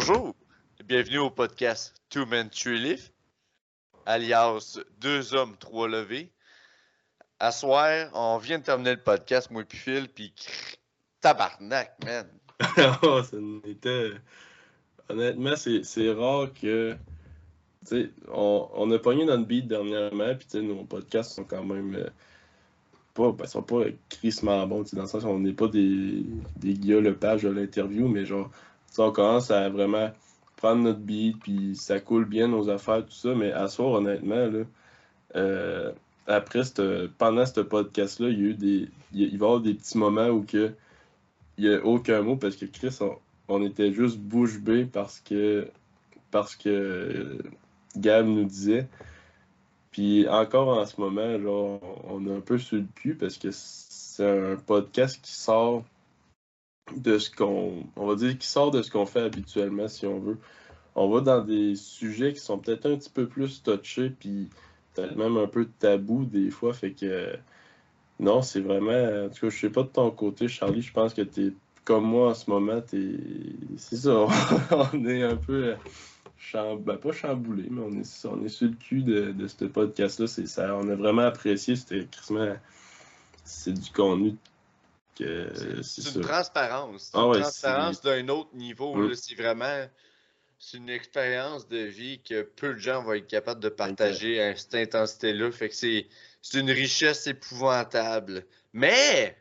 Bonjour, bienvenue au podcast Two Men Leaf, alias Deux Hommes Trois Levés. À soir, on vient de terminer le podcast, moi et puis Phil, puis tabarnak, man. oh, ça était... Honnêtement, c'est rare que. Tu sais, on, on, a pogné notre beat dernièrement, puis nos podcasts sont quand même. Euh, pas, ben, sont pas crissement bons, dans le sens on n'est pas des, des le page de l'interview, mais genre, on commence à vraiment prendre notre beat, puis ça coule bien nos affaires, tout ça. Mais à soir, honnêtement, là, euh, après, pendant ce podcast-là, il y a eu des. Il, va y avoir des petits moments où que, il n'y a aucun mot parce que Chris, on, était juste bouche bée parce que parce que Gab nous disait. Puis encore en ce moment, genre, on est un peu sur le cul parce que c'est un podcast qui sort de ce qu'on. On va dire qui sort de ce qu'on fait habituellement, si on veut. On va dans des sujets qui sont peut-être un petit peu plus touchés, puis peut-être même un peu tabou des fois. Fait que. Non, c'est vraiment. En tout cas, je sais pas de ton côté, Charlie, je pense que tu es comme moi en ce moment. Es... C'est ça, on est un peu. Ben, pas chamboulé, mais on est, on est sur le cul de, ce podcast-là. On a vraiment apprécié. C'était c'est du contenu c'est une transparence. Ah une transparence d'un autre niveau. C'est vraiment c'est une expérience de vie que peu de gens vont être capables de partager à cette intensité-là. Fait que c'est une richesse épouvantable. Mais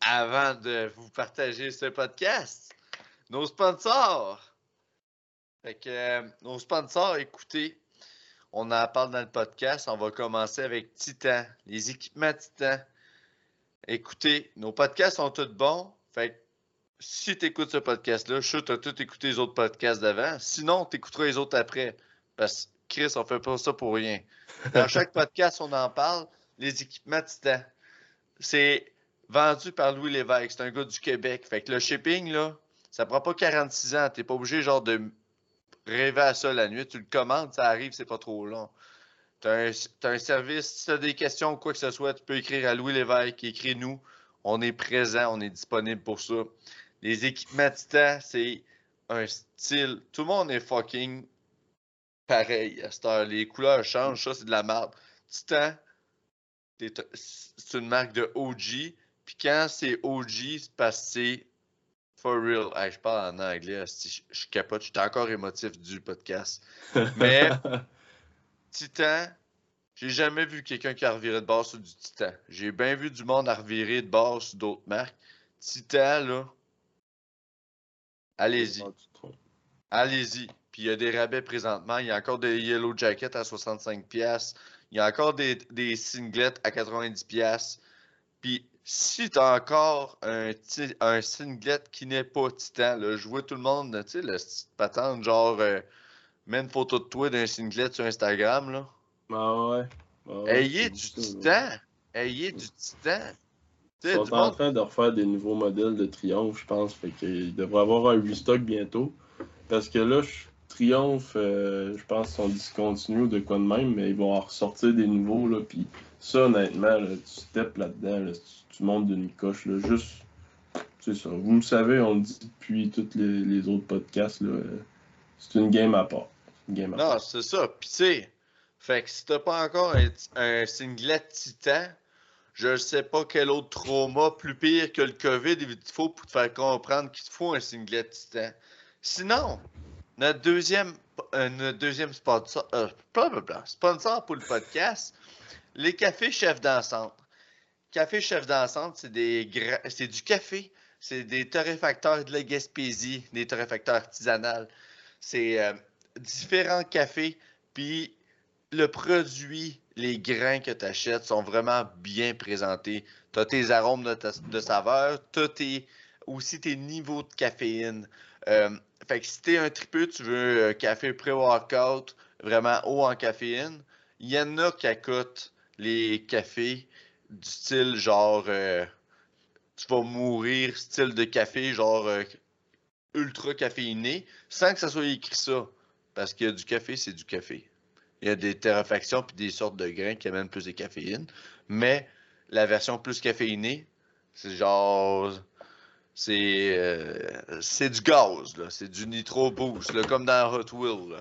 avant de vous partager ce podcast, nos sponsors. Fait que euh, nos sponsors, écoutez, on en parle dans le podcast. On va commencer avec Titan, les équipements Titan. Écoutez, nos podcasts sont tous bons. Fait si tu écoutes ce podcast-là, je suis tu as tout écouté les autres podcasts d'avant. Sinon, tu écouteras les autres après. Parce que Chris, on fait pas ça pour rien. Dans chaque podcast, on en parle. Les équipements Titan. C'est vendu par Louis Lévesque. C'est un gars du Québec. Fait que le shipping, là, ça prend pas 46 ans. T'es pas obligé, genre, de rêver à ça la nuit. Tu le commandes, ça arrive, c'est pas trop long. Tu as, un service, si tu as des questions ou quoi que ce soit, tu peux écrire à Louis Lévesque, écris-nous. On est présent, on est disponible pour ça. Les équipements Titan, c'est un style. Tout le monde est fucking pareil à cette heure. Les couleurs changent, ça, c'est de la merde. Titan, c'est une marque de OG. Puis quand c'est OG, c'est parce que c'est for real. je parle en anglais. Je, je capote. J'étais encore émotif du podcast. Mais Titan, j'ai jamais vu quelqu'un qui a reviré de bord sur du Titan. J'ai bien vu du monde à revirer de bord sur d'autres marques. Titan, là, allez-y. Allez-y. Puis il y a des rabais présentement. Il y a encore des Yellow Jackets à 65$. Il y a encore des, des singlets à 90$. Puis si tu as encore un, un singlet qui n'est pas Titan, là, je vois tout le monde, tu sais, le patente genre. Euh, Mets une photo de toi d'un singlet sur Instagram, là. Ah ouais. Ah Ayez du titan. Ayez du titan. Ils sont en train de refaire des nouveaux modèles de Triomphe, je pense. Fait qu'il devrait avoir un restock bientôt. Parce que là, Triomphe, euh, je pense, sont discontinus de quoi de même, mais ils vont en ressortir des nouveaux. Là, puis ça, honnêtement, tu steps là-dedans, tu, montes d'une coche. Là, juste, c'est ça. Vous me savez, on le dit depuis tous les, les autres podcasts. Là, euh, c'est une game à part non, c'est ça. Puis, tu sais, fait que si t'as pas encore un, singlet titan, je ne sais pas quel autre trauma plus pire que le COVID il faut pour te faire comprendre qu'il te faut un singlet titan. Sinon, notre deuxième, euh, deuxième sponsor, euh, sponsor pour le podcast, les cafés chefs d'ensemble. Café chef d'ensemble, c'est des c'est du café, c'est des torréfacteurs de la Gaspésie, des torréfacteurs artisanales. C'est euh, différents cafés, puis le produit, les grains que tu achètes sont vraiment bien présentés. Tu as tes arômes de, saveur, tu as aussi tes niveaux de caféine. Euh, fait que si tu es un tripeux, tu veux un café pré-workout, vraiment haut en caféine, il y en a qui coûtent les cafés du style genre euh, tu vas mourir, style de café genre euh, ultra caféiné, sans que ça soit écrit ça. Parce qu'il y a du café, c'est du café. Il y a des terrefactions puis des sortes de grains qui amènent plus de caféine. Mais la version plus caféinée, c'est genre. c'est euh, c'est du gaz, là. C'est du nitro boost, là, comme dans Hot Wheels. Là.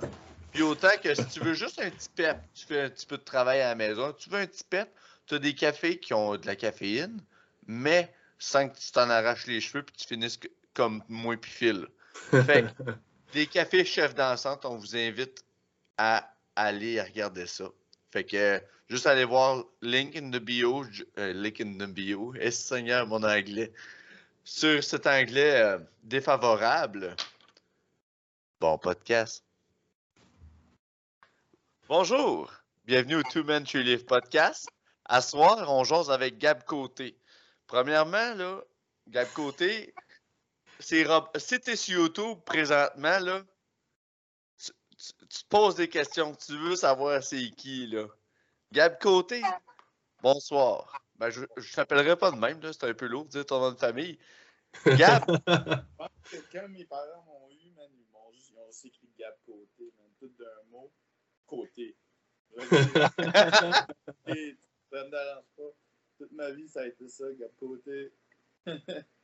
Puis autant que si tu veux juste un petit pep, tu fais un petit peu de travail à la maison, tu veux un petit pep, tu as des cafés qui ont de la caféine, mais sans que tu t'en arraches les cheveux puis tu finisses comme moi puis Phil. Fait des cafés chefs dansante, on vous invite à aller regarder ça. Fait que juste aller voir link in the bio, link in the bio, est Seigneur mon anglais, sur cet anglais euh, défavorable. Bon podcast. Bonjour, bienvenue au Two Men Tree Live podcast. À soir, on avec Gab Côté. Premièrement, là, Gab Côté, c'est si tu es sur YouTube présentement, là, tu, te poses des questions, tu veux savoir c'est qui, là. Gab Côté, bonsoir. Ben, je ne t'appellerai pas de même, c'est un peu lourd de dire ton nom de famille. Gab? Quand mes parents m'ont eu, man, ils m'ont juste ils ont écrit Gab Côté, man, tout d'un mot, côté. ça me dérange pas. Toute ma vie, ça a été ça, Gab Côté.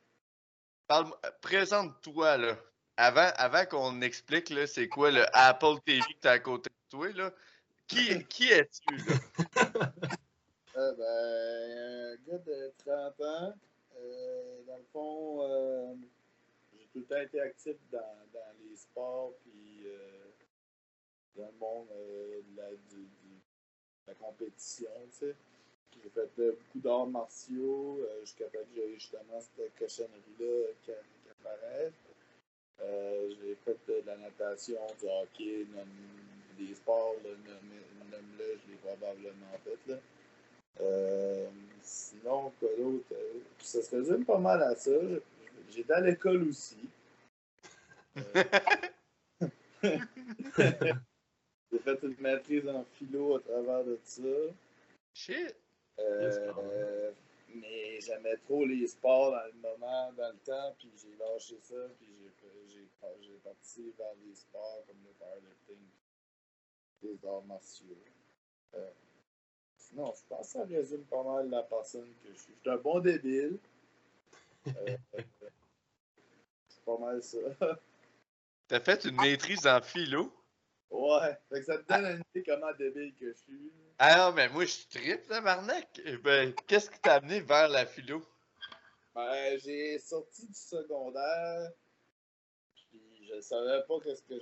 Parle présente-toi, là. Avant, qu'on explique, c'est quoi le Apple TV que t'as à côté de toi. Qui, es-tu, là? Euh, ben, un gars de 30 ans. Euh, dans le fond, euh, j'ai tout le temps été actif dans, les sports, puis euh, dans le monde de la, la compétition, tu sais. J'ai fait beaucoup d'arts martiaux jusqu'à ce que j'ai justement cette cochonnerie-là qui, qui apparaît. j'ai fait de la natation, du hockey, des sports, nomme-le, je l'ai probablement fait. Là. Euh, sinon, quoi d'autre? Euh, ça se résume pas mal à ça. J'étais à l'école aussi. Euh, j'ai fait une maîtrise en philo à travers de ça. Shit! Mais j'aimais trop les sports dans le moment, dans le temps, puis j'ai lâché ça, puis j'ai parti vers les sports comme le powerlifting, les arts martiaux. Non, je pense que ça résume pas mal la personne que je suis. Je suis un bon débile. Euh, c'est pas mal ça. T'as fait une maîtrise en philo? Ouais, fait que ça te donne une idée comment débile que je suis. Ah non, mais moi je suis trip, Marnac. Ben, qu'est-ce qui t'a amené vers la philo? Ben, j'ai sorti du secondaire, puis je savais pas qu'est-ce que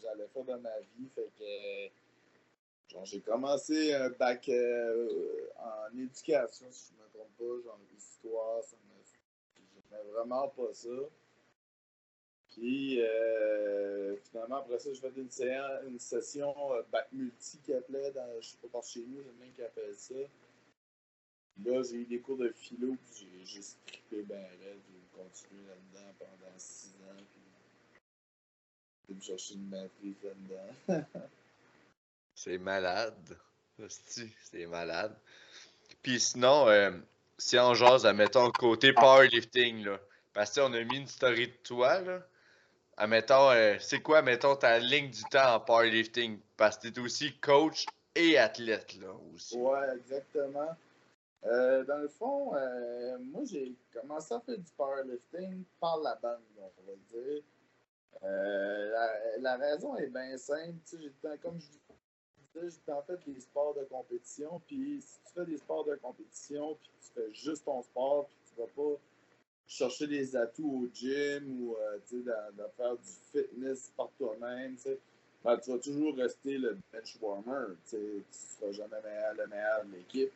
j'allais faire dans ma vie, fait que j'ai commencé un bac euh, en éducation, si je ne me trompe pas, genre histoire, ça me... vraiment pas ça. Puis euh, finalement, après ça, je fait une, une session euh, bac multi qui appelait, dans, je sais pas par chez nous, c'est même qui appelle ça. Là, j'ai eu des cours de philo, puis j'ai juste trippé ben raide, j'ai continué là-dedans pendant six ans, puis me chercher une maîtrise là-dedans. C'est malade. C'est malade. Puis sinon, euh, si on jase, admettons, côté powerlifting, là, parce qu'on a mis une story de toi, là. Admettons, euh, c'est quoi, mettons, ta ligne du temps en powerlifting? Parce que tu es aussi coach et athlète, là, aussi. Ouais, exactement. Euh, dans le fond, moi, j'ai commencé à faire du powerlifting par la bande, on va dire. La, raison est bien simple. Comme je j'ai en fait des sports de compétition. Puis si tu fais des sports de compétition, puis tu fais juste ton sport, puis tu vas pas chercher des atouts au gym ou euh, de, faire du fitness par toi-même, ben, tu vas toujours rester le bench warmer. Tu ne seras jamais le meilleur de l'équipe.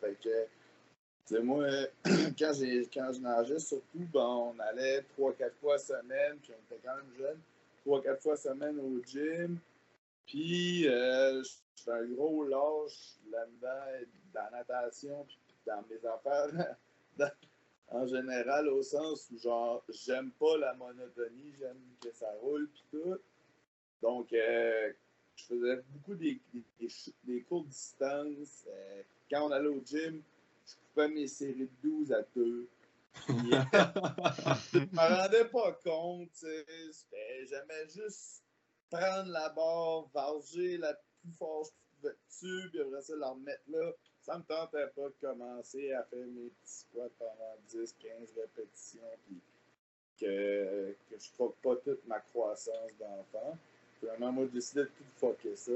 Moi, quand, quand je nageais, surtout, ben, on allait 3-4 fois semaine, puis on était quand même jeune, 3-4 fois semaine au gym. Puis, euh, je fais un gros lâche là-dedans, dans la natation, puis dans mes affaires, en général, au sens où, genre, j'aime pas la monotonie, j'aime que ça roule, puis tout. Donc, euh, je faisais beaucoup des, des, courtes distances. Euh, quand on allait au gym, je coupais mes séries de 12 à 2. je me rendais pas compte, j'aimais juste prendre la barre, varger la plus fort je pouvais dessus, puis après ça, la remettre là. Ça me tentait pas de commencer à faire mes petits squats pendant 10, 15 répétitions, puis que, que je ne pas toute ma croissance d'enfant. Vraiment, moi, j'ai décidé de tout fucker ça.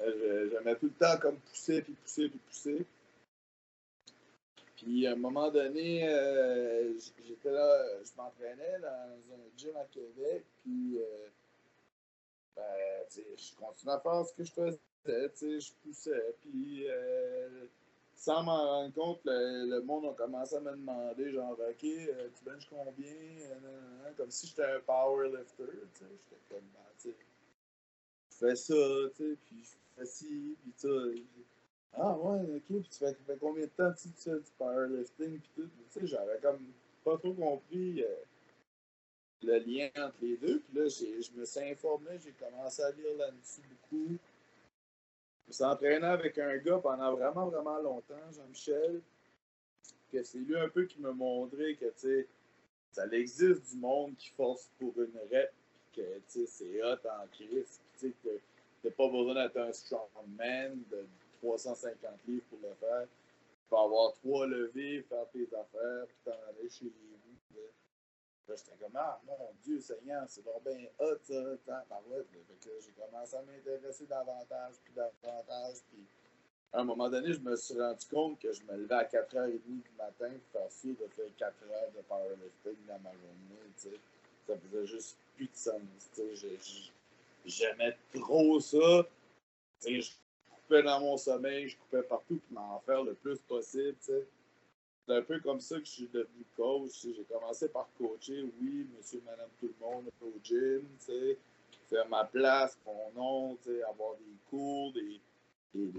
Euh, j'aimais tout le temps comme pousser, puis pousser, puis pousser. Puis à un moment donné, euh, j'étais là, je m'entraînais dans un gym à Québec, puis euh, ben, je continuais à faire ce que je faisais, je poussais, puis sans m'en rendre compte, le, monde a commencé à me demander, genre, OK, tu benches combien? comme si j'étais un powerlifter, j'étais comme, ben, tu sais, je fais ça, tu sais, puis je fais ci, puis ça. Ah ouais, ok, puis tu fais, combien de temps tu fais du powerlifting, puis tout. Tu sais, j'avais comme pas trop compris euh, le lien entre les deux. Puis là, je me suis informé, j'ai commencé à lire là-dessus beaucoup. Je entraîné avec un gars pendant vraiment, vraiment longtemps, Jean-Michel. Que c'est lui un peu qui m'a montré que, tu sais, ça existe du monde qui force pour une rep, que, tu sais, c'est hot en crise. Tu sais, t'as pas besoin d'être un strongman de 350 livres pour le faire. Tu peux avoir trois levées, faire tes affaires, puis t'en aller chez. Là, j'étais comme, ah, mon Dieu Seigneur, c'est donc bien hot, ça, par là. j'ai commencé à m'intéresser davantage, puis davantage, puis à un moment donné, je me suis rendu compte que je me levais à 4h30 du matin pour faire sûr de faire 4 heures de powerlifting dans ma journée, tu sais. Ça faisait juste plus de sens, tu sais. J'aimais trop ça. Tu sais, je coupais dans mon sommeil, je coupais partout pour m'en faire le plus possible, tu sais. C'est un peu comme ça que je suis devenu coach. J'ai commencé par coacher, oui, monsieur, madame, tout le monde au gym, faire ma place, mon nom, avoir des cours, des, des,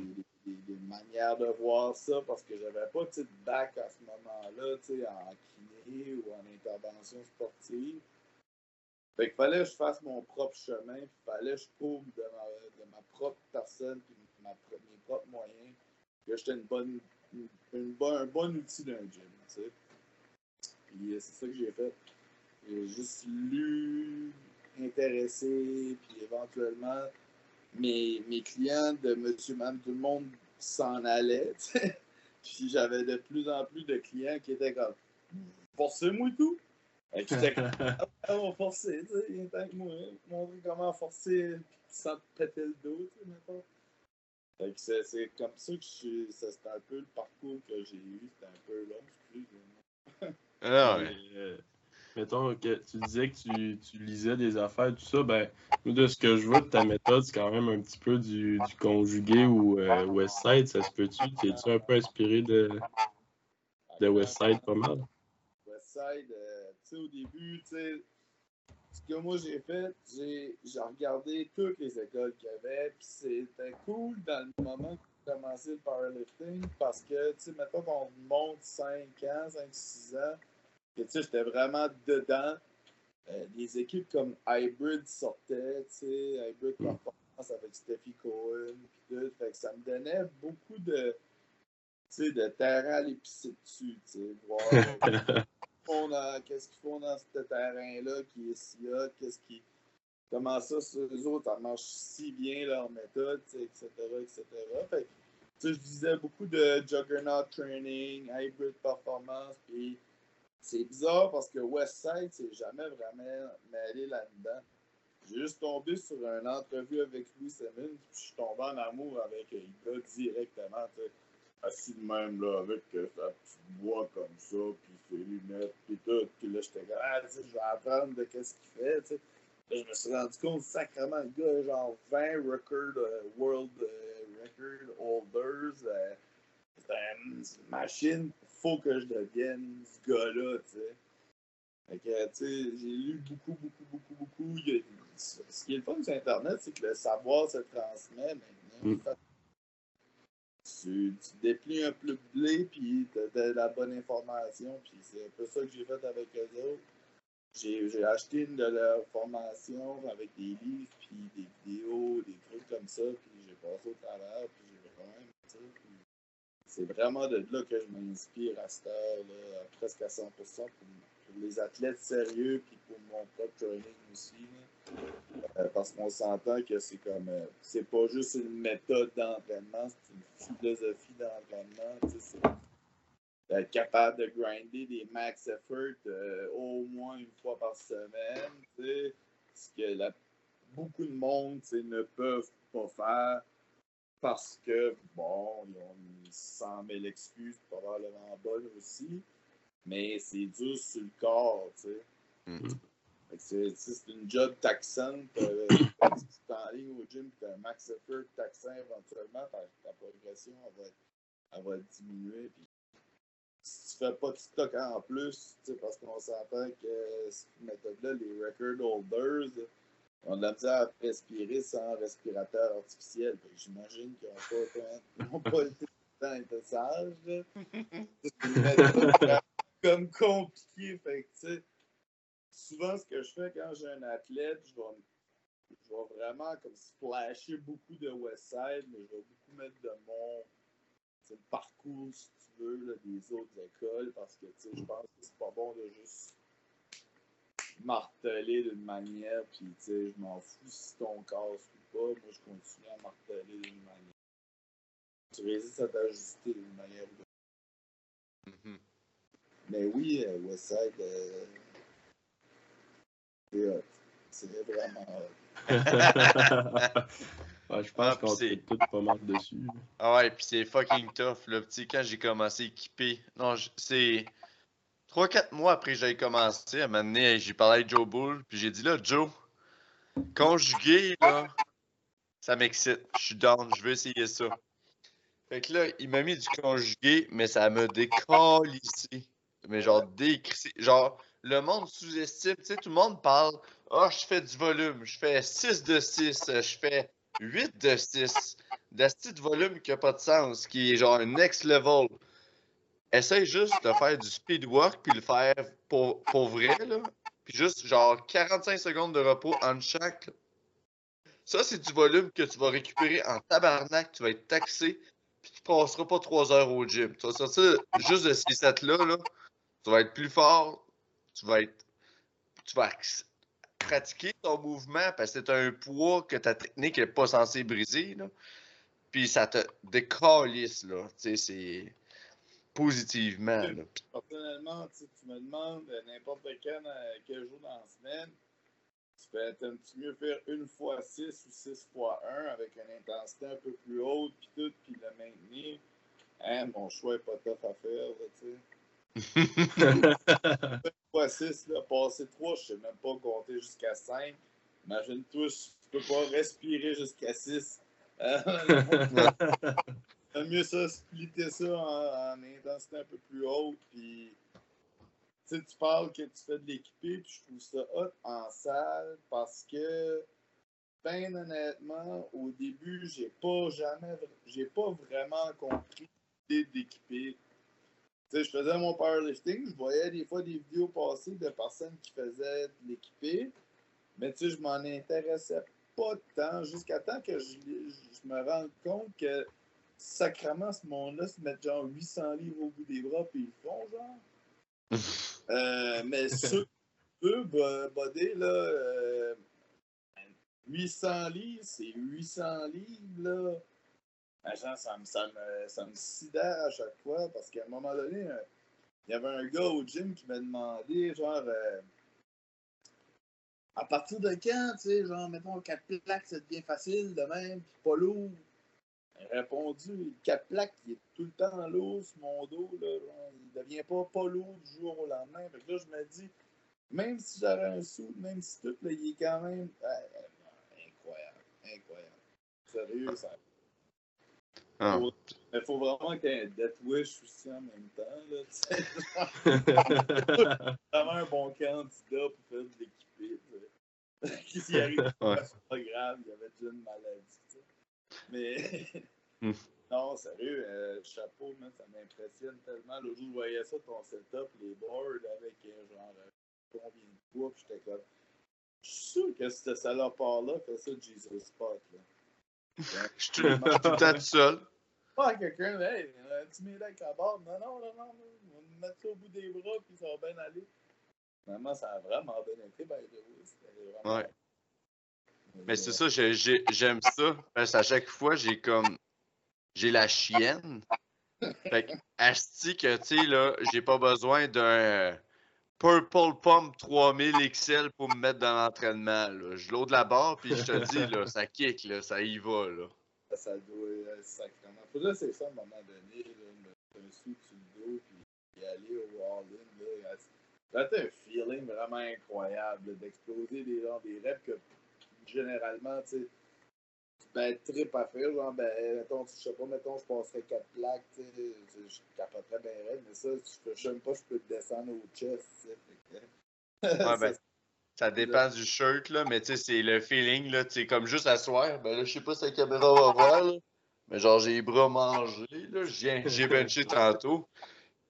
des, manières de voir ça, parce que j'avais pas de bac à ce moment-là, en kiné ou en intervention sportive. Fait qu'il fallait que je fasse mon propre chemin, puis fallait que je trouve de ma, propre personne, puis mes propres moyens, que j'étais une bonne, une, une, un bon outil d'un gym, tu sais. Puis euh, c'est ça que j'ai fait. J'ai juste lu, intéressé, puis éventuellement, mes, mes clients de monsieur, madame, tout le monde s'en allait, tu sais. Puis j'avais de plus en plus de clients qui étaient comme, forcez-moi tout. Et tu t'es ah, on forcer, tu sais, il est avec moi, montrer comment forcer sans te péter le dos, tu sais, n'importe. C'est comme ça que je c'était un peu le parcours que j'ai eu, c'était un peu long, excuse-moi. Ah ouais. Euh, mettons que tu disais que tu, tu, lisais des affaires, tout ça, ben, de ce que je vois de ta méthode, c'est quand même un petit peu du, du conjugué ou euh, Westside, ça se peut-tu? T'es-tu un peu inspiré de, de Westside pas mal? Westside, euh, au début, tu sais, que moi j'ai fait, j'ai regardé toutes les écoles qu'il y avait, puis c'était cool dans le moment que j'ai commencé le powerlifting parce que, tu sais, mettons qu'on monte 5 ans, 5-6 ans, que tu sais, j'étais vraiment dedans. Euh, des équipes comme Hybrid sortaient, tu sais, Hybrid. Performance avec Steffi Cohen, puis tout. Fait que ça me donnait beaucoup de, tu sais, de terrain à l'épicer dessus, tu sais, voir qu'est-ce qu'ils font dans ce terrain-là qui est si là, qu'est-ce qui. Comment ça, eux autres, ça marche si bien leur méthode, etc., etc. Fait je disais beaucoup de Juggernaut Training, Hybrid Performance, puis c'est bizarre parce que Westside, c'est jamais vraiment mêlé là-dedans. J'ai juste tombé sur une entrevue avec Louis Simmons, puis je suis tombé en amour avec le directement assis de même, là, avec euh, sa petite voix comme ça, puis ses lunettes, puis tout. Puis là, j'étais comme, ah, tu sais, je vais apprendre de qu'est-ce qu'il fait, tu sais. Là, je me suis rendu compte, sacrément, le gars, genre 20 record, euh, world euh, record holders. c'est une machine, faut que je devienne ce gars-là, tu sais. Fait que, tu sais, j'ai lu beaucoup, beaucoup, beaucoup, beaucoup. ce qui est le fun sur Internet, c'est que le savoir se transmet maintenant. Mm tu, déplies un peu de blé, puis tu as, la bonne information. Puis c'est un peu ça que j'ai fait avec eux autres. J'ai acheté une de leurs formations avec des livres, puis des vidéos, des trucs comme ça, puis j'ai passé au travers, puis j'ai vraiment ça. C'est vraiment de là que je m'inspire à cette heure, presque à 100% pour, les athlètes sérieux, puis pour mon propre training aussi. Euh, parce qu'on s'entend que c'est comme. Euh, c'est pas juste une méthode d'entraînement, c'est une philosophie d'entraînement. C'est être capable de grinder des max effort euh, au moins une fois par semaine. Ce que beaucoup de monde ne peuvent pas faire parce que, bon, ils ont 100 000 excuses probablement bonnes aussi, mais c'est dur sur le corps. Mm-hmm. C'est une job taxante. Euh, tu t'enlignes au gym, tu as un max effort taxant éventuellement, ta, progression elle va, elle va diminuer. Puis, si tu fais pas de stock en plus, parce qu'on s'entend que cette méthode-là, les record holders ont de la misère à respirer sans respirateur artificiel. J'imagine qu'ils n'ont pas, pas été temps sages. C'est une méthode comme compliquée. Fait que, souvent, ce que je fais quand j'ai un athlète, je vais, je vais vraiment comme splasher beaucoup de Westside, mais je vais beaucoup mettre de mon parcours, si tu veux, là, des autres écoles, parce que je pense que c'est pas bon de juste marteler d'une manière, puis je m'en fous si ton casse ou pas, moi je continue à marteler d'une manière. Tu résistes à t'ajuster d'une manière ou d'une mm-hmm. Mais oui, euh, Westside, euh, c'est vraiment je pense qu'on est tous pas mal dessus. Ah ouais, puis c'est fucking tough. Là. Petit, quand j'ai commencé à équiper, non, c'est 3-4 mois après que j'ai commencé, à donné, j'ai parlé avec Joe Bull, puis j'ai dit là, Joe, conjugué, là, ça m'excite. Je suis down, je veux essayer ça. Fait que là, il m'a mis du conjugué, mais ça me ici. Mais genre, décrissé. Genre, le monde sous-estime. Tu sais, tout le monde parle Ah, oh, je fais du volume, je fais 6 de 6, je fais 8 de 6. D'asti de volume qui n'a pas de sens, qui est genre un next level. Essaye juste de faire du speed work puis le faire pour, pour vrai, là. Puis juste genre 45 secondes de repos en chaque. Ça, c'est du volume que tu vas récupérer en tabarnak, tu vas être taxé, puis tu passeras pas 3 heures au gym. Tu vas sortir juste de ces sets-là, là, tu vas être plus fort, tu vas être. Tu vas pratiquer ton mouvement parce que c'est un poids que ta technique n'est pas censée briser. Là. Puis ça te décalisse, là. Tu sais, c'est positivement. Là. Personnellement, tu me demandes euh, n'importe quel, euh, quel jour dans la semaine, tu peux être un petit mieux faire une fois 6 ou 6 fois 1 avec une intensité un peu plus haute, puis tout, puis le maintenir? Hein, mon choix n'est pas tough à faire, tu sais. 6, là, passer 3, je sais même pas compter jusqu'à 5. Imagine-toi, je peux pas respirer jusqu'à 6. J'aime mieux ça, splitter ça en, intensité un peu plus haute. Puis, tu sais, tu parles que tu fais de l'équipé, puis je trouve ça hot en salle parce que, ben honnêtement, au début, j'ai pas jamais, j'ai pas vraiment compris l'idée d'équiper je faisais mon powerlifting, je voyais des fois des vidéos passer de personnes qui faisaient de l'équipé, mais tu sais, je m'en intéressais pas tant jusqu'à temps que je, me rende compte que sacrément, ce monde-là se met genre 800 livres au bout des bras puis ils font, genre. Euh, mais ceux eux, bodé, là, 800 euh, livres, c'est 800 livres, là ça me, ça, me, ça me sidère à chaque fois parce qu'à un moment donné, euh, il y avait un gars au gym qui m'a demandé, genre, euh, à partir de quand, tu sais, genre, mettons, 4 plaques, ça devient facile de même, puis pas lourd? A répondu, 4 plaques, il est tout le temps lourd sur mon dos, là, il devient pas, pas lourd du jour au lendemain. Fait que là, je me dis, même si j'aurais un sou, même si tout, là, il est quand même incroyable, incroyable. Sérieux, ça ah. Il faut vraiment qu'il y ait un Death Wish aussi en même temps. Là, vraiment un bon candidat pour faire de l'équipé. S'il arrive, c'est pas grave, il y avait déjà une maladie. Mais hmm. non, sérieux, euh, chapeau, ça m'impressionne tellement. Le jour où je voyais ça, ton setup, les boards avec euh, genre euh, combien de poids, puis j'étais comme. Je suis sûr que cette salopard-là fait ça Jesus Spot. Là. Je suis tout le temps tout seul. Pas quelqu'un, hey, tu m'aides avec la barre. Non, non, non, non, on va mettre ça au bout des bras, puis ça va bien aller. Finalement, ça a vraiment bien été, by the way. Ouais. Mais c'est ça, j'aime ça. Parce qu'à chaque fois, j'ai comme. J'ai la chienne. Fait que, asti que, tu sais, là, j'ai pas besoin d'un Purple Pump 3000 XL pour me mettre dans l'entraînement. Je l'eau de la barre, puis je te dis, là, ça kick, là, ça y va. Là. Ça doit être sacrément. Faudrait c'est ça à un moment donné, là, mettre un sou sur le dos, puis y aller au All-In. Là, t'as un feeling vraiment incroyable d'exploser des, des reps que généralement, tu sais, ben, trip à faire, genre, ben, mettons, je sais pas, mettons, je passerais 4 plaques, tu sais, je capoterais bien raide, mais ça, je sais même pas, je peux te descendre au chest, tu sais. Ouais, ben, ça dépend du shirt, là, mais tu sais, c'est le feeling, là, tu sais, comme juste à soir, ben là, je sais pas si la caméra va voir, là, mais genre, j'ai les bras mangés, là, j'ai benché tantôt.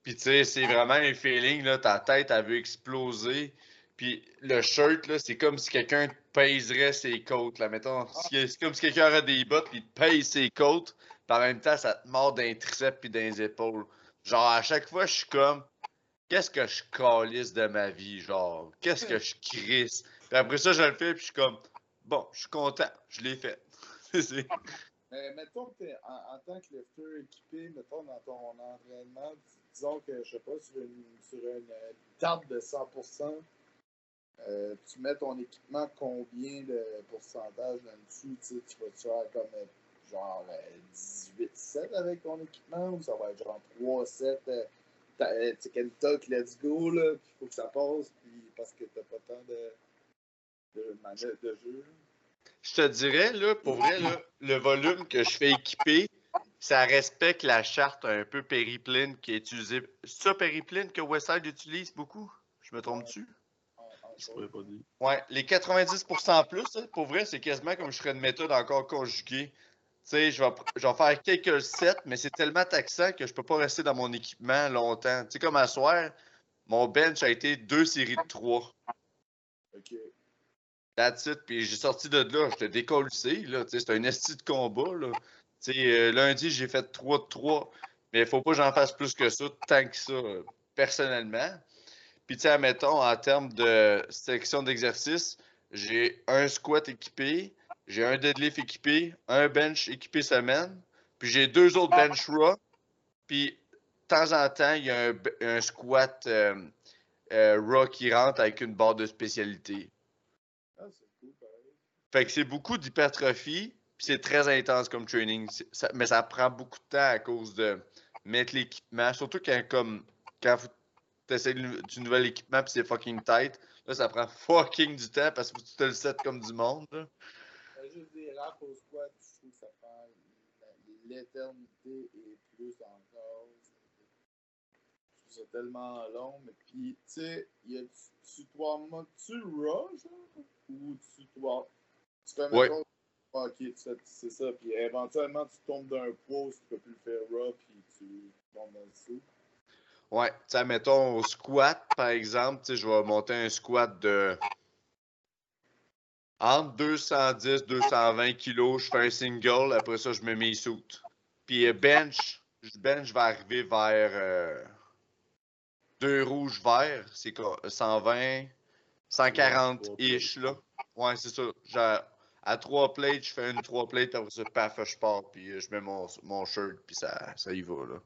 Puis, tu sais, c'est vraiment un feeling, là, ta tête, elle veut exploser. Puis, le shirt, là, c'est comme si quelqu'un pèserait ses côtes, là, mettons. C'est comme si quelqu'un aurait des bottes, puis pèse ses côtes, puis en même temps, ça te mord d'un triceps puis d'un épaules. Genre, à chaque fois, je suis comme, qu'est-ce que je calisse de ma vie, genre, qu'est-ce que je crisse? Puis après ça, je le fais, puis je suis comme, bon, je suis content, je l'ai fait. Mais mettons que en, tant que lifter équipé, mettons dans ton entraînement, disons que, je sais pas, sur une, sur une table de 100%, euh, tu mets ton équipement combien de pourcentage là-dessus? Tu vas -tu faire comme euh, genre 18-7 euh, avec ton équipement ou ça va être genre 3-7? Euh, tu Kentucky, let's go, là, il faut que ça passe puis parce que t'as pas tant de, de de jeu. Je te dirais, là, pour vrai, là, le volume que je fais équiper, ça respecte la charte un peu péripline qui est utilisée. C'est ça, péripline, que Westside utilise beaucoup? Je me trompe-tu? Ouais, les 90% plus, pour vrai, c'est quasiment comme je ferais une méthode encore conjuguée. Sais, je vais, je vais faire quelques sets, mais c'est tellement taxant que je peux pas rester dans mon équipement longtemps. Tu sais, comme à soir, mon bench a été deux séries de trois. OK. That's it. Puis j'ai sorti de là, je te décolle là. Tu sais, c'est un esti de combat, là. Tu sais, euh, lundi, j'ai fait 3 de 3. Mais il faut pas que j'en fasse plus que ça, tant que ça, euh, personnellement. Puis, tu sais, mettons, en termes de section d'exercice, j'ai un squat équipé, j'ai un deadlift équipé, un bench équipé semaine, puis j'ai deux autres bench row, puis de temps en temps, il y a un, squat euh, euh, raw qui rentre avec une barre de spécialité. Ah, c'est cool, Fait que c'est beaucoup d'hypertrophie, puis c'est très intense comme training, mais ça prend beaucoup de temps à cause de mettre l'équipement, surtout quand, comme, quand du nouvel équipement puis c'est fucking tight. Là, ça prend fucking du temps parce que tu te le set comme du monde. Là. Des raps au squat, je trouve que ça prend l'éternité et plus encore. Je trouve ça tellement long. Mais puis, tu sais, tu dois tu raw, genre? Ou tu dois. Tu fais ouais. ok, c'est ça. Puis éventuellement, tu tombes d'un poids, tu peux plus le faire raw, puis tu tombes dans le dessous. Ouais, tu sais, mettons au squat, par exemple, je vais monter un squat de entre 210 220 kilos, je fais un single, après ça, je me mets suit. Puis euh, bench, bench va arriver vers euh, deux rouges verts, c'est quoi, 120, 140-ish, là. Ouais, c'est ça. à trois plates, je fais une trois plates, après ça, paf, je pars, puis euh, je mets mon, mon shirt, puis ça, ça y va, là.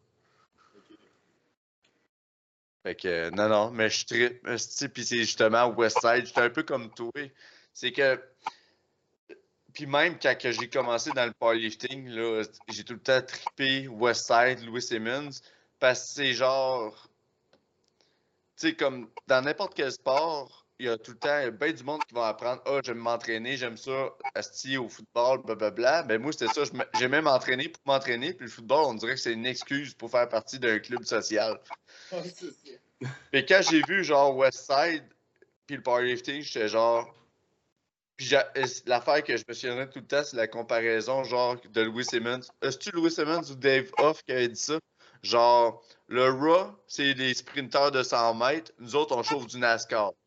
Fait que, non, non, mais je trip, puis c'est justement Westside, j'étais un peu comme toi. C'est que, puis même quand j'ai commencé dans le powerlifting, j'ai tout le temps trippé Westside, Louis Simmons, parce que c'est genre, tu sais, comme dans n'importe quel sport, il y a tout le temps bien du monde qui va apprendre Ah, j'aime m'entraîner, j'aime ça, asti au football, blablabla. Ben moi, c'était ça, j'aimais m'entraîner pour m'entraîner, puis le football, on dirait que c'est une excuse pour faire partie d'un club social. Mais quand j'ai vu genre Westside puis le powerlifting, j'étais genre. Puis l'affaire que je me souviendrai tout le temps, c'est la comparaison genre de Louis Simmons. Est-ce que Louis Simmons ou Dave Hoff qui avait dit ça? Genre, le Raw, c'est les sprinteurs de 100 mètres. Nous autres, on chauffe du NASCAR.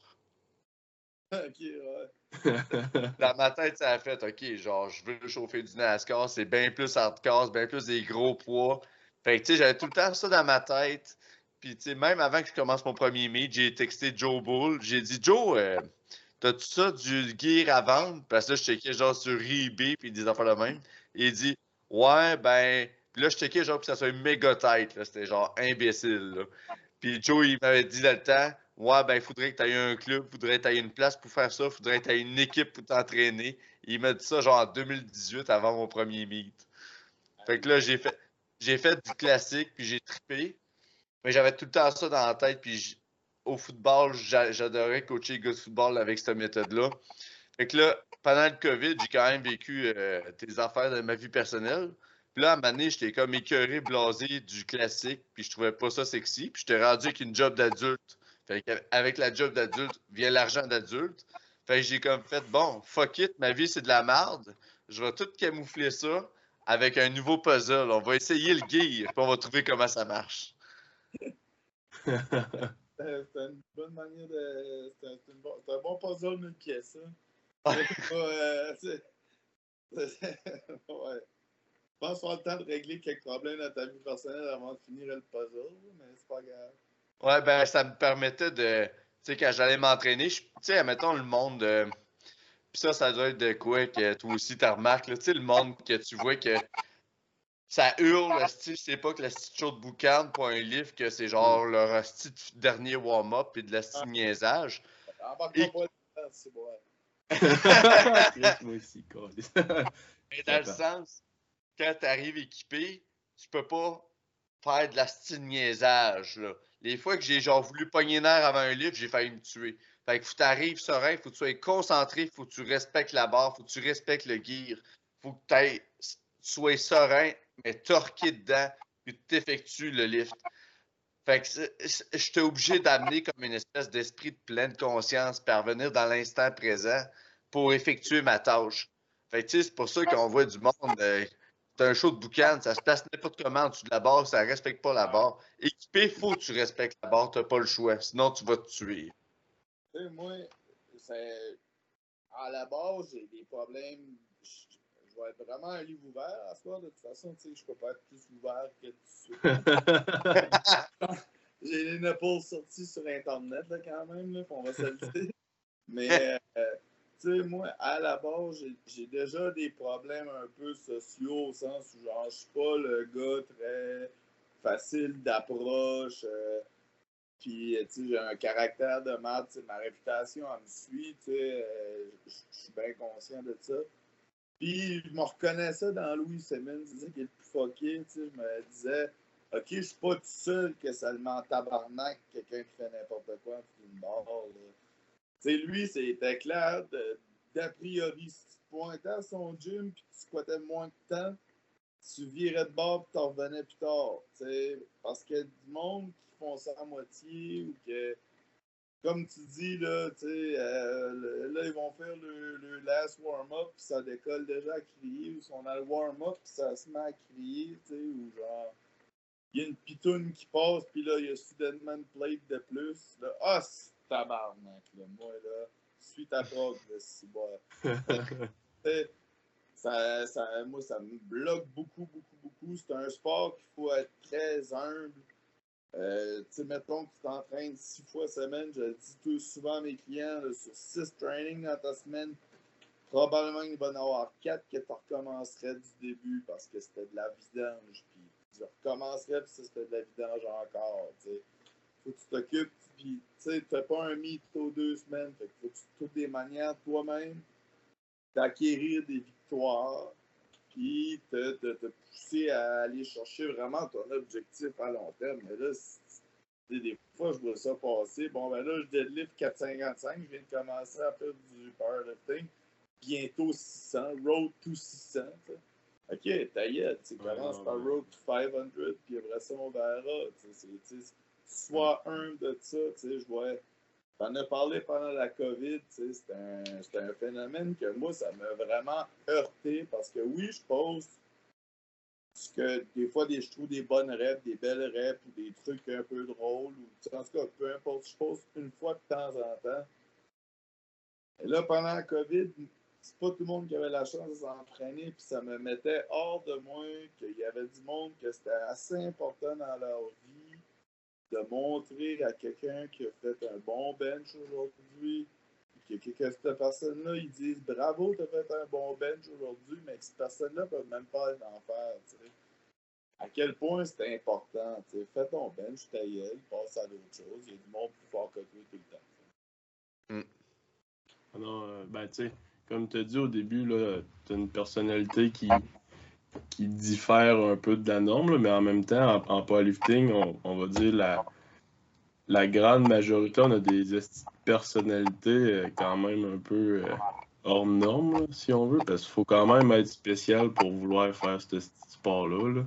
Ok, ouais. Dans ma tête, ça a fait, OK, genre, je veux chauffer du NASCAR, c'est bien plus hardcore, c'est bien plus des gros poids. Fait que, tu sais, j'avais tout le temps ça dans ma tête. Puis, tu sais, même avant que je commence mon premier meet, j'ai texté Joe Bull. J'ai dit, Joe, euh, T'as-tu ça du gear à vendre? Parce que là, je checkais genre sur eBay puis des affaires de même. Il dit Ouais, ben. Puis là, je checkais genre, puis ça soit méga tête. C'était genre imbécile. Là. Puis Joe, il m'avait dit dans le temps Ouais, ben, il faudrait que tu aies un club, faudrait que tu aies une place pour faire ça, faudrait que tu aies une équipe pour t'entraîner. Il m'a dit ça genre en 2018 avant mon premier meet. Fait que là, j'ai fait, j'ai fait du classique, puis j'ai trippé. Mais j'avais tout le temps ça dans la tête, puis au football, j'adorais coacher les gars de football avec cette méthode-là. Fait que là, pendant le COVID, j'ai quand même vécu euh, des affaires de ma vie personnelle. Puis là, à un moment donné, j'étais comme écœuré, blasé du classique, puis je trouvais pas ça sexy. Puis j'étais rendu avec une job d'adulte. Fait avec la job d'adulte vient l'argent d'adulte. Fait que j'ai comme fait, bon, fuck it, ma vie c'est de la merde. Je vais tout camoufler ça avec un nouveau puzzle. On va essayer le gear, puis on va trouver comment ça marche. C'est une bonne manière de. C'est un, bon puzzle, une pièce. Hein. Euh, ouais. Je pense qu'il le temps de régler quelques problèmes dans ta vie personnelle avant de finir le puzzle, mais c'est pas grave. Ouais, ben ça me permettait de. Tu sais, quand j'allais m'entraîner, tu sais, mettons le monde. Euh, puis ça, ça doit être de quoi que toi aussi tu remarques, tu sais, le monde que tu vois que ça hurle, c'est pas que la petite show de boucan pour un livre, que c'est genre mm. leur style dernier warm-up et de la style ah. niaisage. Et... c'est bon. Moi aussi, Mais dans le sens, quand tu arrives équipé, tu peux pas faire de la style niaisage. Là. Les fois que j'ai genre voulu pogner nerf avant un livre, j'ai failli me tuer. Fait que faut que tu arrives serein, faut que tu sois concentré, faut que tu respectes la barre, faut que tu respectes le gear, faut que tu sois serein, mais torqué dedans, puis tu effectues le lift. Fait que j'étais obligé d'amener comme une espèce d'esprit de pleine conscience, parvenir dans l'instant présent pour effectuer ma tâche. Fait que c'est pour ça qu'on voit du monde. Euh, c'est un show de boucan, ça se place n'importe comment en dessous de la barre, ça respecte pas la barre. Équipé, faut que tu respectes la barre, t'as pas le choix, sinon tu vas te tuer. moi. À la base, j'ai des problèmes vais être vraiment un livre ouvert à ce soir. De toute façon, tu sais, je peux pas être plus ouvert que tout J'ai les nipples sortis sur Internet, là, quand même, là, on va se. Mais, euh, tu sais, moi, à la base, j'ai déjà des problèmes un peu sociaux, au sens où, genre, je suis pas le gars très facile d'approche. Euh, puis, tu sais, j'ai un caractère de merde, ma réputation, elle me suit, tu sais, euh, je suis bien conscient de ça. Puis je me reconnaissais dans Louis Simmons, c'est ça qui est le plus fucké, tu sais, je me disais, ok, je suis pas tout seul que ça le tabarnak quelqu'un qui fait n'importe quoi en une barre, Tu sais, lui, c'était clair, d'a priori, si tu pointais à son gym puis tu squattais moins de temps, tu virais de bord puis t'en revenais plus tard, tu sais, parce qu'il y a du monde qui font ça à moitié ou que comme tu dis, là, tu sais, euh, là, ils vont faire le, last warm-up, puis ça décolle déjà à crier, ou si on a le warm-up, puis ça se met à crier, tu sais, ou genre, il y a une pitoune qui passe, puis là, il y a soudainement une plate de plus. Là, ah, c'est tabarnak, là, moi, là, suis ta prod, là, si ça, ça, moi, ça me bloque beaucoup, beaucoup, beaucoup. C'est un sport qu'il faut être très humble euh, tu sais, mettons que tu t'entraînes six fois semaine, je le dis tout souvent à mes clients, sur six trainings dans ta semaine, probablement il va en avoir quatre que tu recommencerais du début parce que c'était de la vidange, puis tu recommencerais puis c'était de la vidange encore, sais. Faut que tu t'occupes, puis tu sais, t'as pas un meet aux deux semaines, fait faut que tu trouves des manières toi-même d'acquérir des victoires, puis te, te, te, pousser à aller chercher vraiment ton objectif à long terme. Mais là, des fois, je vois ça passer. Bon, ben là, je deadlift 455, je viens de commencer à faire du powerlifting. Bientôt 600, road to 600. Ok, taillette, tu commences par road to 500, puis après ça, on verra. Soit un de ça, tu sais, je vois T'en as parlé pendant la COVID, c'est un, phénomène que moi, ça m'a vraiment heurté parce que oui, je pose ce que des fois, je trouve des bonnes reps, des belles reps ou des trucs un peu drôles. Ou, en tout cas, peu importe, je pose une fois de temps en temps. Et là, pendant la COVID, c'est pas tout le monde qui avait la chance de s'entraîner, puis ça me mettait hors de moi qu'il y avait du monde que c'était assez important dans leur vie de montrer à quelqu'un qui a fait un bon bench aujourd'hui, que, que, cette personne-là, ils disent bravo, t'as fait un bon bench aujourd'hui, mais que cette personne-là peut même pas en faire. À quel point c'est important. sais. Fais ton bench, ta gueule, passe à d'autres choses. Il y a du monde plus fort que toi tout le temps. Mm. Alors, euh, ben, tu sais, comme tu as dit au début, tu as une personnalité qui, qui diffère un peu de la norme, mais en même temps, en, powerlifting, on, va dire la, la grande majorité, on a des personnalités euh, quand même un peu euh, hors norme, si on veut, parce qu'il faut quand même être spécial pour vouloir faire ce sport-là. Là.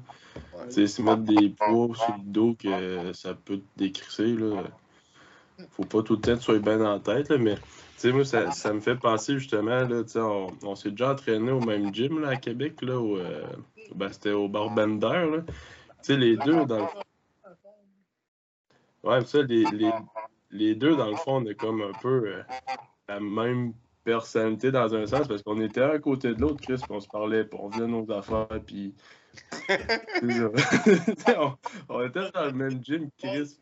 sais, se mettre des poids sur le dos que ça peut te décrisser. Là. Faut pas tout le temps que tu sois bien en tête, là, mais sais, moi, ça, ça, me fait penser justement, là, on, on s'est déjà entraîné au même gym là, à Québec, là, où, euh, ben, c'était au. Là. Tu sais, les deux, dans le Ouais, ça, les, les, les, deux, dans le fond, on est comme un peu euh, la même personnalité dans un sens, parce qu'on était un à côté de l'autre, Chris, puis on se parlait, puis on faisait nos affaires, puis. on, on, était dans le même gym, Chris.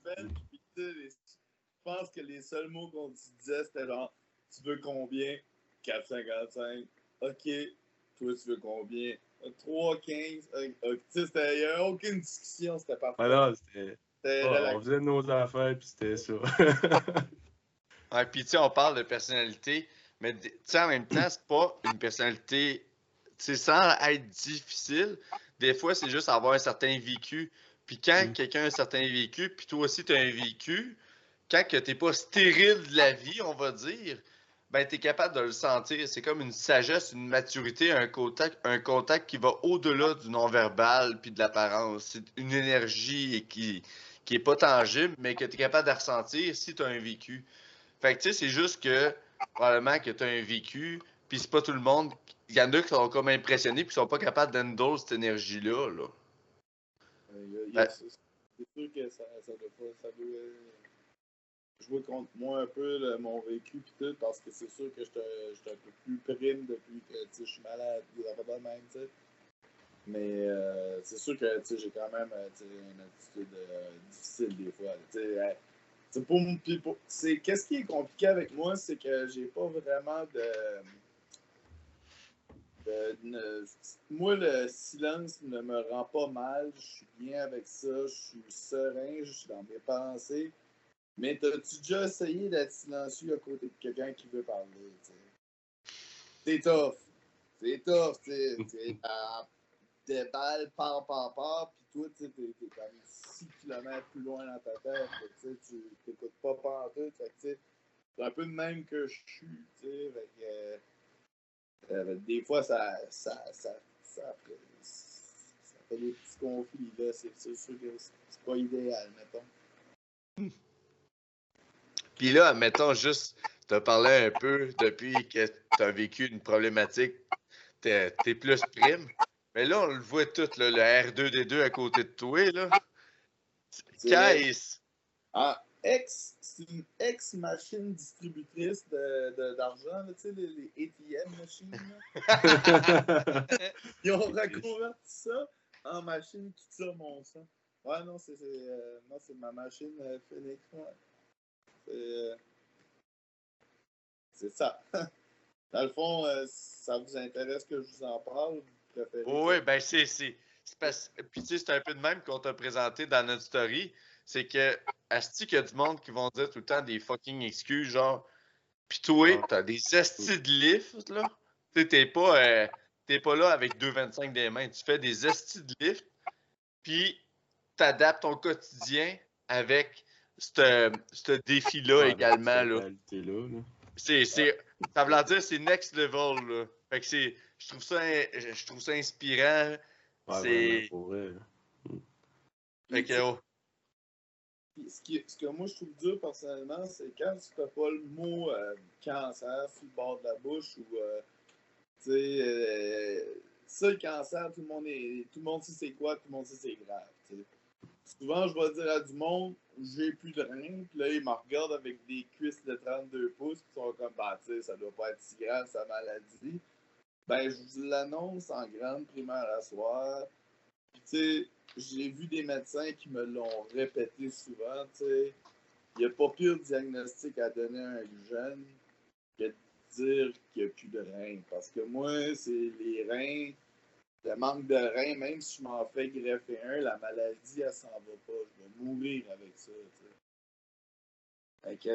Je pense que les seuls mots qu'on disait, c'était genre tu veux combien? 4,55. OK. Toi, tu veux combien? 3,15. Il n'y avait aucune discussion, c'était pas Ah on faisait nos affaires, puis c'était ça. ouais, puis tu sais, on parle de personnalité, mais tu sais, en même temps, c'est pas une personnalité. Tu sais, sans être difficile, des fois, c'est juste avoir un certain vécu. Puis quand mm. quelqu'un a un certain vécu, puis toi aussi, tu as un vécu, quand tu n'es pas stérile de la vie, on va dire, ben, tu es capable de le sentir. C'est comme une sagesse, une maturité, un contact, un contact qui va au-delà du non-verbal puis de l'apparence. C'est une énergie qui, qui est pas tangible, mais que tu es capable de ressentir si tu as un vécu. Fait que tu sais, c'est juste que probablement que tu as un vécu, puis c'est pas tout le monde. Il y en a qui sont comme impressionnés puis qui sont pas capables d'endosser cette énergie-là. Là. Ben c'est sûr que ça, ça, doit jouer contre moi un peu mon vécu pis tout, parce que c'est sûr que j'étais un peu plus prime depuis que je suis malade, des affaires de même. Mais euh, c'est sûr que j'ai quand même euh, une attitude euh, difficile des fois. T'sais, pour, pour, qu'est-ce qui est compliqué avec moi, c'est que j'ai pas vraiment de, Moi, le silence ne me rend pas mal. Je suis bien avec ça. Je suis serein. Je suis dans mes pensées. Mais t'as-tu déjà essayé d'être silencieux à côté de quelqu'un qui veut parler? C'est tough. C'est tough, tu sais. Des balles par, par, par, puis toi, tu t'es, t'es comme 6 km plus loin dans ta tête. Tu t'écoutes pas partout. Fait c'est un peu le même que je suis. Euh, euh, des fois, ça, ça, ça, ça, fait, ça fait des petits conflits. Là. C'est, sûr que c'est pas idéal, mettons. Puis là, mettons juste, tu as parlé un peu depuis que tu as vécu une problématique, tu es, plus prime. Mais là, on le voit tout, le R2D2 à côté de toi. Là. Qu'est-ce? Ah, ex, c'est une ex-machine distributrice d'argent, de, tu sais, les, ATM machines. Ils ont reconverti ça en machine qui tire mon sang. Ouais, non, c'est euh, ma machine euh, Phoenix. Euh, c'est ça. Dans le fond, euh, ça vous intéresse que je vous en parle? Vous oui, ben c'est. Puis tu sais, c'est un peu de même qu'on t'a présenté dans notre story. C'est que, Asti, qu'il y a du monde qui vont dire tout le temps des fucking excuses, genre. Pis toi, t'as des estis de lift, là. Tu t'es pas, euh, pas là avec 2,25 des mains. Tu fais des estis de lift, puis t'adaptes ton quotidien avec ce défi-là également. Là. C'est, c'est, ça veut dire c'est next level. Là. Fait que c'est, je trouve ça, je trouve ça inspirant. c'est. Fait que, oh. ce, qui, ce, que moi je trouve dur personnellement, c'est quand tu fais pas le mot euh, cancer sur le bord de la bouche ou euh, tu sais euh, ça le cancer, tout le monde est, tout le monde sait c'est quoi, tout le monde sait c'est grave. Souvent je vais dire à du monde j'ai plus de reins. Puis là, ils me regardent avec des cuisses de 32 pouces. Ils sont comme, bah, tu ça doit pas être si grave, sa maladie. Ben, je vous l'annonce en grande primaire à soir. Puis, tu sais, j'ai vu des médecins qui me l'ont répété souvent, tu sais. Il n'y a pas pire diagnostic à donner à un jeune que de dire qu'il n'y a plus de reins. Parce que moi, c'est les reins, le manque de reins, même si je m'en fais greffer un, la maladie, elle s'en va pas. Je vais mourir avec ça.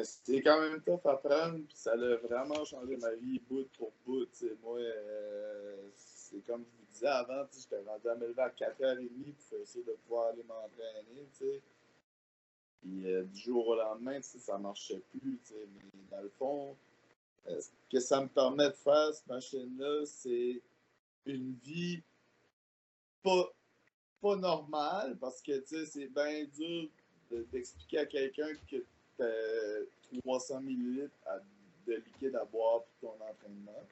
C'est quand même tough à prendre, puis ça a vraiment changé ma vie bout pour bout. Moi, euh, c'est comme je vous disais avant, j'étais rendu à me lever à 4h30 pour essayer de pouvoir aller m'entraîner. Puis euh, du jour au lendemain, ça marchait plus. Mais dans le fond, euh, ce que ça me permet de faire, cette machine-là, c'est une vie pas, pas normale parce que c'est bien dur d'expliquer à quelqu'un que tu as 300 ml de liquide à boire pour ton entraînement.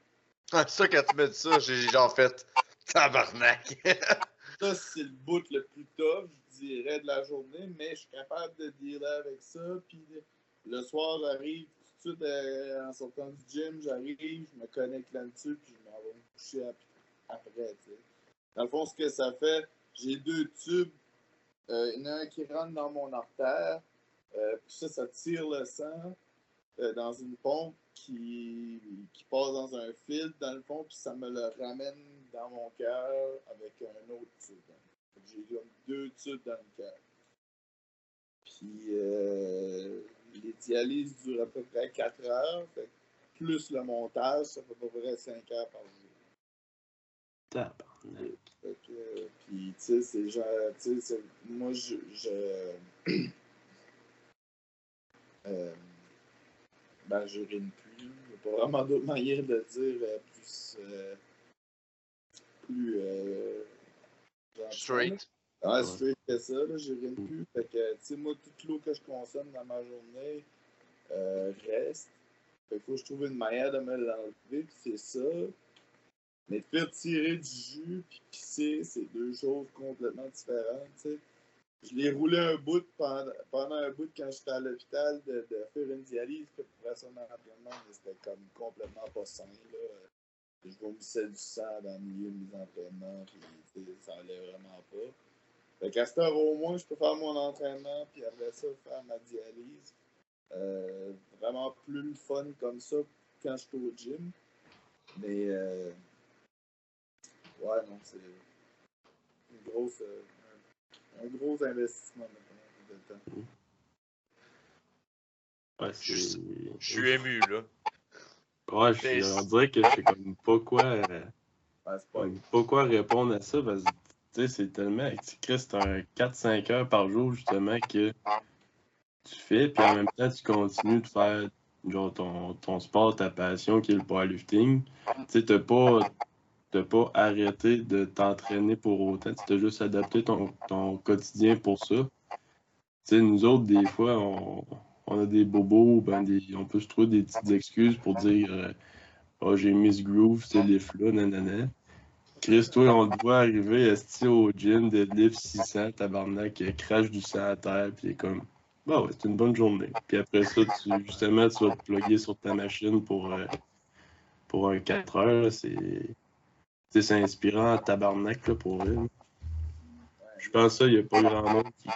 Ah, ça, quand tu me dis ça, j'ai genre fait tabarnak. ça, c'est le bout le plus tough, je dirais, de la journée, mais je suis capable de dealer avec ça. Puis le soir, j'arrive tout de suite euh, en sortant du gym, j'arrive, je me connecte là-dessus, puis je m'en vais me coucher après. Dans le fond, ce que ça fait, j'ai deux tubes. Euh, il y en a un qui rentre dans mon artère, euh, puis ça, ça tire le sang dans une pompe qui, passe dans un fil, dans le fond, puis ça me le ramène dans mon cœur avec un autre tube. J'ai deux tubes dans le cœur. Puis euh, les dialyses durent à peu près 4 heures, plus le montage, ça fait à peu près 5 heures par jour. Que, puis, tu sais, c'est genre, tu sais, moi, je. je euh, ben, j'urine plus. Il n'y a pas vraiment d'autre manière de dire euh, plus. Euh, plus. Euh, straight. Ah, straight que ça, là, j'urine plus. Fait que, tu sais, moi, toute l'eau que je consomme dans ma journée reste. Fait qu'il faut que je trouve une manière de me l'enlever, puis c'est ça. Mais de faire tirer du jus puis pisser, c'est deux choses complètement différentes, je l'ai roulé un bout pendant, pendant, un bout quand j'étais à l'hôpital de, de, faire une dialyse pour faire son entraînement, mais c'était comme complètement pas sain. Là. Je vomissais du sang dans le milieu de mes entraînements, puis ça allait vraiment pas. Fait qu'à cette heure, au moins, je peux faire mon entraînement, puis après ça, faire ma dialyse. Euh, vraiment plus fun comme ça quand je suis au gym. Mais, euh, ouais, non, c'est une grosse. Euh, un gros investissement de temps. Ouais, je, suis ému, là. Ouais, je, on dirait que je sais comme pas quoi. pas... quoi répondre à ça parce que c'est tellement. C'est un 4-5 heures par jour justement que tu fais, puis en même temps tu continues de faire genre ton, ton sport, ta passion qui est le powerlifting. Tu sais, pas de pas arrêter de t'entraîner pour autant. Tu as juste adapté ton, ton, quotidien pour ça. sais, nous autres, des fois, on, on a des bobos, ben des, on peut se trouver des petites excuses pour dire euh, oh, j'ai Miss Groove, c'est les là, nanana. Chris, toi, on te voit arriver au gym, deadlift 600, tabarnak, crache du sang à terre, puis comme, bah ouais, c'est une bonne journée. Puis après ça, tu, justement, tu vas te plugger sur ta machine pour, euh, pour un 4 heures, c'est c'est inspirant à tabarnak là, pour elle. Je pense qu'il n'y a pas grand monde qui,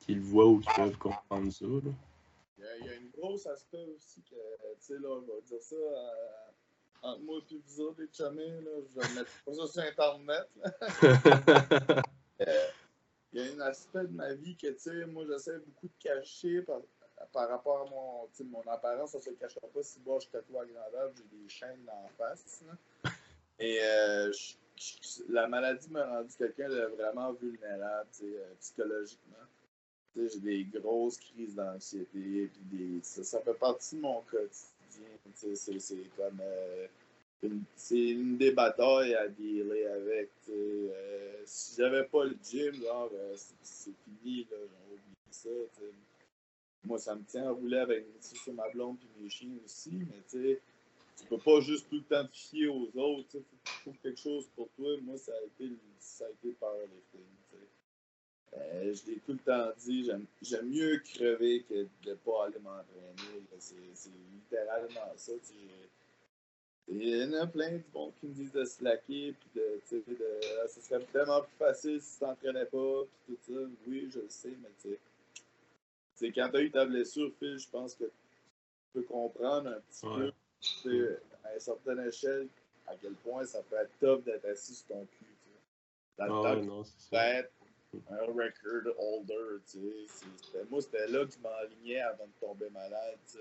qui, le voit ou qui peuvent comprendre ça. Là. Il, y a, une grosse aspect aussi que, tu sais, là, on va dire ça euh, entre moi et vous autres, les là, je vais mettre pas ça sur Internet. Euh, il y a un aspect de ma vie que, tu sais, moi, j'essaie beaucoup de cacher par, par rapport à mon, mon apparence, ça se cachera pas si moi je tatoué à grandeur, j'ai des chaînes en face. Là. Et euh, la maladie m'a rendu quelqu'un de vraiment vulnérable euh, psychologiquement. J'ai des grosses crises d'anxiété. Ça, ça, fait partie de mon quotidien. C'est comme. Euh, c'est une des batailles à dealer avec. Euh, si j'avais pas le gym, genre, c'est fini, j'ai oublié ça. Moi, ça me tient à rouler avec sur ma blonde et mes chiens aussi, mais tu sais tu peux pas juste tout le temps te fier aux autres. Il faut que tu trouves quelque chose pour toi. Moi, ça a été, ça a été powerlifting. Euh, je l'ai tout le temps dit, j'aime mieux crever que de ne pas aller m'entraîner. C'est littéralement ça. Il y en a plein de qui me disent de slacker, puis de, de, ah, ça serait tellement plus facile si tu t'entraînais pas, puis tout ça. Oui, je le sais, mais tu sais, quand tu as eu ta blessure, Phil, je pense que tu peux comprendre un petit peu à une certaine échelle, à quel point ça peut être top d'être assis sur ton cul. Dans le ah, temps, un record holder. Moi, c'était là que je m'enlignais avant de tomber malade. sais.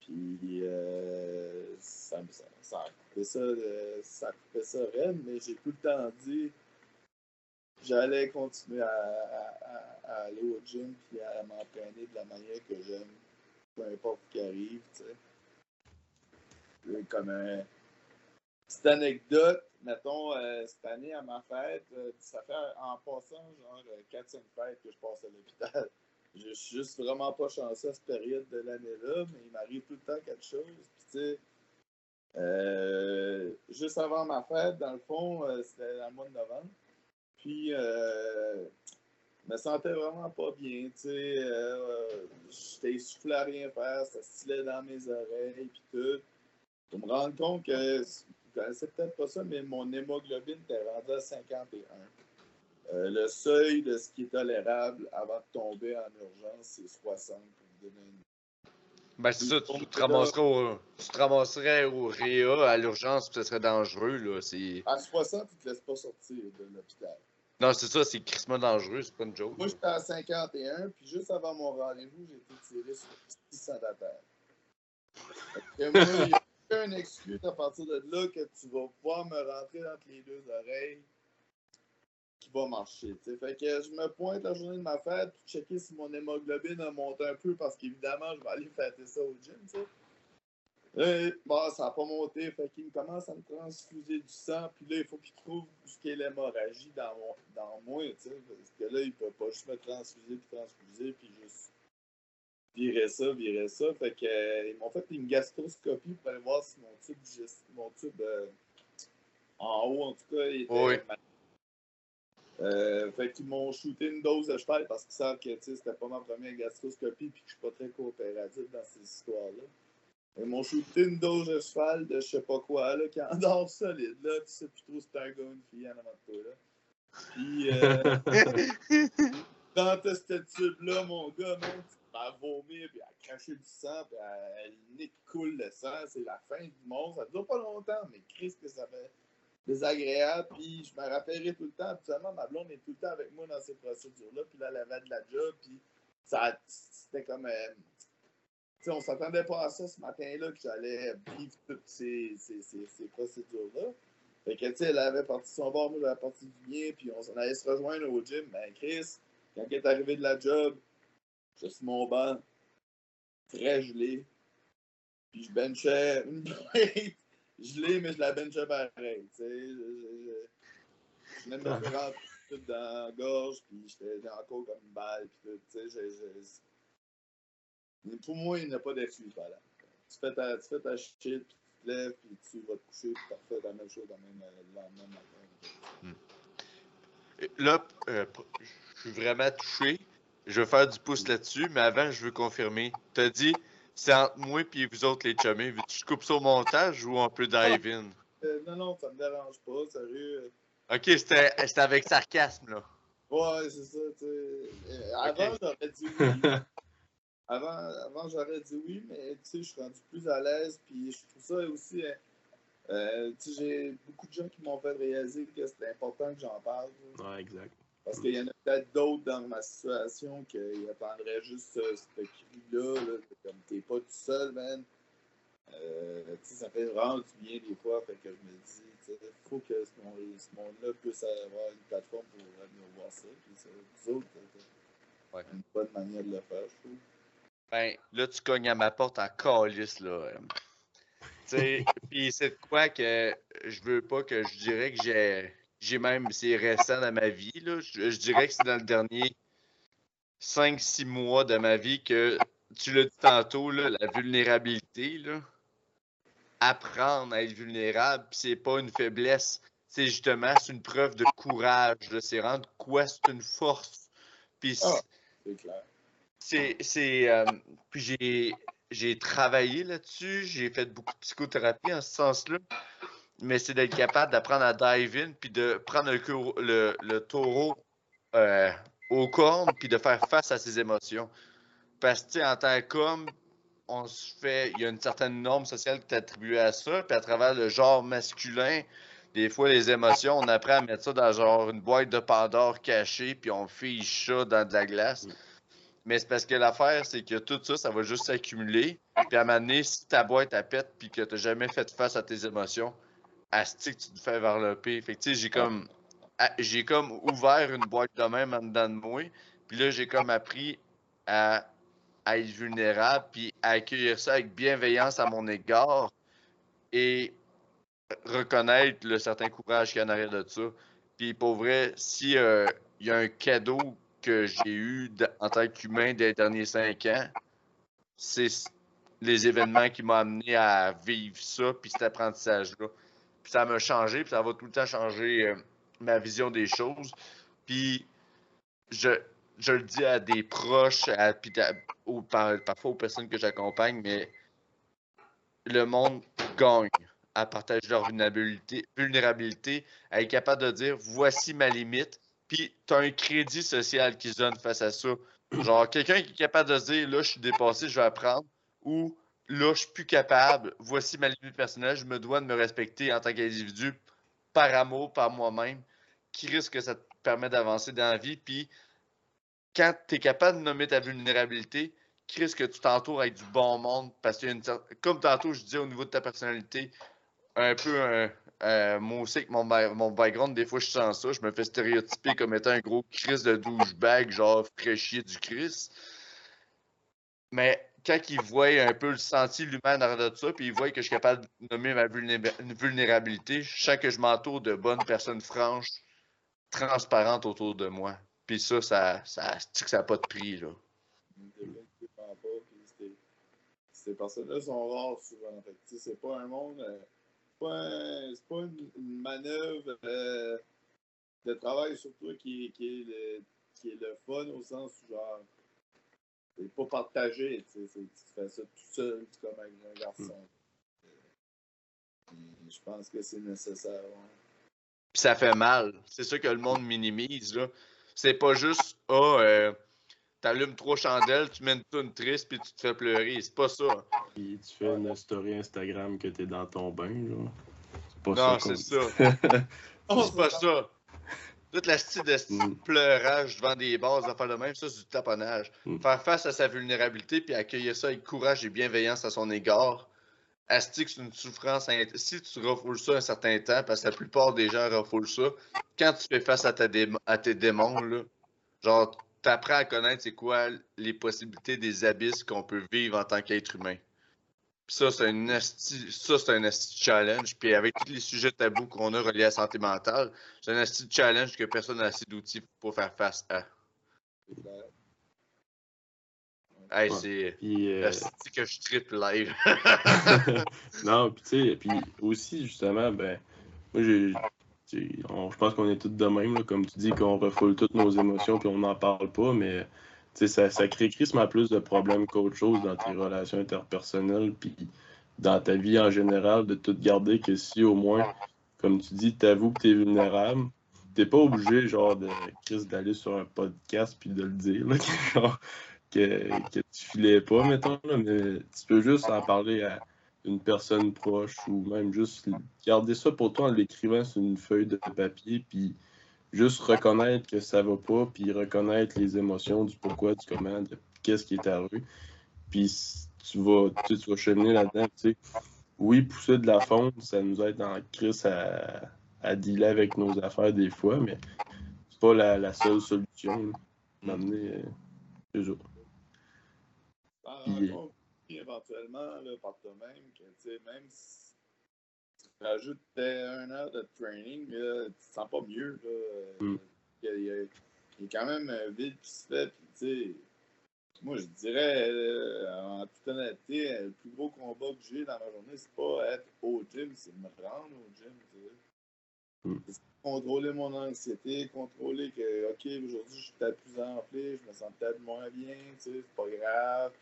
Puis euh, ça, ça, ça, a coupé ça, euh, ça a coupé ça raide, mais j'ai tout le temps dit j'allais continuer à, à, aller au gym puis à m'entraîner de la manière que j'aime, peu importe ce qui arrive, tu sais. Comme anecdote, mettons, euh, cette année à ma fête, euh, ça fait en passant genre 4-5 fêtes que je passe à l'hôpital. Je suis juste vraiment pas chanceux à cette période de l'année-là, mais il m'arrive tout le temps quelque chose. Puis, tu sais, euh, juste avant ma fête, dans le fond, c'était dans le mois de novembre. Puis, euh, je me sentais vraiment pas bien, tu sais. Euh, J'étais essoufflé à rien faire, ça stylait dans mes oreilles, puis tout. Je me rends compte que, c'est peut-être pas ça, mais mon hémoglobine était rendu à 51. Euh, le seuil de ce qui est tolérable avant de tomber en urgence, c'est 60 pour vous donner une ben, c'est ça, tu te, ramasserais au, tu te ramasserais au Réa à l'urgence, puis ça serait dangereux. Là. À 60, tu te laisses pas sortir de l'hôpital. Non, c'est ça, c'est crissement dangereux, c'est pas une joke. Moi, j'étais à 51, puis juste avant mon rendez-vous, j'ai été tiré sur 600 d'affaires. moi, il n'y a aucune excuse à partir de là que tu vas pouvoir me rentrer entre les deux oreilles qui va marcher. T'sais. Fait que je me pointe la journée de ma fête pour checker si mon hémoglobine a monté un peu parce qu'évidemment, je vais aller fêter ça au gym. Bon, ça n'a pas monté, fait qu'il commence à me transfuser du sang, puis là, il faut qu'il trouve ce qu'est l'hémorragie dans, dans moi, tu sais, parce que là, il peut pas juste me transfuser, puis transfuser, puis juste virer ça, virer ça. Fait qu'ils euh, m'ont fait une gastroscopie pour aller voir si mon tube, mon tube euh, en haut, en tout cas, était oui. Euh, fait qu'ils m'ont shooté une dose de cheval parce qu'ils savent que c'était pas ma première gastroscopie puis que je suis pas très coopératif dans ces histoires-là. Ils m'ont shooté une dose de cheval de je sais pas quoi, là, qui endort solide. Là, tu sais plus trop si c'est un gars ou une fille en avant de toi. Là. Puis, euh, dans ce tube-là, mon gars, man, à vomir, puis à cracher du sang, puis à, le nez le sang. C'est la fin du monde. Ça dure pas longtemps, mais Christ, que ça fait désagréable. Puis je me rappellerai tout le temps. Habituellement, ma blonde est tout le temps avec moi dans ces procédures-là. Puis là, elle avait de la job. Puis ça, c'était comme. Euh, on on s'attendait pas à ça ce matin-là, que j'allais vivre toutes ces, ces, ces, procédures-là. Fait que, tu sais, elle avait parti son bord, moi, j'avais parti du bien, puis on allait se rejoindre au gym. Ben, Chris, quand elle est arrivé de la job, je suis mon banc, très gelé, puis je benchais une plate gelée, mais je la benchais pareil, tu sais. Je, je, venais de me rentrer tout dans la gorge, puis j'étais encore comme une balle, puis tout, tu sais. Pour moi, il n'y a pas d'excuse là. Tu fais ta, tu fais ta shit, puis tu te lèves, puis tu vas te coucher, puis tu refais la même chose le lendemain matin. Hmm. Là, euh, je suis vraiment touché. Je vais faire du pouce là-dessus, mais avant, je veux confirmer. Tu as dit, c'est entre moi et vous autres, les chummies. Veux-tu couper ça au montage ou on peut dive in? Euh, non, non, ça me dérange pas, sérieux. Ok, c'était avec sarcasme, là. Ouais, c'est ça, tu sais. Euh, avant, j'aurais dit oui. Avant, avant j'aurais dit oui, mais je suis rendu plus à l'aise. Puis je trouve ça aussi. Euh, euh j'ai beaucoup de gens qui m'ont fait réaliser que c'était important que j'en parle. Ouais, exact. Parce qu'il y en a peut-être d'autres dans ma situation qui attendraient juste ce, ce cri-là. Là, comme t'es pas tout seul, man. Euh, ça fait vraiment du bien des fois. Fait que je me dis, il faut que ce monde-là puisse avoir une plateforme pour venir voir ça. Puis ça, vous autres, ouais. une bonne manière de le faire, je trouve. Ben, là, tu cognes à ma porte en calice, là. Tu sais, pis c'est quoi que je veux pas que je dirais que j'ai. J'ai même, c'est récent dans ma vie, là. Je, dirais que c'est dans le dernier 5-6 mois de ma vie que tu l'as dit tantôt, là, la vulnérabilité, là. Apprendre à être vulnérable, c'est pas une faiblesse. C'est justement, c'est une preuve de courage. C'est rendre quoi c'est une force. Puis ah, c'est clair. C'est. Euh, puis j'ai, j'ai travaillé là-dessus, j'ai fait beaucoup de psychothérapie en ce sens-là. Mais c'est d'être capable d'apprendre à dive in, puis de prendre le, le, taureau euh, au cornes, puis de faire face à ses émotions. Parce que, en tant qu'homme, on se fait. Il y a une certaine norme sociale qui est attribuée à ça, puis à travers le genre masculin, des fois, les émotions, on apprend à mettre ça dans genre une boîte de Pandore cachée, puis on fiche ça dans de la glace. Mais c'est parce que l'affaire, c'est que tout ça, ça va juste s'accumuler. Puis à un moment donné, si ta boîte à pète, puis que tu n'as jamais fait face à tes émotions, que tu te fais envelopper. Fait que tu sais, j'ai comme, j'ai comme ouvert une boîte de même en dedans de moi. Puis là, j'ai comme appris à, à être vulnérable, puis à accueillir ça avec bienveillance à mon égard. Et reconnaître le certain courage qu'il y a en arrière de ça. Puis pour vrai, si euh, y a un cadeau que j'ai eu en tant qu'humain des derniers cinq ans, c'est les événements qui m'ont amené à vivre ça, puis cet apprentissage-là. Puis ça m'a changé, puis ça va tout le temps changer euh, ma vision des choses. Puis je, je le dis à des proches, à, parfois aux personnes que j'accompagne, mais le monde gagne à partager leur vulnérabilité, à être capable de dire voici ma limite, puis tu as un crédit social qui se donne face à ça. Genre, quelqu'un qui est capable de dire là, je suis dépassé, je vais apprendre, ou là, je suis plus capable, voici ma limite personnelle, je me dois de me respecter en tant qu'individu par amour, par moi-même, qui risque que ça te permet d'avancer dans la vie, puis quand tu es capable de nommer ta vulnérabilité, qui risque que tu t'entoures avec du bon monde? Parce qu'il y a une comme tantôt je disais au niveau de ta personnalité, un peu un. Euh, aussi, avec mon, mon background, des fois, je sens ça. Je me fais stéréotyper comme étant un gros Chris de douchebag, genre fraîchier du Chris. Mais quand ils voient un peu le senti l'humain derrière de ça, puis ils voient que je suis capable de nommer ma vulnérabilité, je sens que je m'entoure de bonnes personnes franches, transparentes autour de moi. Puis ça, ça, ça, ça n'a pas de prix, là. Ces personnes-là sont rares souvent. C'est pas un monde. Euh, c'est pas une manœuvre euh, de travail sur toi qui, est le, qui est le fun au sens genre c'est pas partagé, tu fais ça tout seul comme un garçon. Hmm. Je pense que c'est nécessaire. Puis ça fait mal. C'est ça que le monde minimise. là. C'est pas juste Ah, euh, t'allumes trois chandelles, tu mets une toune triste, puis tu te fais pleurer. C'est pas ça. Puis tu fais une story Instagram que t'es dans ton bain, là. C'est pas non, c'est ça. c'est pas ça. Toute la style de mm. pleurage devant des bases, faire le même, ça, c'est du taponnage. Mm. Faire face à sa vulnérabilité, puis accueillir ça avec courage et bienveillance à son égard. Asti c'est une souffrance. Si tu refoules ça un certain temps, parce que la plupart des gens refoulent ça, quand tu fais face à, ta à tes démons, là, genre, t'apprends à connaître c'est quoi les possibilités des abysses qu'on peut vivre en tant qu'être humain. Ça, c'est un ça, c'est un challenge. Puis avec tous les sujets tabous qu'on a reliés à la santé mentale, c'est un asti challenge que personne n'a assez d'outils pour faire face à. Hey, c'est euh... que je triple live. non, puis tu sais, puis aussi, justement, ben, moi, j'ai je pense qu'on est tous de même, comme tu dis, qu'on refoule toutes nos émotions puis on n'en parle pas, mais ça, ça crée crissement plus de problèmes qu'autre chose dans tes relations interpersonnelles puis dans ta vie en général, de tout garder que si au moins, comme tu dis, t'avoues que t'es vulnérable, t'es pas obligé, genre, de d'aller sur un podcast puis de le dire, que, que tu filais pas, mettons, mais tu peux juste en parler à une personne proche ou même juste garder ça pour toi en l'écrivant sur une feuille de papier, puis juste reconnaître que ça va pas, puis reconnaître les émotions du pourquoi, du comment, de qu'est-ce qui est arrivé. Puis tu vas, tu, vas cheminer là-dedans. Tu sais. Oui, pousser de la fonte, ça nous aide en crise à, à dealer avec nos affaires des fois, mais c'est pas la, seule solution. D'amener euh, éventuellement là, par toi-même que même si tu rajoutes un heure de training, là, tu te sens pas mieux. Là. Mm. Il, y a, quand même un vide qui se fait. Puis, moi, je dirais, euh, en toute honnêteté, le plus gros combat que j'ai dans ma journée, c'est pas être au gym, c'est me rendre au gym. Mm. contrôler mon anxiété, contrôler que, OK, aujourd'hui, je suis peut-être plus enflé, je me sens peut-être moins bien, c'est pas grave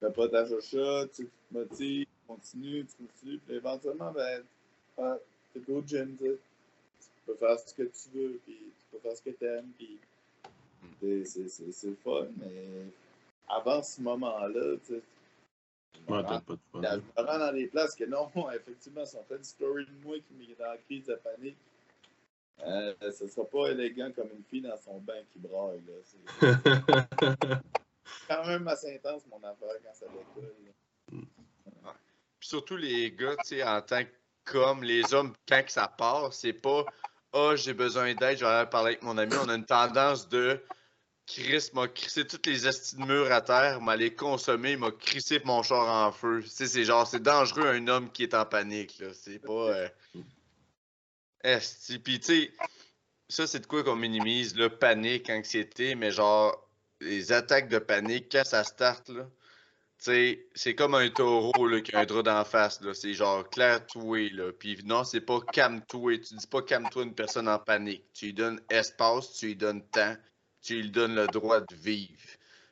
fais pas ta chocha, tu te motives, tu continues, tu continues, puis éventuellement, ben, ah, t'es gym, tu peux faire ce que tu veux, puis tu peux faire ce que t'aimes, puis c'est le fun, mais avant ce moment-là, tu sais. Je me rends dans des places que non, effectivement, sont fait une story de moi qui m'est dans la crise de panique. Euh, ce sera pas élégant comme une fille dans son bain qui braille. Là. quand même assez intense mon affaire quand ça décolle. Puis surtout les gars, tu sais, en tant que comme les hommes, quand ça part, c'est pas Ah, oh, j'ai besoin d'aide, je vais aller parler avec mon ami. On a une tendance de Chris m'a crissé toutes les estis de à terre, m'a les consommer, m'a crissé mon char en feu. C'est genre, c'est dangereux un homme qui est en panique. C'est pas. Euh... Esti. Puis, tu ça, c'est de quoi qu'on minimise, là, panique, anxiété, mais genre, les attaques de panique, quand ça start, là, c'est comme un taureau là, qui a un drap d'en face. Là. C'est genre clair toué. Là. Puis non, c'est pas calme-toi. Tu dis pas calme-toi une personne en panique. Tu lui donnes espace, tu lui donnes temps, tu lui donnes le droit de vivre.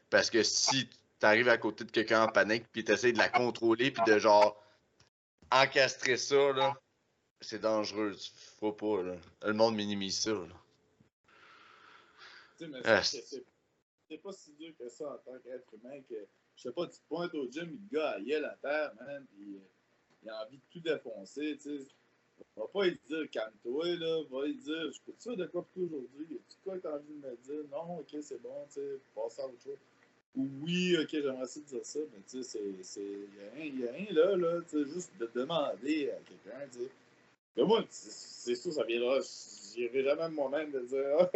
Parce que si tu arrives à côté de quelqu'un en panique, puis tu essaies de la contrôler, puis de genre encastrer ça, là, c'est dangereux. Faut pas. Là. Le monde minimise ça. Là. mais ah, c'est pas si dur que ça en tant qu'être humain que je sais pas, tu te pointes au gym, le gars a la terre, man, puis euh, il a envie de tout défoncer, tu sais. Va pas lui dire calme-toi, là. Va lui dire, je peux te dire de quoi pour aujourd'hui? Y a-tu quoi t'as envie de me dire? Non, ok, c'est bon, tu sais, passe à autre chose. Ou oui, ok, j'aimerais de dire ça, mais tu sais, c'est. Il y, a rien là, là, tu sais, juste de demander à quelqu'un, tu sais. Mais moi, c'est sûr, ça viendra. J'irai jamais moi-même de dire,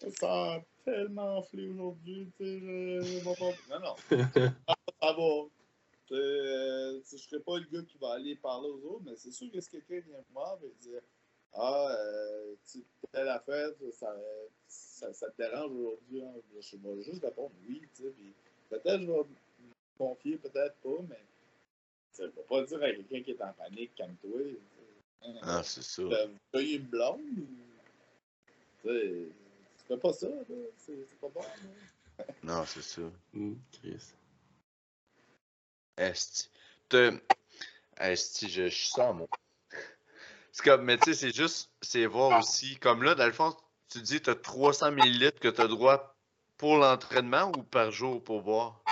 ça sent tellement enflé aujourd'hui, tu sais, je, Non, non. ça va. Euh, je serais pas le gars qui va aller parler aux autres, mais c'est sûr que si quelqu'un vient voir et dire Ah, euh, tu telle affaire, ça, ça, ça te dérange aujourd'hui, hein? je vais juste répondre oui, tu sais, puis peut-être je vais me confier, peut-être pas, mais tu ne pas dire à quelqu'un qui est en panique, calme-toi. Ah, c'est ça. Tu as une blonde ou. Fais pas ça, c'est pas bon. non, c'est ça. Mm, Chris. Esti. Esti, je, je sens moi. C'est comme, mais tu sais, c'est juste, c'est voir aussi, comme là, dans le fond, tu dis, tu as 300 ml que tu as droit pour l'entraînement ou par jour pour boire?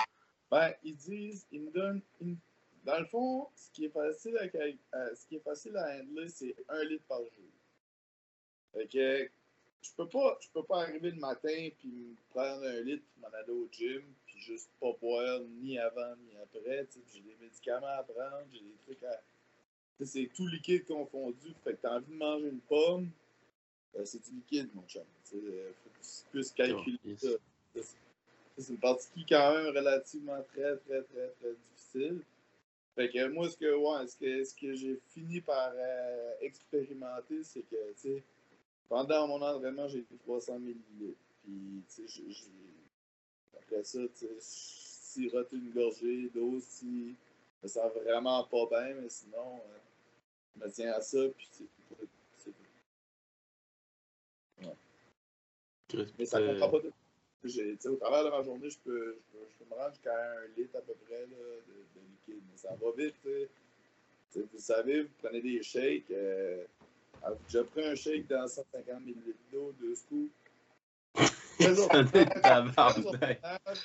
Ben, ils disent, ils me donnent, une... dans le fond, ce qui est facile à, euh, ce qui est facile à handler, c'est un litre par jour. Fait que je peux pas je peux pas arriver le matin puis me prendre un litre m'en aller au gym puis juste pas boire ni avant ni après. J'ai des médicaments à prendre, j'ai des trucs à. C'est tout liquide confondu. Fait que t'as envie de manger une pomme, euh, c'est du liquide, mon chum. Faut que tu puisses calculer ça. C'est une partie qui est quand même relativement très, très, très, très difficile. Fait que moi, ce que, ouais, ce que, ce que j'ai fini par euh, expérimenter, c'est que, tu sais, pendant mon entraînement, j'ai pris 300 ml. Puis, tu sais, après ça, tu sais, sirote une gorgée d'eau si je me sens vraiment pas bien, mais sinon, euh, je me tiens à ça, puis c'est tout. Ouais. Mais ça comprend pas de. Au travers de ma journée, je peux, je peux, je peux me rendre jusqu'à un litre à peu près là, de, de, liquide. Mais ça va vite. sais. Vous savez, vous prenez des shakes. Euh, j'ai pris un shake dans 150 ml d'eau, deux scoops.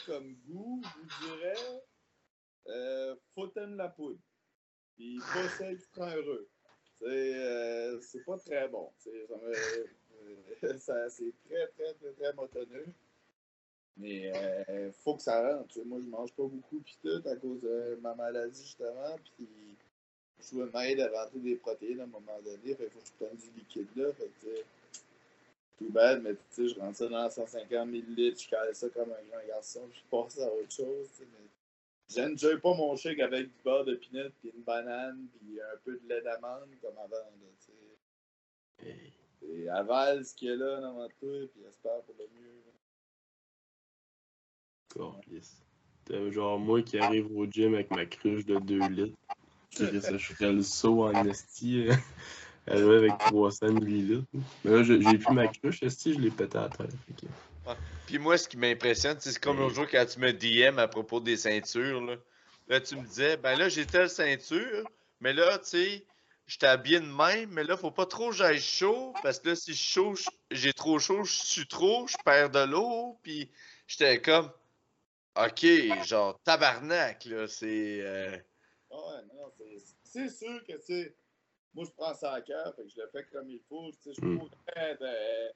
comme goût, je vous dirais, euh, de la poudre. Puis pas celle qui prend heureux. Euh, c'est pas très bon. Euh, c'est très, très, très, très motonneux. Mais euh, faut que ça rentre. Moi, je mange pas beaucoup pis tout à cause de ma maladie, justement. Puis je veux m'aider à rentrer des protéines à un moment donné. Fait faut que je prenne du liquide là. Fait que, tout bad, mais tu sais, je rentre ça dans 150 ml, je cale ça comme un grand garçon, puis je passe à autre chose. Mais j'enjoy pas mon shake avec du beurre de pinot, puis une banane, puis un peu de lait d'amande comme avant. Là, Et avale ce qu'il y a là dans toi, puis espère pour le mieux. Cool, yes. Genre moi qui arrive au gym avec ma cruche de 2 litres. Je ferais le saut en esti. Euh, avec 300 millilitres. Mais là, j'ai plus ma cruche, esti, je l'ai pété à terre. Puis moi, ce qui m'impressionne, c'est comme l'autre jour quand tu me DM à propos des ceintures. Là, là tu me disais, ben là, j'ai telle ceinture, mais là, tu sais, je t'habille de même, mais là, faut pas trop que j'aille chaud, parce que là, si je chaud, j'ai trop chaud, je suis trop, je perds de l'eau, puis j'étais comme, Ok, genre tabarnak, là, c'est. Euh... Ouais, non, c'est sûr que, tu sais, moi, je prends ça à cœur, fait que je le fais comme il faut. Tu sais, je mm. pourrais être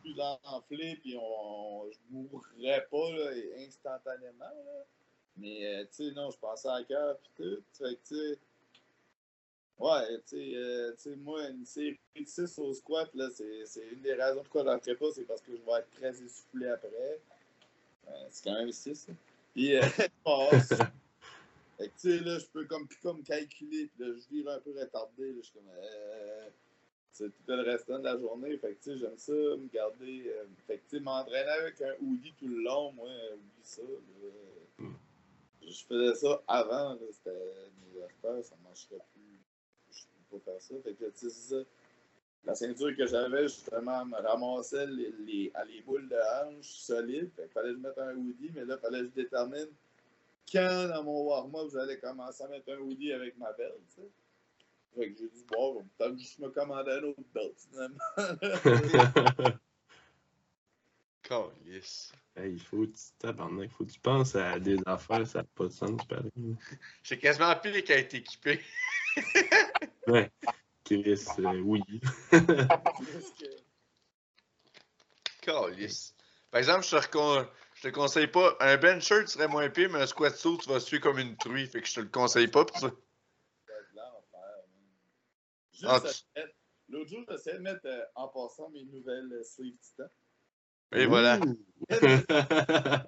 plus enflé, puis on, je mourrais pas là, instantanément, là. Mais, euh, tu sais, non, je prends ça à cœur, puis tout. Fait que, tu sais. Ouais, tu sais, euh, moi, une série de 6 au squat, là, c'est une des raisons pourquoi je n'entrerai pas, c'est parce que je vais être très essoufflé après. Euh, c'est quand même 6. Puis, euh, Fait que, tu sais, là, je peux comme, comme calculer, puis là, je vire un peu retardé, là, je suis comme, euh, c'est tout le restant de la journée, fait que, tu sais, j'aime ça, me garder, euh, fait que, tu sais, m'entraîner avec un hoodie tout le long, moi, oublie ça, là. Je faisais ça avant, là, c'était mes affaires, ça ne marcherait plus, je peux pas faire ça, fait que, tu sais, c'est ça. La ceinture que j'avais, justement, me ramassait les, les, les boules de hanche solides. Fait fallait que je mette un hoodie, mais là, il fallait que je détermine quand dans mon warm-up, j'allais commencer à mettre un hoodie avec ma belle, tu sais. Fait que j'ai dit, bon, peut-être que je me commandais un autre belt, finalement. Calice. Hey, il faut, il faut que tu penses à des affaires, ça n'a pas de sens, pareil. J'ai quasiment qui a été équipé. ouais. Chris, euh, oui. Calice. Par exemple, je te, je te conseille pas. Un bench shirt serait moins pire, mais un squat suit, tu vas suer comme une truie. Fait que je te le conseille pas pour ça. Ah, l'autre jour, j'essayais de mettre euh, en passant mes nouvelles euh, sleeves titan. Et voilà.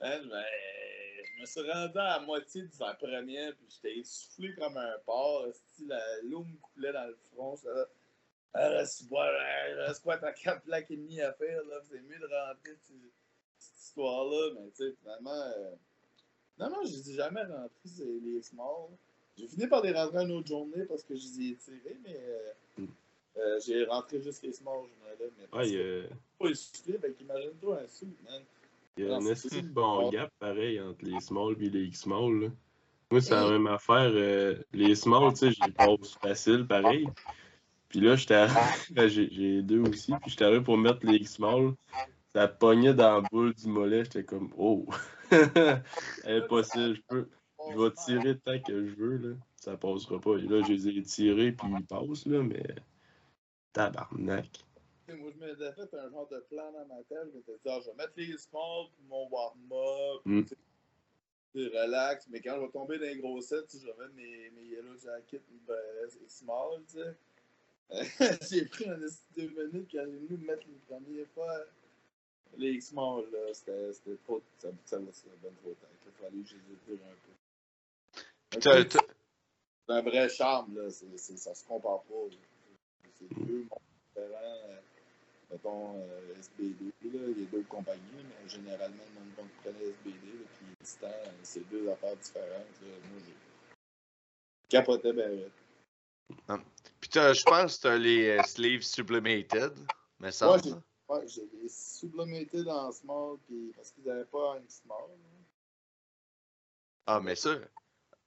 Ben, je me suis rendu à la moitié de la première, puis j'étais essoufflé comme un porc. L'eau me coulait dans le front. Ça, ah, je squat à 4 plaques et demi à faire. C'est mieux de rentrer cette histoire-là. Mais tu sais, finalement, euh... non, non, je les ai jamais rentrés, les small. J'ai fini par les rentrer une autre journée parce que je les ai tirés, mais euh, mm. euh, j'ai rentré juste les small journée-là. Mais ouais, euh... pas essoufflé, fait qu'imagine-toi un sou, man. Il y a un assez bon gap pareil entre les small et les X-small. Moi, c'est la même affaire. Euh, les small, tu sais, je les pose facile pareil. Puis là, j'étais ben, j'ai deux aussi. Puis j'étais arrivé pour mettre les X-small. Ça pognait dans la boule du mollet. J'étais comme, oh, impossible. Je peux, je vais tirer tant que je veux. Là. Ça passera pas. Et là, je les ai tirés, puis ils passent, là, mais tabarnak moi, je m'étais fait un genre de plan dans ma tête. Je m'étais dit, ah, je vais mettre les smalls pour mon warm-up. Mm. relax. Mais quand je vais tomber dans les gros sets, je vais mettre mes, mes yellow jackets et small, tu sais. j'ai pris un deux minutes quand j'ai voulu mettre les premières fois les small, là. C'était trop. Ça, ça bien trop tard. Il fallait que je les un peu. C'est un vrai charme, là. C ça se compare pas. C'est deux mondes différents mettons, euh, SBD. Là. Il y a d'autres compagnies, mais généralement, le monde qui prenait SBD, là, puis c'est deux affaires différentes. Là. Moi, j'ai capoté ben. Puis je pense que les euh, sleeves sublimated, mais ça. Ouais, j'ai ouais, les sublimated en small, puis parce qu'ils n'avaient pas un small. Ah, mais ça,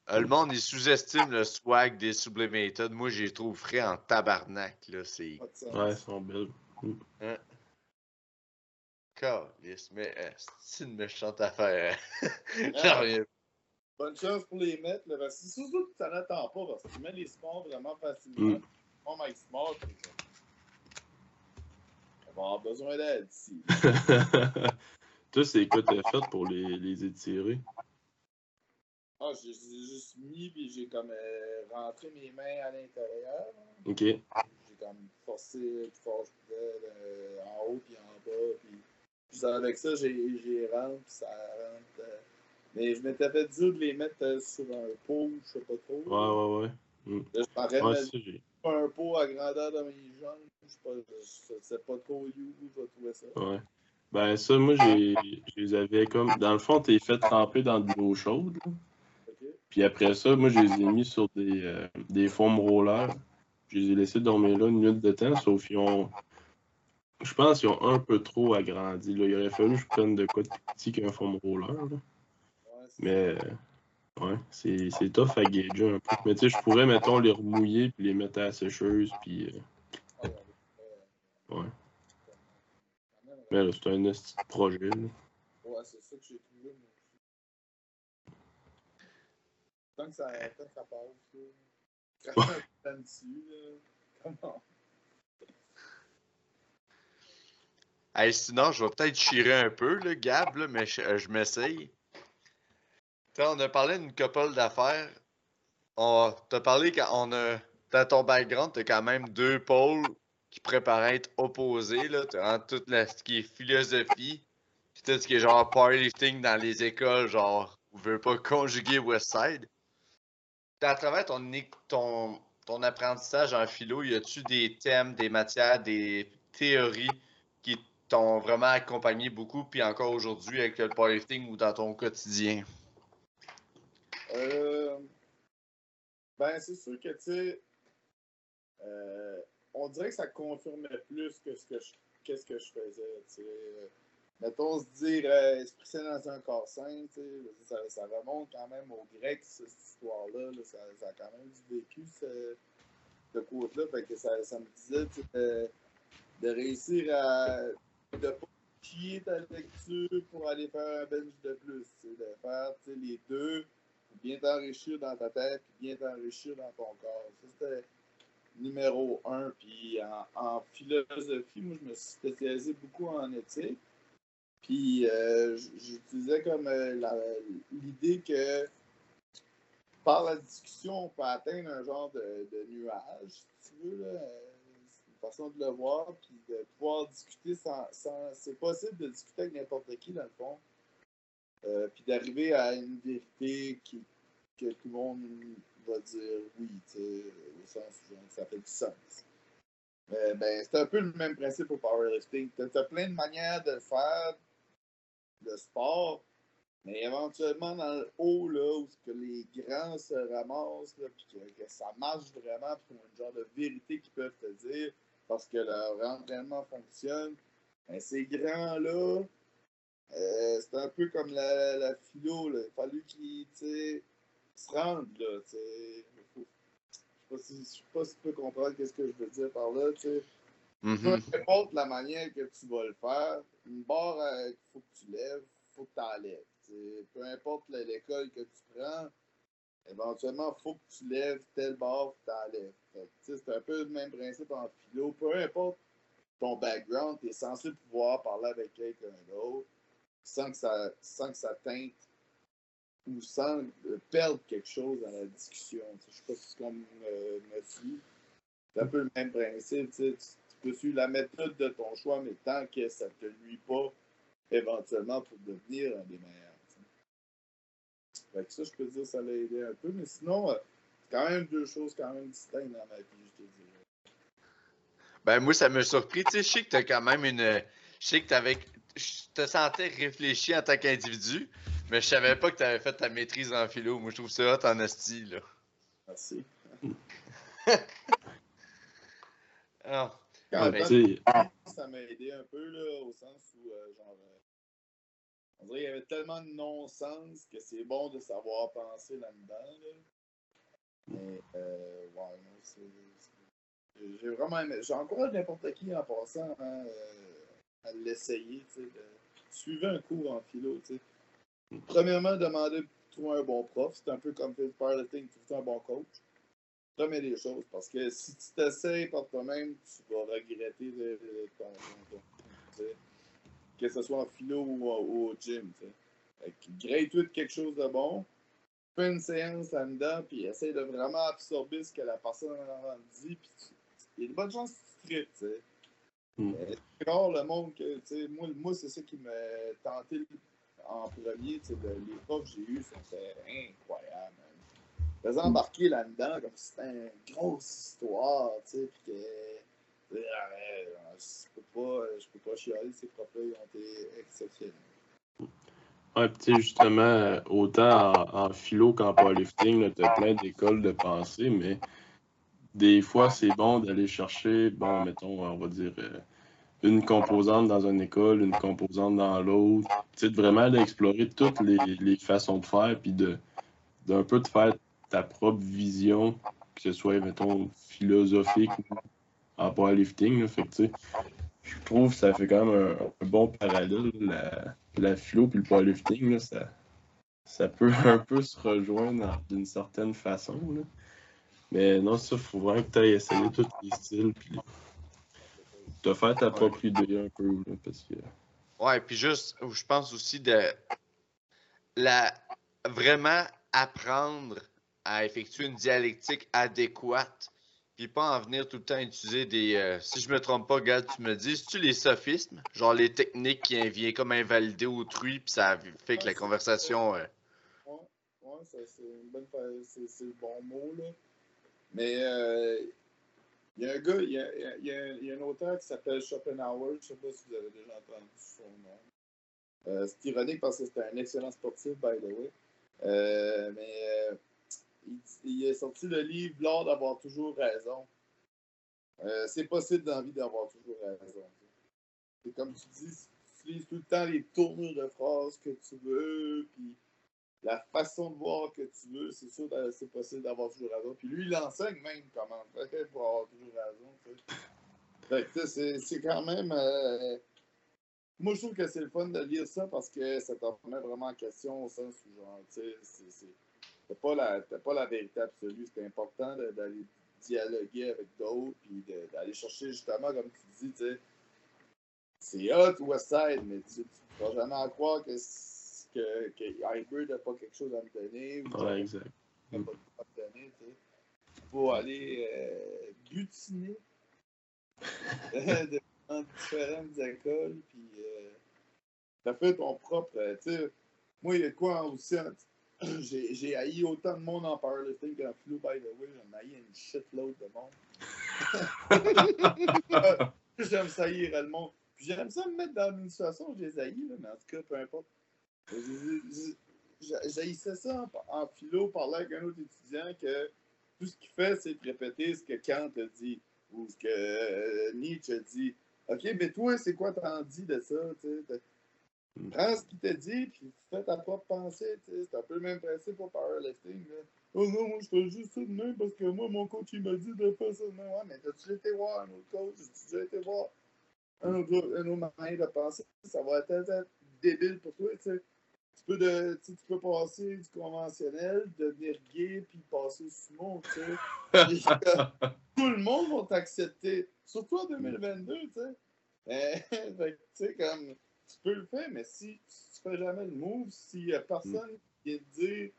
euh, le monde, il sous-estime le swag des sublimated. Moi, j'ai trouvé frais en tabarnak. Là, c'est... Ouais, ils sont belles. Hein? mais euh, c'est une méchante affaire. Hein? Bonne chance pour les mettre. Là, parce que surtout que tu n'en attends pas, parce que tu mets les sports vraiment facilement. Mm. Oh my smart, on va avoir besoin d'aide ici. Toi, c'est quoi t'as fait pour les, les étirer? Ah, j'ai juste mis, puis j'ai comme euh, rentré mes mains à l'intérieur. Ok comme forcé le fort euh, en haut puis en bas. Puis, avec ça, j'ai rentre, puis ça rentre. Euh, mais je m'étais fait dire de les mettre euh, sur un pot, je sais pas trop. Ouais, ouais, ouais. Mm. Là, je parlais de un pot à grandeur de mes jambes. Je sais pas, trop où je vais trouver ça. Ouais. Ben ça, moi, j'ai, je les avais comme... Dans le fond, t'es fait tremper dans de l'eau chaude. Puis après ça, moi, je les ai mis sur des, des foam rollers. Je les ai laissés dormir là une minute de temps, sauf qu'ils ont. Je pense qu'ils ont un peu trop agrandi. Là. Il aurait fallu que je prenne de quoi de plus petit qu'un foam roller. Là. Mais ouais, c'est, c'est tough à gager un peu. Mais tu sais, je pourrais, mettons, les remouiller puis les mettre à la sécheuse. Puis, euh... Ouais. Mais là, c'est un petit projet. Là. Ouais, c'est ça que j'ai trouvé, aussi. Tant que ça, tant que ça passe, là. Cracher un dessus, là. Comment? Hey, sinon, je vais peut-être chirer un peu, le Gab, là, mais je, je m'essaye. On a parlé d'une couple d'affaires. On t'a parlé qu'on a. Dans ton background, t'as quand même deux pôles qui préparent être opposés. Là. T'as tout ce qui est philosophie, puis tout ce qui est genre powerlifting dans les écoles, genre, on veut pas conjuguer Westside. À travers ton, ton, ton apprentissage en philo, y a-tu des thèmes, des matières, des théories qui t'ont vraiment accompagné beaucoup, puis encore aujourd'hui avec le powerlifting ou dans ton quotidien? Euh, ben, c'est sûr que, tu sais, euh, on dirait que ça confirmait plus que ce que je, qu'est-ce que je faisais, tu. Mettons, se dire euh, esprit saint dans un corps sain, tu ça, remonte quand même au grec, cette histoire-là. ça, ça, a quand même du vécu, ce, ce côté-là. Fait que ça, ça me disait, de, de réussir à de pas chier ta lecture pour aller faire un bench de plus. De faire les deux bien t'enrichir dans ta tête et bien t'enrichir dans ton corps. Ça, c'était numéro un. Puis en, philosophie, moi, je me suis spécialisé beaucoup en éthique. Puis euh, j'utilisais comme euh, l'idée que par la discussion, on peut atteindre un genre de, nuage, si tu veux. Là façon de le voir, puis de pouvoir discuter sans. c'est possible de discuter avec n'importe qui, dans le fond. Euh, puis d'arriver à une vérité qui, que tout le monde va dire oui, au sens où ça fait du sens. Mais ben, c'est un peu le même principe au powerlifting. Tu as, plein de manières de faire le sport, mais éventuellement dans le haut, là, où que les grands se ramassent, puis que, ça marche vraiment, pour une genre de vérité qu'ils peuvent te dire, parce que leur entraînement fonctionne. Ben, ces grands-là, euh, c'est un peu comme la, la philo. Là. Il a fallu qu'ils se rendent. Là, je ne sais pas si tu peux comprendre ce que je veux dire par là. Mm-hmm. Peu importe la manière que tu vas le faire, une barre euh, qu'il faut que tu lèves, il faut que tu enlèves. Peu importe l'école que tu prends, éventuellement, il faut que tu lèves telle barre, tu t'enlèves. C'est un peu le même principe en philo. Peu importe ton background, tu es censé pouvoir parler avec quelqu'un d'autre sans que ça, sans que ça teinte ou sans perdre quelque chose dans la discussion. Je sais pas si c'est comme euh, me C'est un peu le même principe. Tu, peux suivre la méthode de ton choix, mais tant que ça ne te nuit pas éventuellement pour devenir un des meilleurs. Ça, je peux dire, ça l'a aidé un peu, mais sinon, euh, c'est quand même deux choses quand même distinctes dans ma vie, je te dirais. Ben, moi, ça m'a surpris. Tu sais, je sais que t'as quand même une. Je sais que t'avais. Je te sentais réfléchir en tant qu'individu, mais je savais pas que tu avais fait ta maîtrise en philo. Moi, je trouve ça hot en style, là. Merci. ah. ça m'a aidé un peu, là, au sens où, euh, genre, euh, on dirait qu'il y avait tellement de non-sens que c'est bon de savoir penser là-dedans. Mais, euh, ouais, c'est. J'ai vraiment aimé. J'encourage n'importe qui en passant hein, euh, à l'essayer. De... Suivez un cours en philo. sais. Premièrement, demandez de trouver un bon prof. C'est un peu comme faire piloting, trouver un bon coach. Remets les choses parce que si tu t'essayes par toi-même, tu vas regretter de, ton, ton, que ce soit en philo ou, au gym. Grade-toi quelque chose de bon, fais une séance là-dedans, puis essaye de vraiment absorber ce que la personne en dit, puis il y a de bonnes chances que tu tripes, tu. Mm. C'est rare le monde que, tu sais, moi, moi c'est ça qui m'a tenté en premier, tu sais, les profs que j'ai eus, c'était incroyable. Faisant embarquer là-dedans comme si c'était une grosse histoire, tu sais, puis que je peux pas, je peux pas chialer, ces profs-là, ils ont été exceptionnels. Ouais, tu sais, justement, autant en, philo qu'en powerlifting, tu as plein d'écoles de pensée, mais des fois, c'est bon d'aller chercher, bon, mettons, on va dire, euh, une composante dans une école, une composante dans l'autre. Tu sais, vraiment d'explorer toutes les, les, façons de faire, puis de d'un peu de faire ta propre vision, que ce soit, mettons, philosophique ou en powerlifting. Fait que, je trouve que ça fait quand même un, bon parallèle la philo puis le powerlifting, là, ça, ça peut un peu se rejoindre d'une certaine façon. Là. Mais non, ça, faut vraiment que tu ailles essayer tous les styles puis te faire ta propre idée un peu. Là, parce que... Ouais, puis juste, je pense aussi de la vraiment apprendre à effectuer une dialectique adéquate, puis pas en venir tout le temps utiliser des. Euh, si je me trompe pas, gars, tu me dis, tu les sophismes, genre les techniques qui viennent comme invalider autrui, puis ça fait que la conversation. Euh, ouais, ouais, c'est une bonne. C'est le bon mot, là. Mais euh, il y a un gars, il y a, y, a, y a, un auteur qui s'appelle Schopenhauer, je sais pas si vous avez déjà entendu son nom. c'est ironique parce que c'est un excellent sportif, by the way. mais il, est sorti le livre L'art d'avoir toujours raison. Euh, c'est possible d'envie d'avoir toujours raison. C'est comme tu dis, tu utilises tout le temps les tournures de phrases que tu veux, la façon de voir que tu veux, c'est sûr que c'est possible d'avoir toujours raison. Puis lui, il enseigne même comment faire pour avoir toujours raison. c'est quand même. Euh, moi, je trouve que c'est le fun de lire ça parce que ça te remet vraiment en question au sens où, genre, tu sais, c'est pas, la, pas la vérité absolue. C'est important d'aller dialoguer avec d'autres, puis d'aller chercher justement, comme tu dis, tu sais, c'est hot West Side, mais tu ne vas jamais en croire que, que, que n'a pas quelque chose à me donner. Ou ouais, exact. Pas de à me donner, tu sais. Faut aller euh, butiner dans différentes écoles, puis euh, t'as fait ton propre, euh, tu sais, moi, il y a quoi aussi, j'ai haï autant de monde en powerlifting qu'en flu, by the way. J'en haï une shitload de monde. j'aime ça haïr le monde. Puis j'aime ça me mettre dans une situation où j'ai haï, là, mais en tout cas, peu importe. J'haïssais ça en, philo, parler avec un autre étudiant que tout ce qu'il fait, c'est de répéter ce que Kant a dit ou ce que euh, Nietzsche a dit. OK, mais toi, c'est quoi t'en dis de ça? Prends ce qu'il t'a dit, puis fais ta propre pensée. C'est un peu le même principe pour powerlifting. Là. Oh non, moi je fais juste ça de même parce que moi, mon coach il m'a dit de faire ça de même. Ouais, mais t'as-tu été voir un autre coach? As-tu déjà été voir un autre, un autre moyen de penser? Ça va être, débile pour toi. Peux, de, tu peux passer du conventionnel, devenir gay, puis passer au sumo. tout le monde va t'accepter. Surtout en 2022, tu sais. tu sais, comme tu peux le faire, mais si tu fais jamais le move, s'il n'y a personne qui vient te dire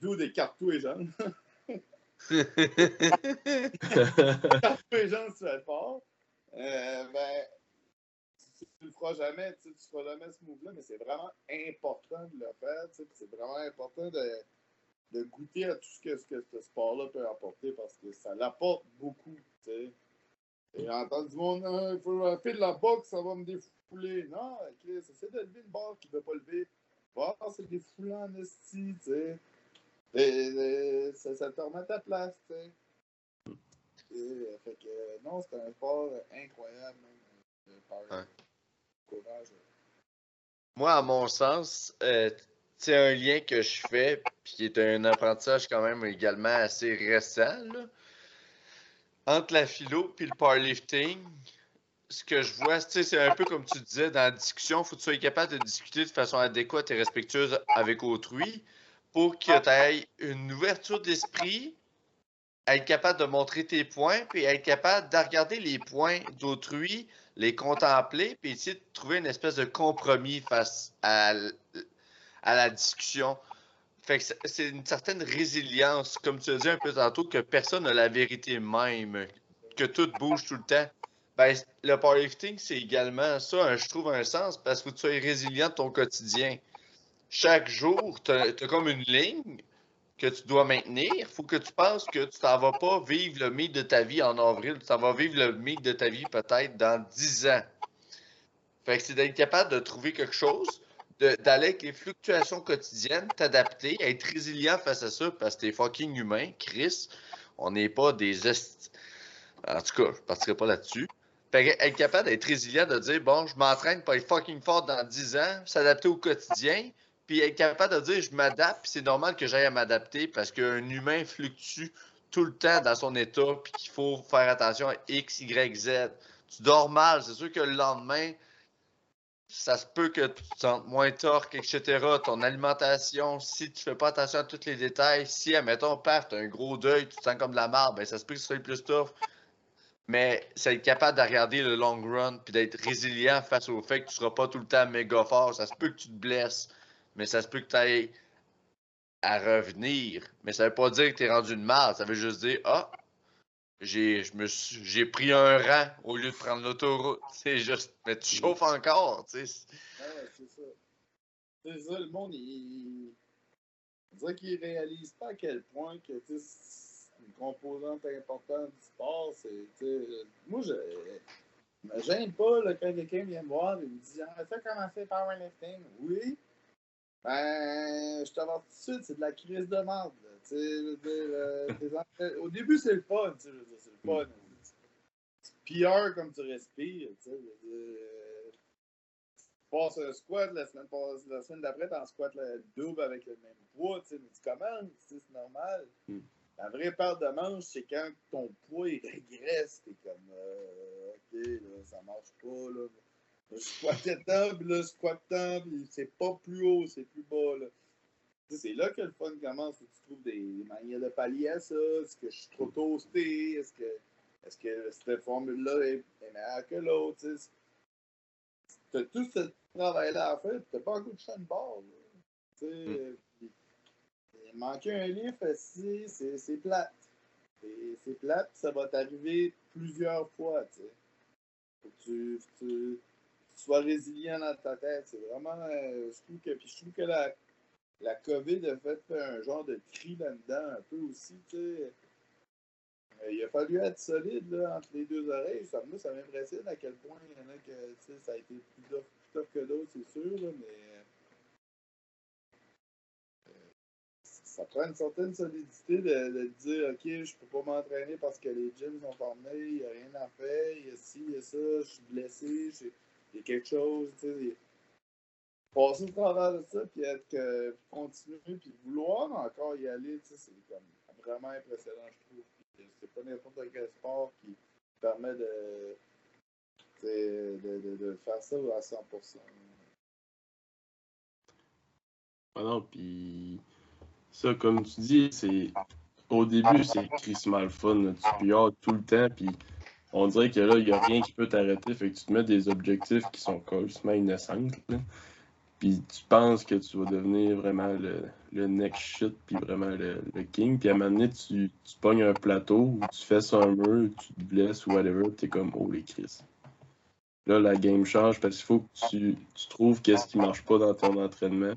d'où des cartes tous les jeunes. cartes tous les jeunes, tu fais pas. Euh, ben, tu le feras jamais, tu ne feras jamais ce move-là, mais c'est vraiment important de le faire. C'est vraiment important de, goûter à tout ce que, ce sport-là peut apporter parce que ça l'apporte beaucoup. T'sais. Et entendre du monde, hein, il faut faire de la boxe, ça va me défouler fouler. Non, Chris, essaie de lever le bord qui ne veut pas lever. Voir, c'est des foulants en esti, tu ça, te remet à ta place, tu non, c'est un sport incroyable. Euh, Moi, à mon sens, euh, c'est un lien que je fais, puis qui est un apprentissage quand même également assez récent, entre la philo et le powerlifting ce que je vois, c'est un peu comme tu disais dans la discussion, il faut que tu sois capable de discuter de façon adéquate et respectueuse avec autrui pour que tu aies une ouverture d'esprit, être capable de montrer tes points, puis être capable de regarder les points d'autrui, les contempler, puis essayer de trouver une espèce de compromis face à, la discussion. C'est une certaine résilience, comme tu as dit un peu tantôt, que personne n'a la vérité même, que tout bouge tout le temps. Ben, le powerlifting, c'est également ça, je trouve un sens, parce que tu sois résilient de ton quotidien. Chaque jour, tu as, comme une ligne que tu dois maintenir. Il faut que tu penses que tu t'en vas pas vivre le mythe de ta vie en avril, tu t'en vas vivre le mythe de ta vie peut-être dans 10 ans. Fait que c'est d'être capable de trouver quelque chose, d'aller avec les fluctuations quotidiennes, t'adapter, être résilient face à ça, parce que t'es fucking humain, Chris. On n'est pas des... En tout cas, je ne partirai pas là-dessus être capable d'être résilient, de dire bon, je m'entraîne pour être fucking fort dans 10 ans, s'adapter au quotidien, puis être capable de dire je m'adapte, puis c'est normal que j'aille à m'adapter parce qu'un humain fluctue tout le temps dans son état, puis qu'il faut faire attention à X, Y, Z. Tu dors mal, c'est sûr que le lendemain, ça se peut que tu te sentes moins torque, etc. Ton alimentation, si tu fais pas attention à tous les détails, si, admettons, paf, tu as un gros deuil, tu te sens comme de la marde, ben ça se peut que ce soit plus tough. Mais être capable de regarder le long run puis d'être résilient face au fait que tu seras pas tout le temps méga fort. Ça se peut que tu te blesses, mais ça se peut que tu ailles à revenir. Mais ça veut pas dire que tu es rendu une marde. Ça veut juste dire, ah, j'ai j'ai pris un rang au lieu de prendre l'autoroute. C'est juste. Mais tu chauffes encore, c'est ça. C'est ça, le monde, il. Réalise pas à quel point que c'est une composante importante du sport. C'est. Moi, je. me gêne pas là, quand quelqu'un vient me voir et me dit Ah, ça commencé powerlifting. Oui. Ben, je t'avance tout de suite, c'est de la crise de merde. Euh, au début, c'est le fun, c'est le fun. Tu PR comme tu respires. Tu passes un squat la semaine, la semaine d'après, tu en squat le double avec le même poids, mais tu commandes, c'est normal. Hmm. La vraie part de manche, c'est quand ton poids il régresse, t'es comme euh, OK, là, ça marche pas. Là. Squattais tant, puis là, je squatte tant, puis c'est pas plus haut, c'est plus bas. Là. C'est là que le fun commence. Tu trouves des manières de pallier à ça. Est-ce que je suis trop toasté? Est-ce que, est que cette formule-là est, meilleure que l'autre? Tu as tout ce travail-là à faire, tu n'as pas un coup de chaîne barre. Mm. Manquer un livre, c'est plate. C'est plate, ça va t'arriver plusieurs fois. Tu, tu, sois résilient dans ta tête. C'est vraiment. Euh, je trouve que, puis je trouve que la la COVID a fait un genre de tri là-dedans, un peu aussi. Euh, il a fallu être solide là, entre les deux oreilles. Ça, moi, ça m'impressionne à quel point ça a été plus tough, que d'autres, c'est sûr, là, mais euh, ça prend une certaine solidité de, dire OK, je peux pas m'entraîner parce que les gyms sont fermés, il n'y a rien à faire, il y a ci, il y a ça, je suis blessé, y a quelque chose, tu sais passer au travers de ça, puis être que, continuer, puis vouloir encore y aller, c'est comme vraiment impressionnant, je trouve. C'est pas n'importe quel sport qui permet de, de, de, de, faire ça à 100%. Ah non, puis ça, comme tu dis, c'est au début, c'est Chris mal fun. Tu piores tout le temps, puis on dirait que là, il n'y a rien qui peut t'arrêter. Fait que tu te mets des objectifs qui sont complètement innocents. Puis tu penses que tu vas devenir vraiment le, le next shit, puis vraiment le, king. Puis à un moment donné, tu, tu pognes un plateau, tu fais ça un mur, tu te blesses ou whatever, t'es comme, oh les Chris. Là, la game change parce qu'il faut que tu, tu trouves qu'est-ce qui marche pas dans ton entraînement.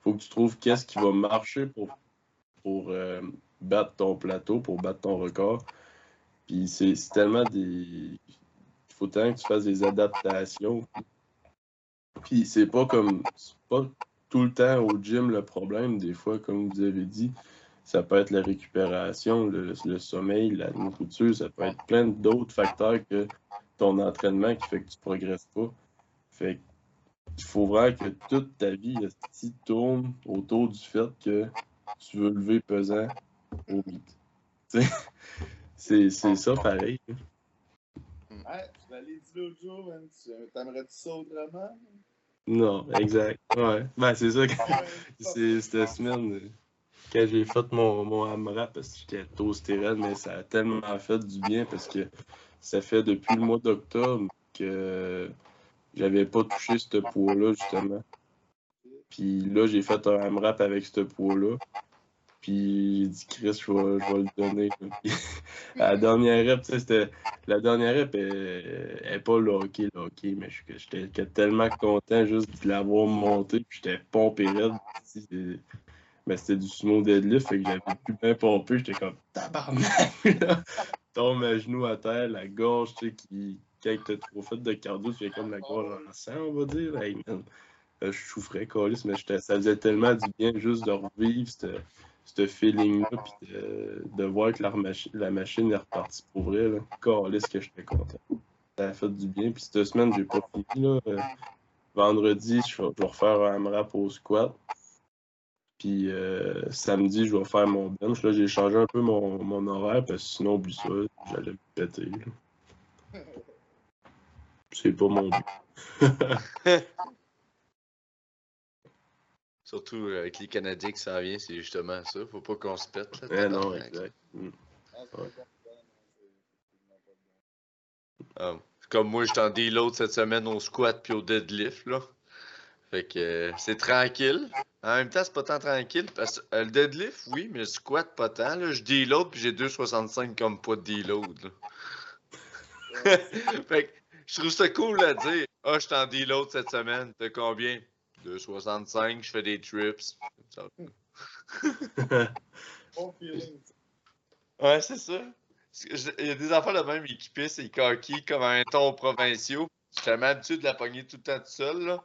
faut que tu trouves qu'est-ce qui va marcher pour, pour euh, battre ton plateau, pour battre ton record. Puis c'est tellement des. Il faut tellement que tu fasses des adaptations. Puis c'est pas comme. C'est pas tout le temps au gym le problème. Des fois, comme vous avez dit, ça peut être la récupération, le, sommeil, la nourriture, ça peut être plein d'autres facteurs que ton entraînement qui fait que tu progresses pas. Fait il faut vraiment que toute ta vie tourne autour du fait que tu veux lever pesant au vite. c'est ça pareil. Ouais, tu l'as dit l'autre jour, t'aimerais-tu ça autrement? Non, exact. Ouais. Ben, c'est ça que c'est cette semaine, quand j'ai fait mon, mon AMRAP, parce que j'étais toasté mais ça a tellement fait du bien parce que ça fait depuis le mois d'octobre que j'avais pas touché ce poids-là, justement. Puis là, j'ai fait un AMRAP avec ce poids-là. Puis j'ai dit, Chris, je vais, le donner. la dernière rep, c'était. La dernière rep, elle, elle est pas le hockey, mais j'étais tellement content juste de l'avoir monté. Puis j'étais pompé raide. Mais c'était du sumo deadlift, fait que j'avais plus bien pompé. J'étais comme tabarnak! Tombe à genoux à terre, la gorge, tu sais, qui. Quand t'as trop fait de cardio, tu fais comme la gorge en sang, on va dire. Hey, man. Euh, je souffrais, Calis, mais ça faisait tellement du bien juste de revivre ce feeling-là, puis de, voir que la, la, machine est repartie pour vrai. Là. ce que j'étais content. Ça a fait du bien. Puis cette semaine, j'ai pas fini. Là. Euh, vendredi, je vais, refaire un AMRAP au squat. Puis euh, samedi, je vais faire mon bench. Là, j'ai changé un peu mon, mon horaire parce que sinon, oublie ça, j'allais me péter. c'est pas mon but. Surtout avec les Canadiens qui s'en viennent, c'est justement ça. Faut pas qu'on se pète. Là, non, exact. Mm. Ah, comme moi, je t'en dis l'autre cette semaine au squat puis au deadlift. Là. Fait que euh, c'est tranquille. En même temps, c'est pas tant tranquille parce que euh, le deadlift, oui, mais le squat, pas tant. Là. Je deload puis j'ai 2,65 comme poids de deload. fait que je trouve ça cool à dire. Ah, je t'en deload cette semaine. T'as combien? 2,65, je fais des trips. ouais, c'est ça. Il y a des enfants de même équipés, c'est coquilles comme un ton provinciaux. J'étais habitué de la pogner tout le temps tout seul. Là,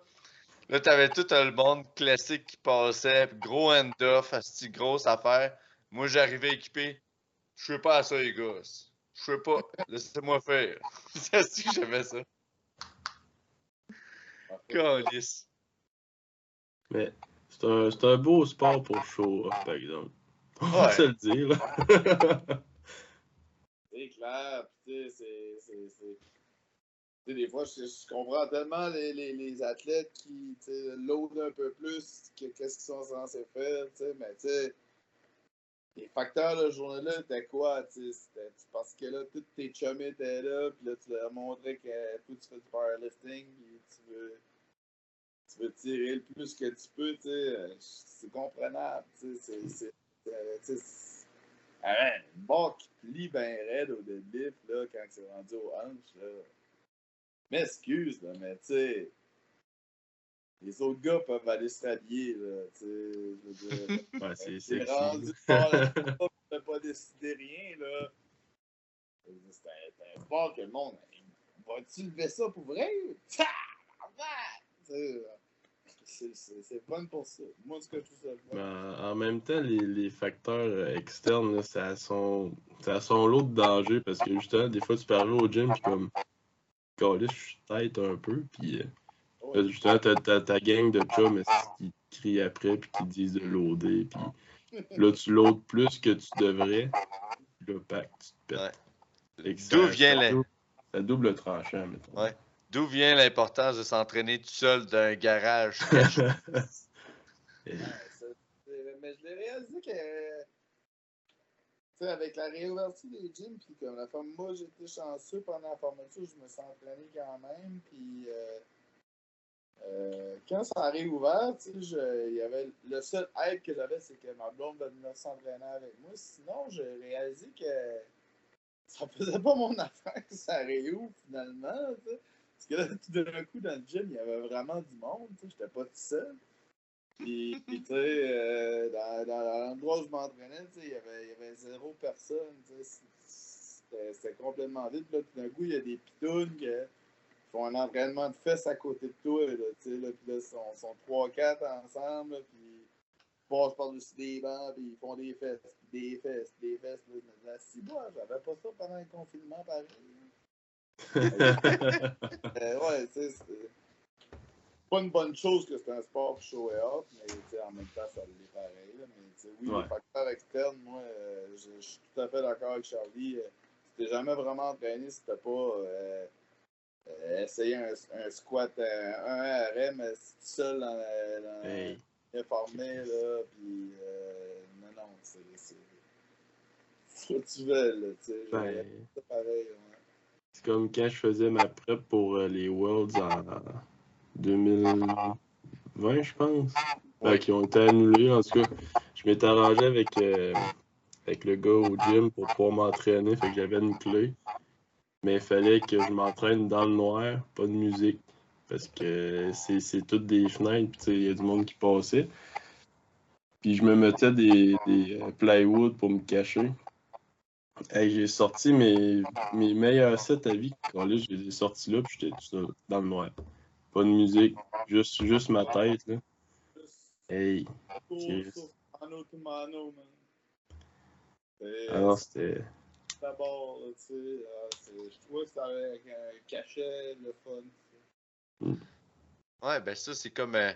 là t'avais tout le monde classique qui passait, gros end-off, grosse affaire. Moi, j'arrivais équipé. Je fais pas à ça, les gosses. Je fais pas. Laissez-moi faire. c'est ce que j'aimais ça. Calice. Mais c'est un, un, beau sport pour show par exemple. On va se le dire. c'est clair, tu sais, c'est. Des fois, je, comprends tellement les, les, les athlètes qui loadent un peu plus qu'est-ce qu'ils sont censés faire, mais tu sais, les facteurs de la journée-là, c'était quoi? C'était parce que là, tous tes chummies étaient là, puis là, tu leur montrais que toi, tu fais du powerlifting, puis tu veux veux tirer le plus que tu peux, tu sais, c'est comprenable, tu sais, c'est... Ah, une barre qui plie bien raide au deadlift, là, quand c'est rendu au hanche, là. M'excuse, là, mais tu sais, les autres gars peuvent aller se rhabiller, là, tu sais, je veux dire. ouais, c'est rendu fort, là, tu pas décider rien, là. C'est un, sport que le monde, va-tu lever ça pour vrai? C'est fun pour ça. Moi, ce que je trouve ça ben, en même temps, les, les facteurs externes, là, ça a son, ça son lot de danger parce que justement, des fois, tu peux arriver au gym puis comme, calé, je suis tête un peu, puis euh, justement, t'as, as, ta gang de chums qui crient après puis qui disent de loader, puis là, tu loads plus que tu devrais, puis là, pack, tu te pètes. D'où vient la... Ça double tranchant, mettons. Ouais. D'où vient l'importance de s'entraîner tout seul d'un garage mais je l'ai réalisé que avec la réouverture des gyms, puis comme la femme, moi j'étais chanceux pendant la formation, je me suis entraîné quand même, puis euh, euh, quand ça a réouvert, il y avait le seul aide que j'avais, c'est que ma blonde venir s'entraîner avec moi. Sinon, j'ai réalisé que ça faisait pas mon affaire que ça réouvre finalement. Parce que là, tout d'un coup, dans le gym, il y avait vraiment du monde. Je n'étais pas tout seul. Puis, tu sais, euh, dans, l'endroit où je m'entraînais, il y avait, y avait zéro personne. C'était complètement vide. Là, tout d'un coup, il y a des pitounes qui font un entraînement de fesses à côté de toi. Là, là, puis là, ils sont, sont 3-4 ensemble. Là, puis passent par-dessus des bancs, puis ils font des fesses, des fesses, des fesses. Là, si, moi, j'avais pas ça pendant le confinement, pareil. Euh, ouais, tu sais, c'est pas une bonne chose que c'est un sport show et off, mais en même temps, ça l'est pareil. Là, mais oui, ouais. les facteurs externes, moi, euh, je, suis tout à fait d'accord avec Charlie. Euh, si t'es jamais vraiment entraîné, si t'as pas euh, essayé un, un, squat, un, RM, si tu seul dans, dans hey. informé, là, puis non, non, c'est. Faut que tu veux, là, tu sais. Ben... C'est pareil, c'est comme quand je faisais ma prep pour euh, les Worlds en 2020, je pense. qui ont été annulés. En tout cas, je m'étais arrangé avec, euh, avec le gars au gym pour pouvoir m'entraîner. Fait que j'avais une clé. Mais il fallait que je m'entraîne dans le noir, pas de musique. Parce que c'est toutes des fenêtres, il y a du monde qui passait. Puis je me mettais des, des euh, plywood pour me cacher j'ai sorti mes, mes meilleurs sets à vie. Quand là, je les ai sortis là, puis j'étais dans le noir. Pas de musique, juste, juste ma tête. Là. Hey. Ah non, c'était. D'abord, tu sais, je trouvais que ça cachet, le fun. Ouais, ben ça, c'est comme. Euh,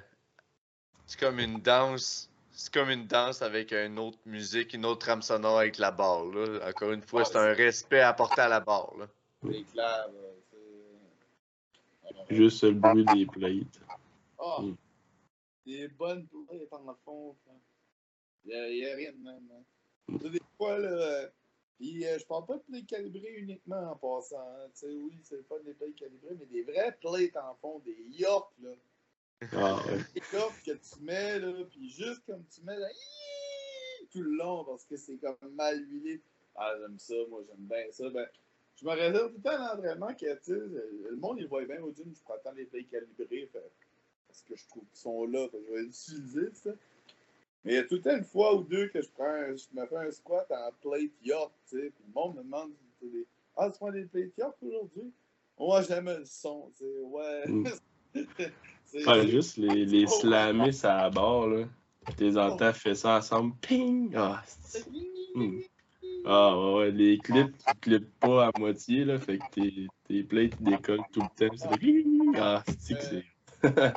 c'est comme une danse c'est comme une danse avec une autre musique, une autre trame sonore avec la barre. Là. Encore une fois, c'est un respect apporté à la barre. C'est clair. Juste le bruit des plates. Ah! Oh, Des bonnes plates en fond. Il n'y a, rien de même. Hein. Des fois, là. Puis, euh, je parle pas de plates calibrées uniquement en passant. Hein. Tu sais, oui, c'est pas des plates calibrées, mais des vraies plates en fond, des York, là. Ah, ouais. Que tu mets, là, puis juste comme tu mets, là, tout le long, parce que c'est comme mal huilé. Ah, j'aime ça, moi, j'aime bien ça. Ben, je me réserve tout le temps à l'entraînement que, tu sais, le monde, il voit bien au gym, je prends tant les plates calibrées, parce que je trouve qu'ils sont là, fait je vais les utiliser, ça. Mais il y a tout le temps une fois ou deux que je prends je me fais un squat en plate York, tu sais. Puis le monde me demande des, Ah, tu prends des plate York aujourd'hui? Moi, j'aime le son, tu sais. Ouais. Mm. ouais, juste les, les slammer à la barre, là. Tes entends fait ça ensemble. Ping! Ah, mm. ah ouais, ouais, les clips, tu clips pas à moitié, là. Fait que tes, tes plates décollent tout le temps. C'est Ah, c'est que c'est?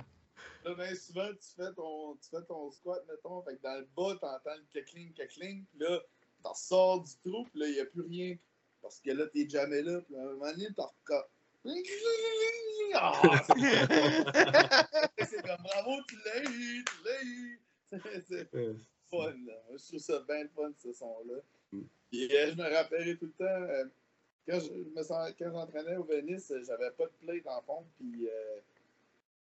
Là, bien souvent, tu fais, ton, tu fais ton squat, mettons, fait que dans le bas, t'entends le cackling, cackling, puis là, t'en sors du trou, puis là, il n'y a plus rien. Parce que là, t'es jamais là, puis à un moment donné. Ah, c'est comme bravo, tu l'as. C'est fun, là. Je trouve ça bien fun, ce son-là. Mm. Euh, je me rappellerai tout le temps, euh, quand je j'entraînais au Venice, j'avais pas de plate en fond, puis euh,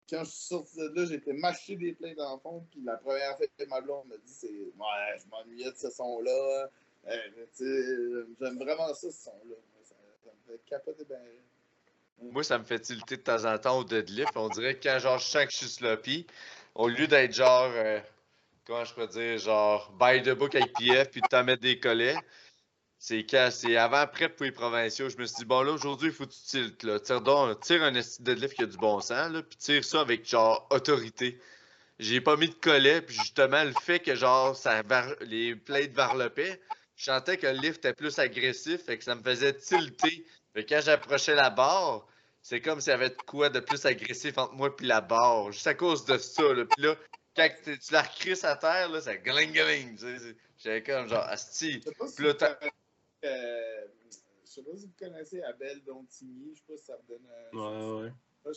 quand je suis sorti de là, j'étais mâché des plaintes dans le fond. Puis la première fois que ma blonde me dit, c'est Ouais, je m'ennuyais de ce son-là. Euh, J'aime vraiment ça, ce son-là. Ça, me fait capoter bien. Moi, ça me fait tilter de temps en temps au deadlift. On dirait que quand genre, je sens que je suis sloppy, au lieu d'être genre, euh, comment je peux dire, genre, by the book avec PF puis de t'en mettre des collets, c'est c'est avant-après pour les provinciaux. Je me suis dit, bon, là, aujourd'hui, il faut que tu tiltes. Là. Tire, donc, tire un deadlift qui a du bon sens, là, puis tire ça avec, genre, autorité. J'ai pas mis de collet, puis justement, le fait que, genre, ça les plates varlopaient, je sentais que le lift était plus agressif, et que ça me faisait tilter. Mais quand j'approchais la barre, c'est comme s'il y avait de quoi de plus agressif entre moi et la barre. Juste à cause de ça, là. Puis là, quand tu la recrisses à terre, là, ça gling gling. J'avais comme genre, asti. Puis là, euh, je sais pas si vous connaissez Abel Dontigny, je sais pas si ça vous donne un. Ouais, ouais.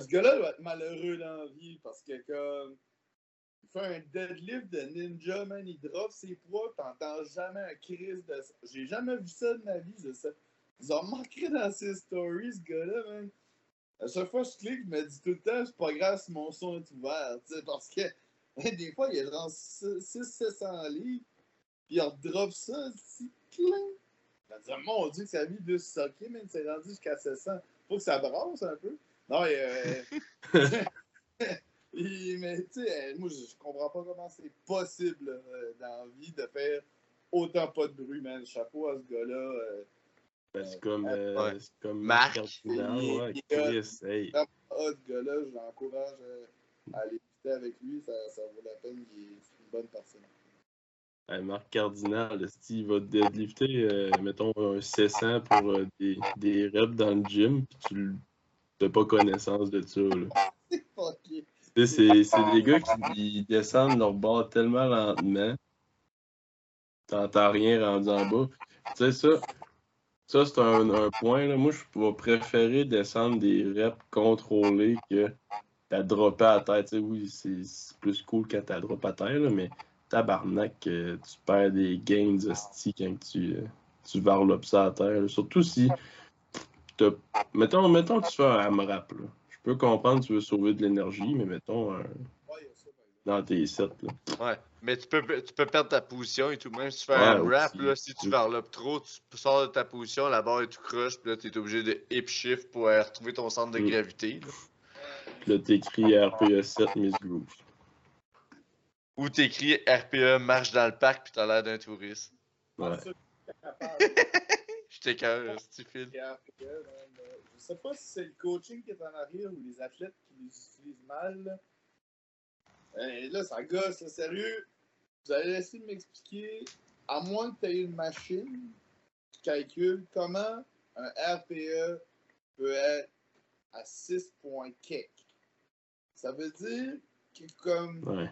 Ce gars-là doit être malheureux dans la vie parce que comme. Il fait un deadlift de ninja, man, il drop ses poids, t'entends jamais un crise de ça. J'ai jamais vu ça de ma vie, je sais. Ils ont marqué dans ses stories, ce gars-là, man. À chaque fois que je clique, je me dis tout le temps, c'est pas grave si mon son est ouvert, tu sais, parce que des fois, il y a genre 600-700 livres, puis il redrop ça, dit, mon Dieu, sa vie de socker, mais c'est rendu jusqu'à 700. Faut que ça brasse un peu. Non, euh... mais tu sais, moi, je comprends pas comment c'est possible euh, dans la vie de faire autant pas de bruit, man. Chapeau à ce gars-là. Euh, ben, c'est comme, euh, ouais. comme Marc. ouais, Chris, hey. ce gars-là, je l'encourage à aller écouter avec lui. Ça, ça vaut la peine. Il est une bonne personne. Marc Cardinal, il va deadlifter, euh, mettons, un 600 pour euh, des, des, reps dans le gym, puis tu n'as pas connaissance de ça. c'est des gars qui descendent leur bord tellement lentement, t'entends rien rendu en bas. Tu sais, ça, ça c'est un, un, point. Là. Moi, je vais préférer descendre des reps contrôlés que t'as droppé à terre. Oui, c'est plus cool quand t'as droppé à terre, là, mais tabarnak, tu perds des gains de quand tu, tu varlopes ça à terre. Surtout si. Mettons, mettons que tu fais un AMRAP. Là. Je peux comprendre que tu veux sauver de l'énergie, mais mettons un... dans tes sets. Là. Ouais, mais tu peux, tu peux perdre ta position et tout. Même si tu fais un rap, là, si tu varlopes trop, tu sors de ta position, la barre est tout croche, puis là, tu es obligé de hip shift pour retrouver ton centre de mm. gravité. Là. Puis là, t'écris RPE 7 Miss Groove. Ou t'écris RPE marche dans le parc puis t'as l'air d'un touriste. Ouais. Je t'écœure, si tu files. Je sais pas si c'est le coaching qui est en arrière ou les athlètes qui les utilisent mal. Là, Et là ça gosse, sérieux. Vous allez essayer de m'expliquer, à moins que tu aies une machine qui calcule comment un RPE peut être à 6 points Ça veut dire que comme ouais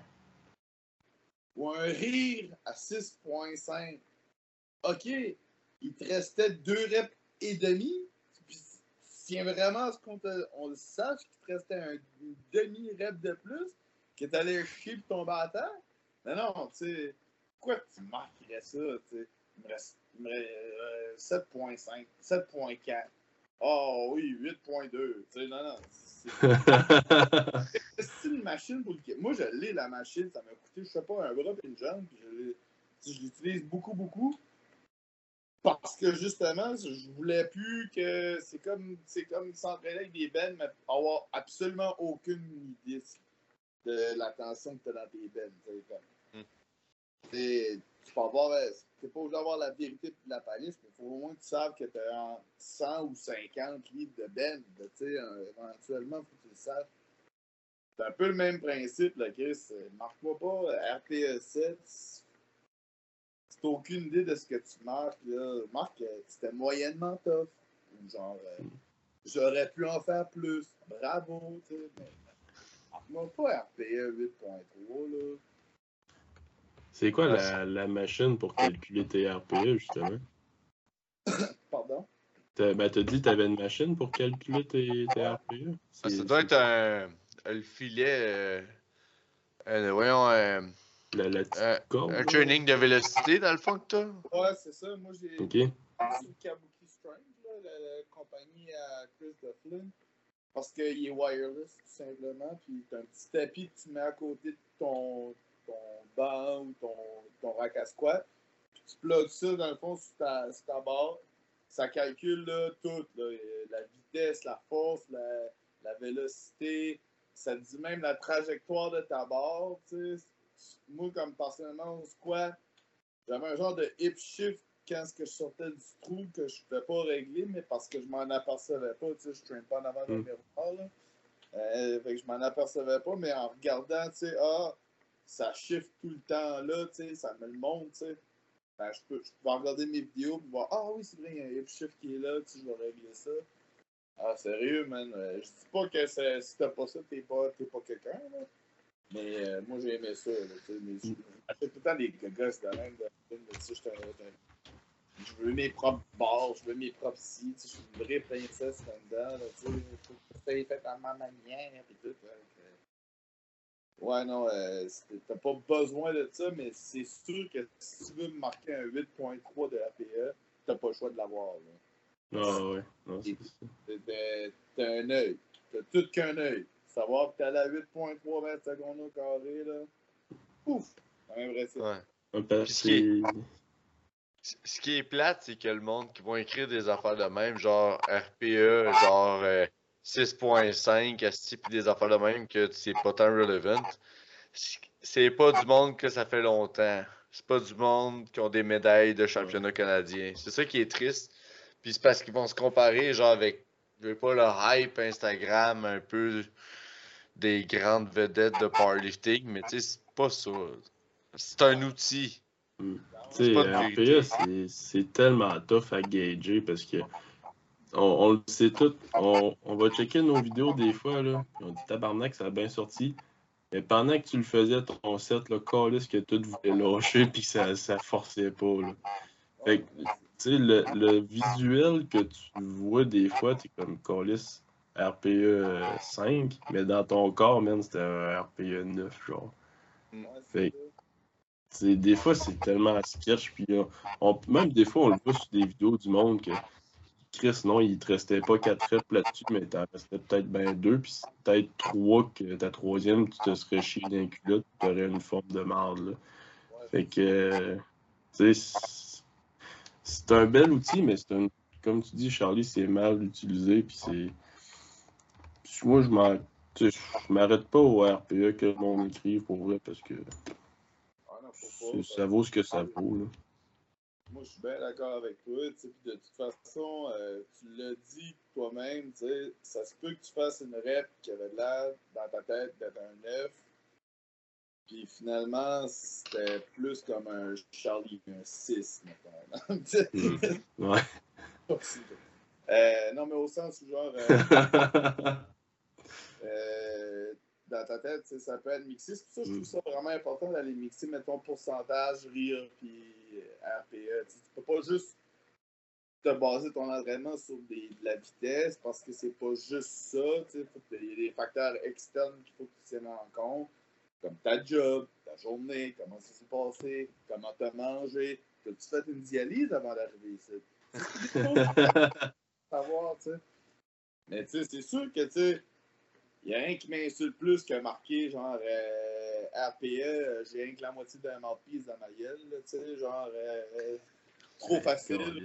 ou un rire à 6.5. OK, il te restait deux reps et demi. tiens vraiment à ce qu'on on le sache qu'il te restait un demi-rep de plus, que t'allais chier pour tomber à terre? Non, non, tu sais, pourquoi tu marquerais ça, tu sais? Il me reste, 7.5, 7.4. Oh oui, 8.2. Tu sais, non, non. C'est une machine pour le. Moi, je l'ai, la machine. Ça m'a coûté, je sais pas, un bras et une jambe. je, l'utilise beaucoup, beaucoup. Parce que justement, je voulais plus que. C'est comme, c'est comme s'entraîner avec des bennes, mais avoir absolument aucune idée de l'attention que tu as dans tes bennes. Hmm. Tu peux avoir. T'es pas obligé d'avoir la vérité de la palisse, mais il faut au moins que tu saches que tu as 100 ou 50 livres de bennes. éventuellement, il faut que tu le saches. C'est un peu le même principe, là, Chris. Marque-moi pas RPE 7 t'as aucune idée de ce que tu marques, là, marque, c'était moyennement tough. Genre, euh, j'aurais pu en faire plus. Bravo, tu sais. Mais, pas RPE 8.3, là. C'est quoi la, la, machine pour calculer tes RPE, justement? Pardon? Ben, t'as dit que t'avais une machine pour calculer tes, tes RPE? Ça doit être un, un filet. Euh, voyons, euh, euh, un training de vélocité, dans le fond, que t'as? Ouais, c'est ça. Moi, j'ai OK. Kabuki Strength, la, compagnie à Chris Dufflin, parce qu'il est wireless, tout simplement. Puis, t'as un petit tapis que tu mets à côté de ton, ton banc ou ton, ton rack à squat. Puis, tu plugues ça, dans le fond, sur ta, sur ta barre. Ça calcule tout. La vitesse, la force, la, la vélocité. Ça dit même la trajectoire de ta barre, tu sais moi, comme personnellement, au squat, j'avais un genre de hip shift quand je sortais du trou que je ne pouvais pas régler, mais parce que je m'en apercevais pas. Tu sais, je ne traîne pas en avant d'un mm. miroir. Là. Euh, fait que je m'en apercevais pas, mais en regardant, tu sais, ah, ça shift tout le temps là, tu sais, ça me le montre, tu sais. Ben, je, peux, je peux regarder mes vidéos et voir, ah oui, c'est vrai, il y a un shift qui est là, tu sais, je vais régler ça. Ah, sérieux, man. Euh, je dis pas que si t'as pas ça, t'es pas, pas quelqu'un, là. Mais euh, moi, j'ai aimé ça. Là, mais je, tout le temps des gosses de même. De, je veux mes propres bars, je veux mes propres si. Je suis une vraie princesse là-dedans. Là, il faut que ça fait à ma manière. Et tout, Ouais, non, euh, t'as pas besoin de ça, mais c'est sûr que si tu veux marquer un 8.3 de APE, t'as pas le choix de l'avoir. Ah ouais, T'as un œil. T'as tout qu'un œil. Savoir que t'es à 8.3 secondes au carré, là. Ouf! C'est Ouais. Ce, qui est... Ce qui est plate, c'est que le monde qui vont écrire des affaires de même, genre RPE, genre 6.5, euh, puis des affaires de même que c'est pas tant relevant. C'est pas du monde que ça fait longtemps. C'est pas du monde qui ont des médailles de championnat canadien. C'est ça qui est triste. Puis c'est parce qu'ils vont se comparer, genre, avec, je veux pas, le hype Instagram un peu des grandes vedettes de powerlifting, mais tu sais, c'est pas ça. C'est un outil. Tu sais, RPA, c'est tellement tough à gager parce que on, le sait tout. On, on, va checker nos vidéos des fois, là. On dit tabarnak, ça a bien sorti. Mais pendant que tu le faisais, ton set, le calice que tout voulait lâcher, puis ça, ça forçait pas, là. Fait que, tu sais, le, le, visuel que tu vois des fois, t'es comme calice RPE 5, mais dans ton corps, man, c'était un RPE 9, genre. Fait des fois, c'est tellement sketch, puis on, même des fois, on le voit sur des vidéos du monde que Chris, non, il te restait pas 4 reps là-dessus, mais t'en restait peut-être bien 2, puis peut-être 3 que ta troisième, tu te serais chié d'un culotte, tu aurais une forme de marde, là. Fait que, c'est un bel outil, mais c'est un, comme tu dis, Charlie, c'est mal utilisé, puis c'est moi, je m'arrête pas au RPE que le monde écrit pour vrai parce que ça vaut ce que ça vaut. Là. Moi, je suis bien d'accord avec toi. De toute façon, euh, tu l'as dit toi-même, ça se peut que tu fasses une rep qui avait l'air dans ta tête d'être un 9. Puis finalement, c'était plus comme un Charlie, un 6, mettons. mm. Ouais. Euh, non, mais au sens où genre. Euh, Euh, dans ta tête, ça peut être mixé. C'est pour ça que je trouve ça vraiment important d'aller mixer, mettons, pourcentage, rire, puis RPE. Tu peux pas juste te baser ton entraînement sur des, de la vitesse parce que c'est pas juste ça. Il y a des facteurs externes qu'il faut que tu tiennes en compte, comme ta job, ta journée, comment ça s'est passé, comment tu as mangé. As-tu fait une dialyse avant d'arriver ici? savoir, tu sais. Mais tu sais, c'est sûr que, tu sais, il y a rien qui m'insulte plus que marquer, genre, euh, RPE, j'ai rien que la moitié d'un mouthpiece dans ma gueule, tu sais, genre, euh, trop facile.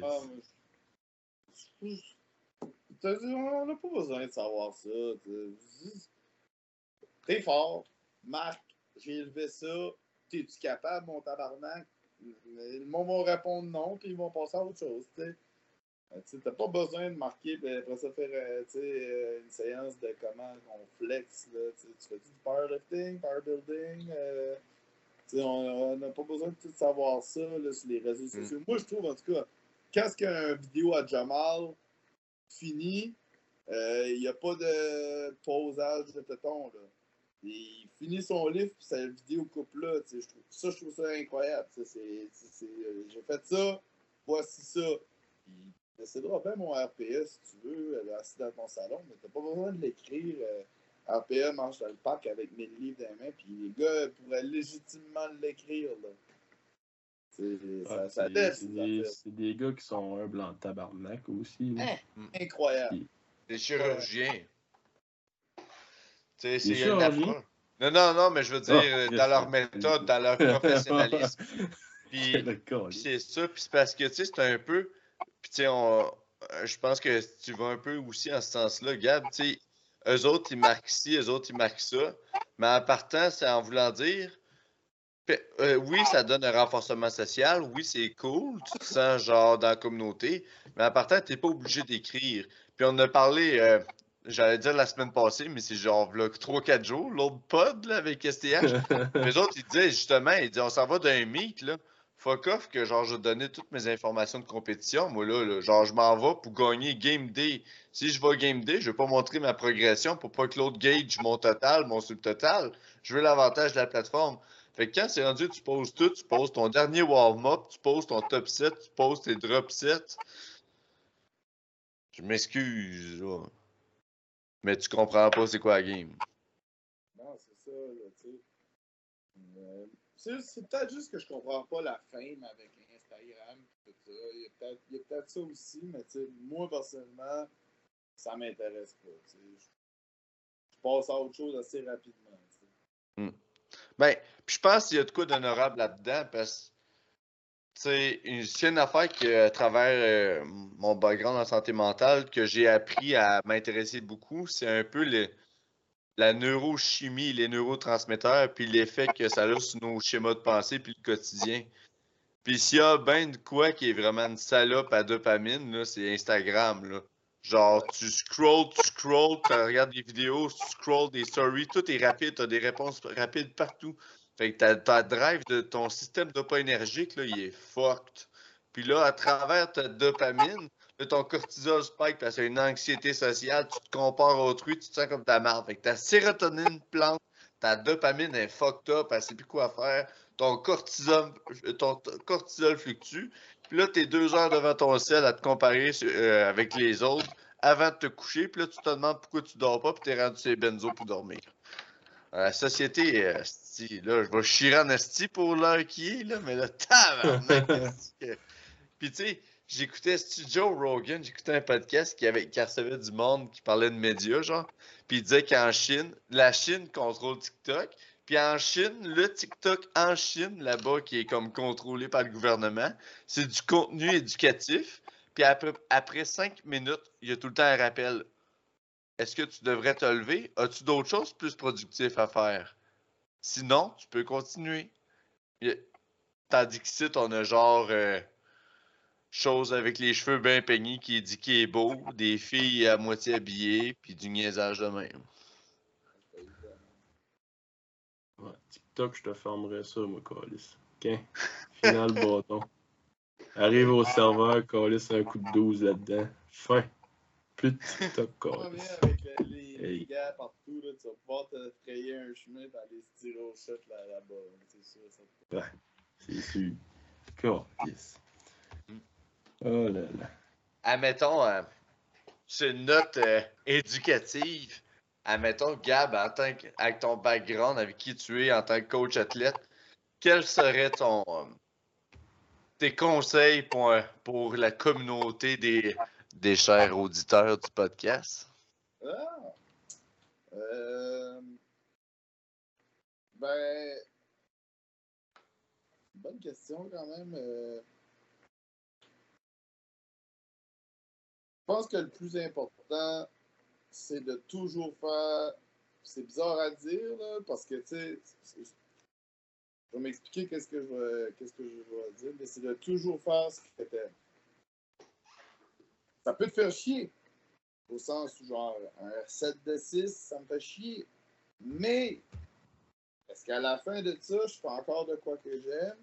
on n'a pas besoin de savoir ça. T'es fort, Marc, j'ai élevé ça, t'es-tu capable, mon tabarnak? Monde va répondre non, puis ils vont passer à autre chose, tu sais. Euh, tu n'as pas besoin de marquer, puis après ça, faire euh, euh, une séance de comment on flex. Là, tu fais du powerlifting, powerbuilding. Euh, on n'a pas besoin de tout savoir ça là, sur les réseaux mm. sociaux. Moi, je trouve, en tout cas, quand ce qu'un vidéo à Jamal finit, il n'y a pas de posage de téton. Là. Il finit son livre, puis sa vidéo coupe là. ça, je trouve ça incroyable. J'ai fait ça, voici ça. Décidera bien mon RPE si tu veux, assis dans ton salon, mais t'as pas besoin de l'écrire. Euh, RPE mange dans le parc avec mes livres dans les mains, puis les gars pourraient légitimement l'écrire. C'est ça, des, des, gars qui sont un blanc tabarnak aussi. Hein? Hmm. Incroyable. Des chirurgiens. C'est chirurgiens? Non, non, non, mais je veux dire, oh, dans leur méthode, dans leur professionnalisme. puis, c'est ça, puis c'est parce que, tu sais, c'est un peu puis, tu sais, euh, je pense que tu vas un peu aussi en ce sens-là, Gab. Tu sais, eux autres, ils marquent ci, eux autres, ils marquent ça. Mais en partant, c'est en voulant dire. Euh, oui, ça donne un renforcement social. Oui, c'est cool. Tu te sens genre dans la communauté. Mais en partant, tu n'es pas obligé d'écrire. Puis on a parlé, euh, j'allais dire la semaine passée, mais c'est genre 3-4 jours, l'autre pod là, avec STH. Les autres, ils disaient justement, ils disaient on s'en va d'un meet, là fuck off que genre je donnais toutes mes informations de compétition. Moi là, genre je m'en vais pour gagner Game Day. Si je vais Game Day, je vais pas montrer ma progression pour pas que l'autre gauge mon total, mon subtotal. Je veux l'avantage de la plateforme. Fait que quand c'est rendu, tu poses tout, tu poses ton dernier warm-up, tu poses ton top set, tu poses tes drop sets. Je m'excuse, mais tu comprends pas c'est quoi la game. Non, c'est ça, là, tu sais. C'est peut-être juste que je comprends pas la fame avec Instagram tout ça. Il y a peut-être ça aussi, mais moi personnellement, ça m'intéresse pas. Je, passe à autre chose assez rapidement. Hmm. Ben, je pense qu'il y a de quoi d'honorable là-dedans parce c'est une, affaire que, à travers euh, mon background en santé mentale que j'ai appris à m'intéresser beaucoup. C'est un peu le, la neurochimie, les neurotransmetteurs, puis l'effet que ça a sur nos schémas de pensée, puis le quotidien. Puis s'il y a ben de quoi qui est vraiment une salope à dopamine, c'est Instagram. Là. Genre, tu scrolls, tu scrolls, tu regardes des vidéos, tu scrolls des stories, tout est rapide, tu as des réponses rapides partout. Fait que ta, ta drive de ton système dopaminergique, là, il est fucked. Puis là, à travers ta dopamine, ton cortisol spike parce que une anxiété sociale, tu te compares à autrui, tu te sens comme ta marde. Fait que ta sérotonine plante, ta dopamine est fucked up, elle sait plus quoi faire. Ton cortisol, ton cortisol fluctue. Puis là, t'es deux heures devant ton ciel à te comparer euh, avec les autres avant de te coucher. Puis là, tu te demandes pourquoi tu dors pas, puis t'es rendu ces benzo pour dormir. La société, euh, là, je vais chier en esti pour l'heure qui est, là, mais là, tabarnak! Puis tu sais, j'écoutais Joe Rogan, j'écoutais un podcast qui, avait, qui recevait du monde qui parlait de médias, genre. Puis il disait qu'en Chine, la Chine contrôle TikTok. Puis en Chine, le TikTok en Chine, là-bas, qui est comme contrôlé par le gouvernement, c'est du contenu éducatif. Puis après, après cinq minutes, il y a tout le temps un rappel. Est-ce que tu devrais te lever? As-tu d'autres choses plus productives à faire? Sinon, tu peux continuer. Tandis qu'ici, on a genre euh, chose avec les cheveux bien peignés qui dit qu'il est beau, des filles à moitié habillées, puis du niaisage de même. Ouais, TikTok, je te fermerais ça, moi, Calis. OK? Final bâton. Arrive au serveur, Calis un coup de 12 là-dedans. Fin. Plus de TikTok, Calis. avec les, les gars partout, là, tu vas pouvoir te frayer un chemin dans les stylos au shot là-bas. c'est sûr, ça. Ouais, c'est sûr. Calis. Oh là là. admettons, euh, c'est une note euh, éducative, admettons, Gab, en tant que, avec ton background, avec qui tu es en tant que coach athlète, quel serait ton tes conseils pour, pour la communauté des, des chers auditeurs du podcast? Ah. Euh, ben, bonne question quand même. Euh. Pense que le plus important, c'est de toujours faire. C'est bizarre à dire, là, parce que, tu sais, je vais m'expliquer qu'est-ce que je vais, qu'est-ce que je vais dire, mais c'est de toujours faire ce que tu Ça peut te faire chier. Au sens où, genre, un 7 de 6, ça me fait chier. Mais, est-ce qu'à la fin de ça, je fais encore de quoi que j'aime?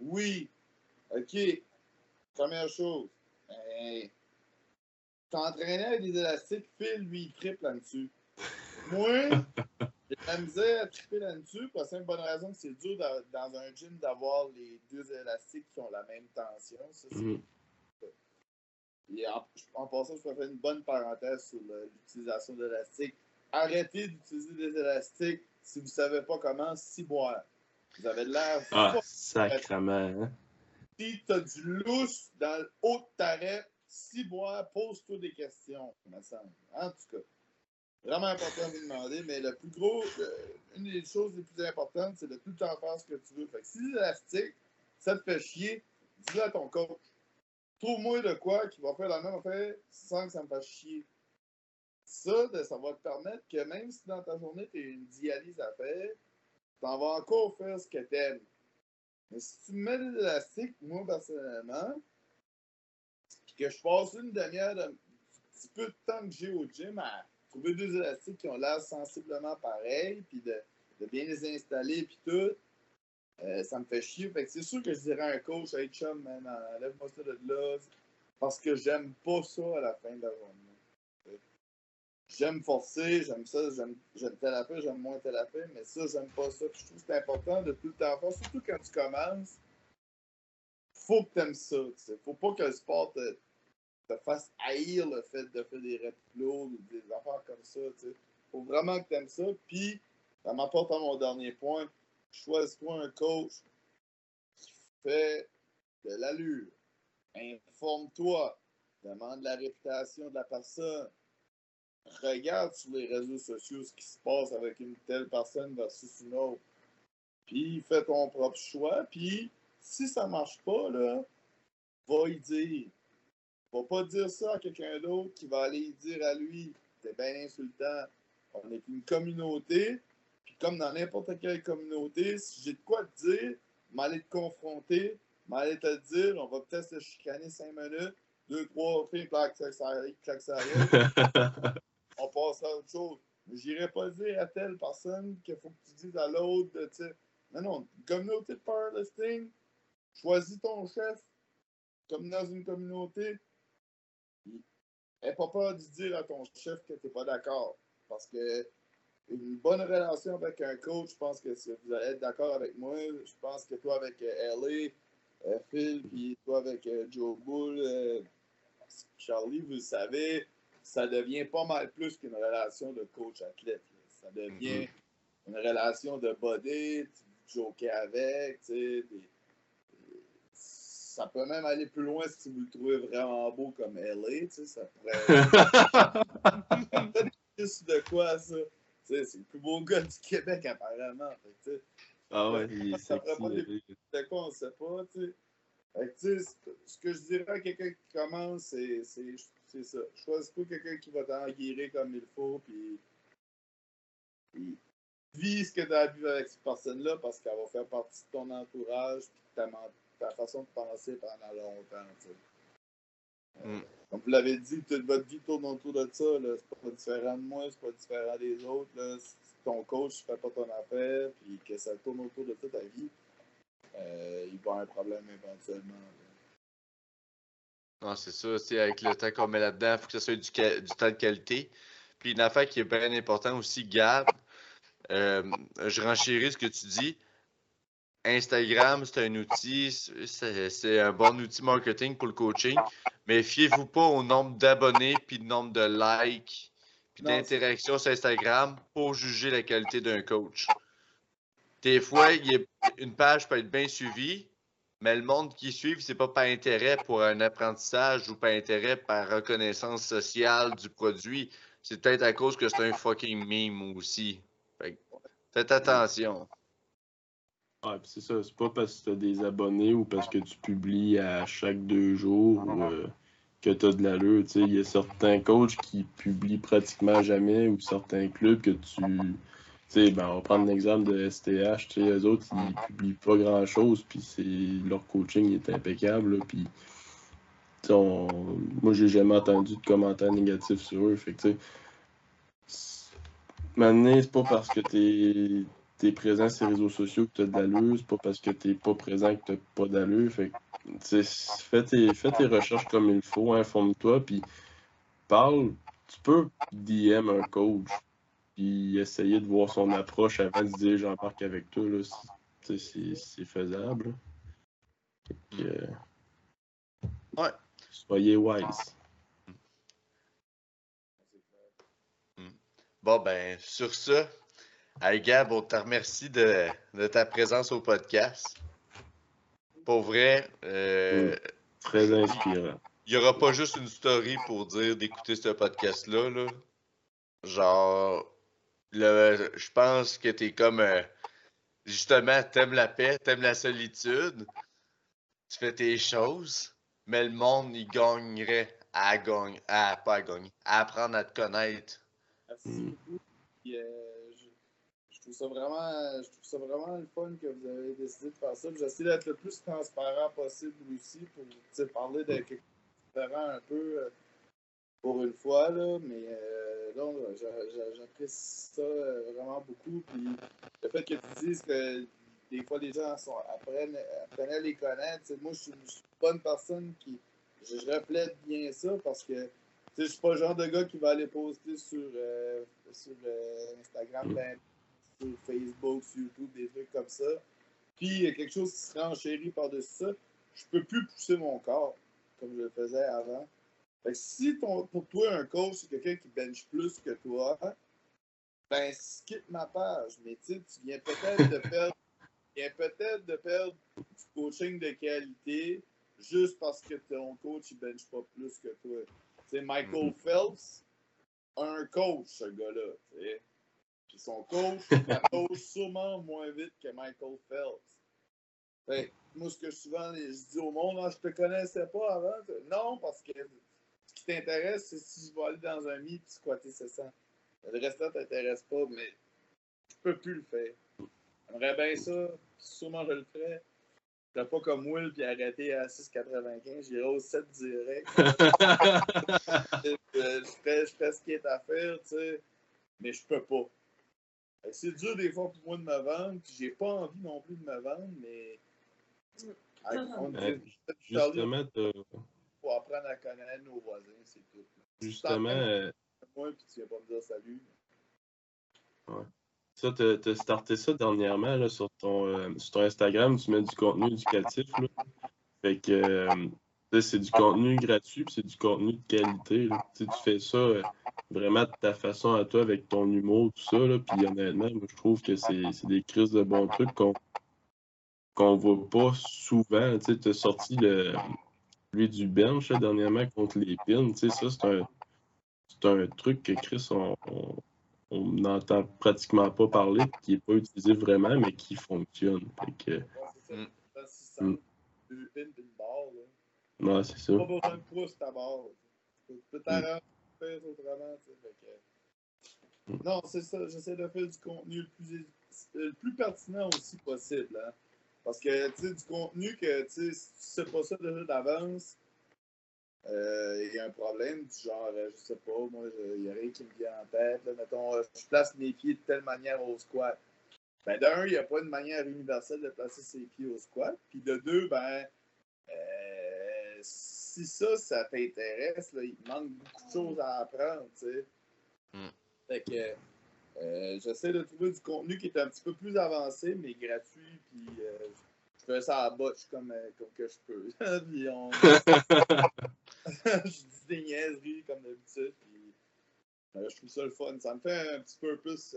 Oui. OK. Première chose. Ben, T'entraîner avec des élastiques, Phil, lui, il triple là-dessus. Moi, j'ai de la misère à triper là-dessus pour la simple bonne raison que c'est dur dans un gym d'avoir les deux élastiques qui ont la même tension. Ça, mm. Et en, passant, je peux faire une bonne parenthèse sur l'utilisation d'élastiques. Arrêtez d'utiliser des élastiques si vous ne savez pas comment s'y boire. Vous avez de l'air. Ah, sacrement. Hein? Si tu as du louche dans le haut de ta rep, si boire, pose-toi des questions, me semble. En tout cas. Vraiment important de vous demander, mais le plus gros, une des choses les plus importantes, c'est de tout le temps faire ce que tu veux. Fait que si l'élastique, ça te fait chier, dis-le à ton coach. Trouve-moi de quoi qui va faire la même affaire sans que ça me fasse chier. Ça, ça va te permettre que même si dans ta journée, tu as une dialyse à faire, tu en vas encore faire ce que tu aimes. Mais si tu mets des élastiques, moi personnellement, que je passe une demi-heure de petit peu de temps que j'ai au gym à trouver deux élastiques qui ont l'air sensiblement pareils, puis de, bien les installer, puis tout. Euh, ça me fait chier. C'est sûr que je dirais à un coach, hey chum, man, enlève-moi ça de là. Parce que j'aime pas ça à la fin de la journée. J'aime forcer, j'aime ça, j'aime tel affaire, j'aime moins tel affaire, mais ça, j'aime pas ça. je trouve que c'est important de tout le temps faire, surtout quand tu commences. Faut que tu aimes ça. T'sais. Faut pas que le sport te, te fasse haïr le fait de faire des lourds ou des affaires comme ça. Il faut vraiment que tu aimes ça. Puis, ça m'apporte à mon dernier point. Choisis-toi un coach qui fait de l'allure. Informe-toi. Demande la réputation de la personne. Regarde sur les réseaux sociaux ce qui se passe avec une telle personne versus une autre. Puis fais ton propre choix. Puis si ça marche pas, là, va y dire. Va pas dire ça à quelqu'un d'autre qui va aller dire à lui, c'est bien insultant. On est une communauté, puis comme dans n'importe quelle communauté, si j'ai de quoi te dire, m'aller te confronter, m'aller te dire, on va peut-être se chicaner cinq minutes, deux, trois filles, clac, clac, clac, ça On passe à autre chose. Mais j'irai pas dire à telle personne qu'il faut que tu dises à l'autre, tu sais. Non, non, communauté de powerlifting, choisis ton chef, comme dans une communauté, N'aie pas peur de dire à ton chef que tu n'es pas d'accord. Parce que une bonne relation avec un coach, je pense que vous allez être d'accord avec moi. Je pense que toi avec euh, LA, euh, Phil, puis toi avec euh, Joe Bull, Charlie, vous le savez, ça devient pas mal plus qu'une relation de coach-athlète. Ça devient mm-hmm. une relation de body, tu jokes avec, tu sais, des, ça peut même aller plus loin si vous le trouvez vraiment beau comme LA, tu sais, ça pourrait. juste de quoi ça? Tu sais, c'est le plus beau gars du Québec apparemment. Fait, tu sais, ah ouais, il ça pourrait pas de quoi, on sait pas, tu sais. Fait tu sais, ce que je dirais à quelqu'un qui commence, c'est, c'est, c'est ça. Choisis pas quelqu'un qui va t'enguirer comme il faut, puis, puis vis ce que tu as vu avec cette personne-là parce qu'elle va faire partie de ton entourage, puis ta, ta façon de penser pendant longtemps. Mm. Comme vous l'avez dit, toute votre vie tourne autour de ça. C'est pas différent de moi, c'est pas différent des autres. Là. Si ton coach ne fait pas ton affaire, puis que ça tourne autour de toute ta vie, euh, il va y avoir un problème éventuellement. Non, c'est ça. C'est avec le temps qu'on met là-dedans, il faut que ce soit du, du, temps de qualité. Puis une affaire qui est bien importante aussi, Gab, euh, je renchéris ce que tu dis Instagram, c'est un outil, c'est un bon outil marketing pour le coaching, mais fiez-vous pas au nombre d'abonnés puis le nombre de likes puis d'interactions sur Instagram pour juger la qualité d'un coach. Des fois, une page peut être bien suivie, mais le monde qui suit, c'est pas par intérêt pour un apprentissage ou par intérêt par reconnaissance sociale du produit. C'est peut-être à cause que c'est un fucking meme aussi. faites attention. Ouais, c'est ça. C'est pas parce que tu as des abonnés ou parce que tu publies à chaque deux jours euh, que tu as de l'allure. Il y a certains coachs qui publient pratiquement jamais ou certains clubs que tu. ben, on va prendre l'exemple de STH. Les autres, ils publient pas grand chose, puis leur coaching est impeccable. puis, moi, j'ai jamais entendu de commentaires négatifs sur eux. Fait que, Maintenant, c'est pas parce que tu es, présent sur les réseaux sociaux que tu as de l'allure, c'est pas parce que tu pas présent que tu pas d'allure. Fait fais tes, fais tes recherches comme il faut, informe-toi, puis parle. Tu peux DM un coach, puis essayer de voir son approche avant de dire j'embarque avec toi. C'est faisable. Euh, ouais. Soyez wise. Bon, ben, sur ça, hey Gab, on te remercie de, ta présence au podcast. Pour vrai, euh, très inspirant. Il n'y aura pas juste une story pour dire d'écouter ce podcast-là. Là. Genre, je pense que t'es comme. Euh, justement, t'aimes la paix, t'aimes la solitude. Tu fais tes choses, mais le monde, il gagnerait à gagner, à pas à gagner, à apprendre à te connaître Merci mm. beaucoup. Euh, je, trouve ça vraiment, je trouve ça vraiment le fun que vous avez décidé de faire ça. J'essaie d'être le plus transparent possible aussi pour parler de quelque chose de différent un peu euh, pour une fois. Là, mais euh, j'apprécie ça vraiment beaucoup. Puis le fait que tu dises que des fois les gens apprennent, apprennent à les connaître. Moi, je suis, une personne qui. Je, je reflète bien ça parce que je suis pas le genre de gars qui va aller poster sur, euh, sur euh, Instagram, ben, sur Facebook, sur YouTube, des trucs comme ça. Puis il y a quelque chose qui se renchérit par-dessus ça. Je peux plus pousser mon corps comme je le faisais avant. Fait que si ton, pour toi, un coach, c'est quelqu'un qui bench plus que toi, ben skip ma page. Mais tu viens peut-être de perdre. viens peut-être de perdre du coaching de qualité juste parce que ton coach ne bench pas plus que toi. C'est Michael mhm. Phelps, un coach, ce gars-là. Son coach, il coach sûrement moins vite que Michael Phelps. moi, ce que souvent je dis au monde, ah, je te connaissais pas avant. Non, parce que ce qui t'intéresse, c'est si je vais aller dans un mythe et squatter 700. Le reste ne t'intéresse pas, mais je peux plus le faire. J'aimerais bien ça, sûrement je le ferais pas comme Will puis arrêter à 6,95. J'irai au 7 direct. je, ferais, ce qui est à faire, tu sais. Mais je peux pas. C'est dur des fois pour moi de me vendre, puis j'ai pas envie non plus de me vendre, mais. justement, faut apprendre à connaître nos voisins, c'est tout. Justement. Euh, moi, puis tu viens pas me dire salut. Ouais. Ça, tu as starté ça dernièrement là, sur, ton, euh, sur ton Instagram, tu mets du contenu éducatif. Là. Fait que euh, c'est du contenu gratuit, c'est du contenu de qualité. Tu fais ça euh, vraiment de ta façon à toi, avec ton humour, tout ça. Là, puis honnêtement, je trouve que c'est des crises de bons trucs qu'on qu'on voit pas souvent. Tu as sorti le, lui du bench dernièrement contre les pins. Ça, c'est un, un truc que Chris, on on n'entend pratiquement pas parler, qui n'est pas utilisé vraiment, mais qui fonctionne. Fait que, mm. Ouais, c'est ça. Pas besoin de pouce ta barre. Tu peux t'arranger mm. autrement. Que... Mm. Non, c'est ça. J'essaie de faire du contenu le plus, le plus pertinent aussi possible. Hein. Parce que, tu sais, du contenu que, tu sais, si tu sais pas ça déjà d'avance, euh, il y a un problème du genre, euh, je sais pas, moi, il n'y a rien qui me vient en tête. Là, mettons, euh, je place mes pieds de telle manière au squat. Ben, d'un, il n'y a pas une manière universelle de placer ses pieds au squat. Puis de deux, ben, si ça, ça t'intéresse, il manque beaucoup de choses à apprendre, tu sais. Mm. Fait que, Euh, j'essaie de trouver du contenu qui est un petit peu plus avancé, mais gratuit, puis euh, je fais ça à botch comme, euh, comme que je peux. je dis des niaiseries comme d'habitude, puis je trouve ça le fun. Ça me fait un petit peu plus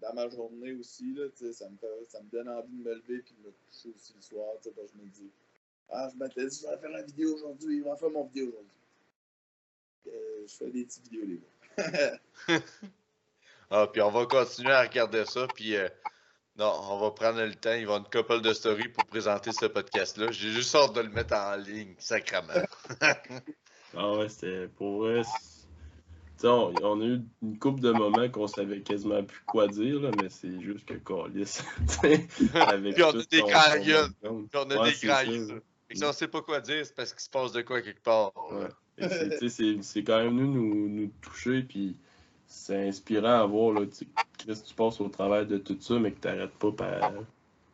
dans ma journée aussi, là, ça, me fait, ça me donne envie de me lever et de me coucher aussi le soir, quand je me dis Ah, je m'étais dit, je vais faire une vidéo aujourd'hui, il va faire mon vidéo aujourd'hui. je fais des petites vidéos, les gars. Ah, puis on va continuer à regarder ça, puis euh, non, on va prendre le temps. Il va y avoir une couple de stories pour présenter ce podcast-là. J'ai juste hâte de le mettre en ligne, sacrément. ah ouais, c'était pour vrai. On, on, a eu une couple de moments qu'on savait quasiment plus quoi dire, là, mais c'est juste que Calis. puis on a des crayoles. Puis on a des crayoles. Et si on sait pas quoi dire, c'est parce qu'il se passe de quoi quelque part. C'est quand même nous nous, nous toucher, puis c'est inspirant à voir, là, tu, Chris, tu passes au travail de tout ça, mais que tu n'arrêtes pas par,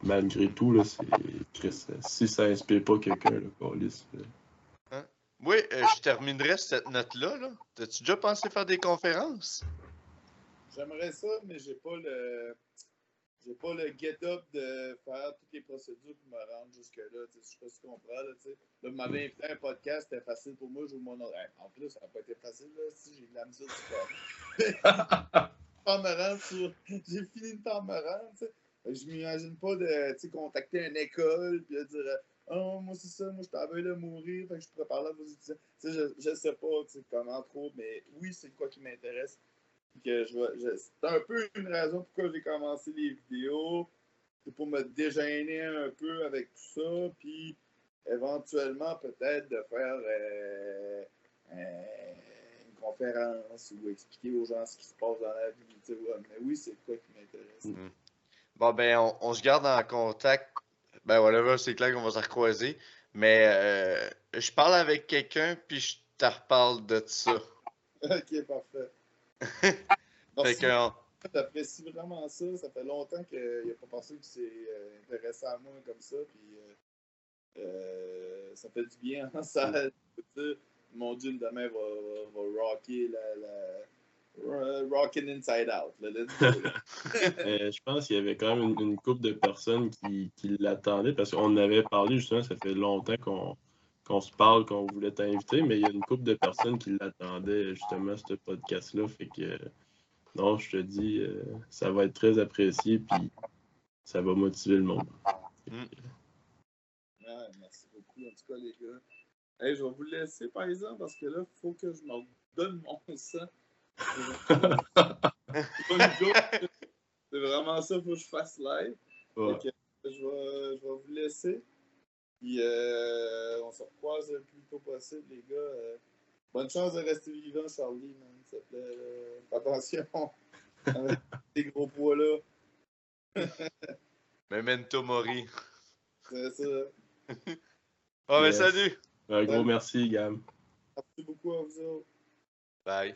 malgré tout, là, Chris, si ça inspire pas quelqu'un, le Calis. Hein? Oui, euh, je terminerai cette note-là. Là. As-tu déjà pensé faire des conférences? J'aimerais ça, mais j'ai pas le j'ai pas le get-up de faire toutes les procédures pour me rendre jusque-là. Je sais pas si tu comprends. Là, là, vous m'avez invité à un podcast, c'était facile pour moi, je vous mon En plus, ça n'a pas été facile. Là, si j'ai de la misère, sur... J'ai fini de faire me rendre. Je m'imagine pas de contacter une école et de dire Oh, moi c'est ça, moi je t'avais de mourir, fait que je pourrais parler à vos étudiants. Je, je sais pas comment trop, mais oui, c'est quoi qui m'intéresse que je, c'est un peu une raison pourquoi j'ai commencé les vidéos. C'est pour me déjeuner un peu avec tout ça, puis éventuellement peut-être de faire euh, euh, une conférence ou expliquer aux gens ce qui se passe dans la vie. mais oui, c'est quoi qui m'intéresse. Mm-hmm. Bon, ben, on, se garde en contact. Ben, voilà, c'est clair qu'on va se recroiser. Mais euh, je parle avec quelqu'un, puis je te reparle de ça. ok, parfait. J'apprécie vraiment ça. Ça fait longtemps qu'il n'a pas pensé que c'est euh, intéressant à moi comme ça. Puis, euh, euh, ça fait du bien en salle. Mon Dieu, demain va, va, rocker la, la rocking inside out. je pense qu'il y avait quand même une, couple de personnes qui, qui l'attendaient parce qu'on avait parlé justement, ça fait longtemps qu'on qu'on se parle, qu'on voulait t'inviter, mais il y a une couple de personnes qui l'attendaient justement ce podcast-là. Fait que non, je te dis, euh, ça va être très apprécié, puis ça va motiver le monde. Mm. merci beaucoup, en tout cas, les gars. Hey, je vais vous laisser, par exemple, parce que là, il faut que je m'en donne mon sang. C'est vraiment ça, il faut que je fasse live. je, vais, je vais vous laisser. Puis euh, on se recroise le plus tôt possible, les gars. Euh, bonne chance de rester vivant, Charlie, man. S'il te plaît. Euh, attention. Avec ces gros poids-là. Memento Mori. C'est ça. oh, mais salut! Un gros merci, Gam. Merci beaucoup à vous Bye.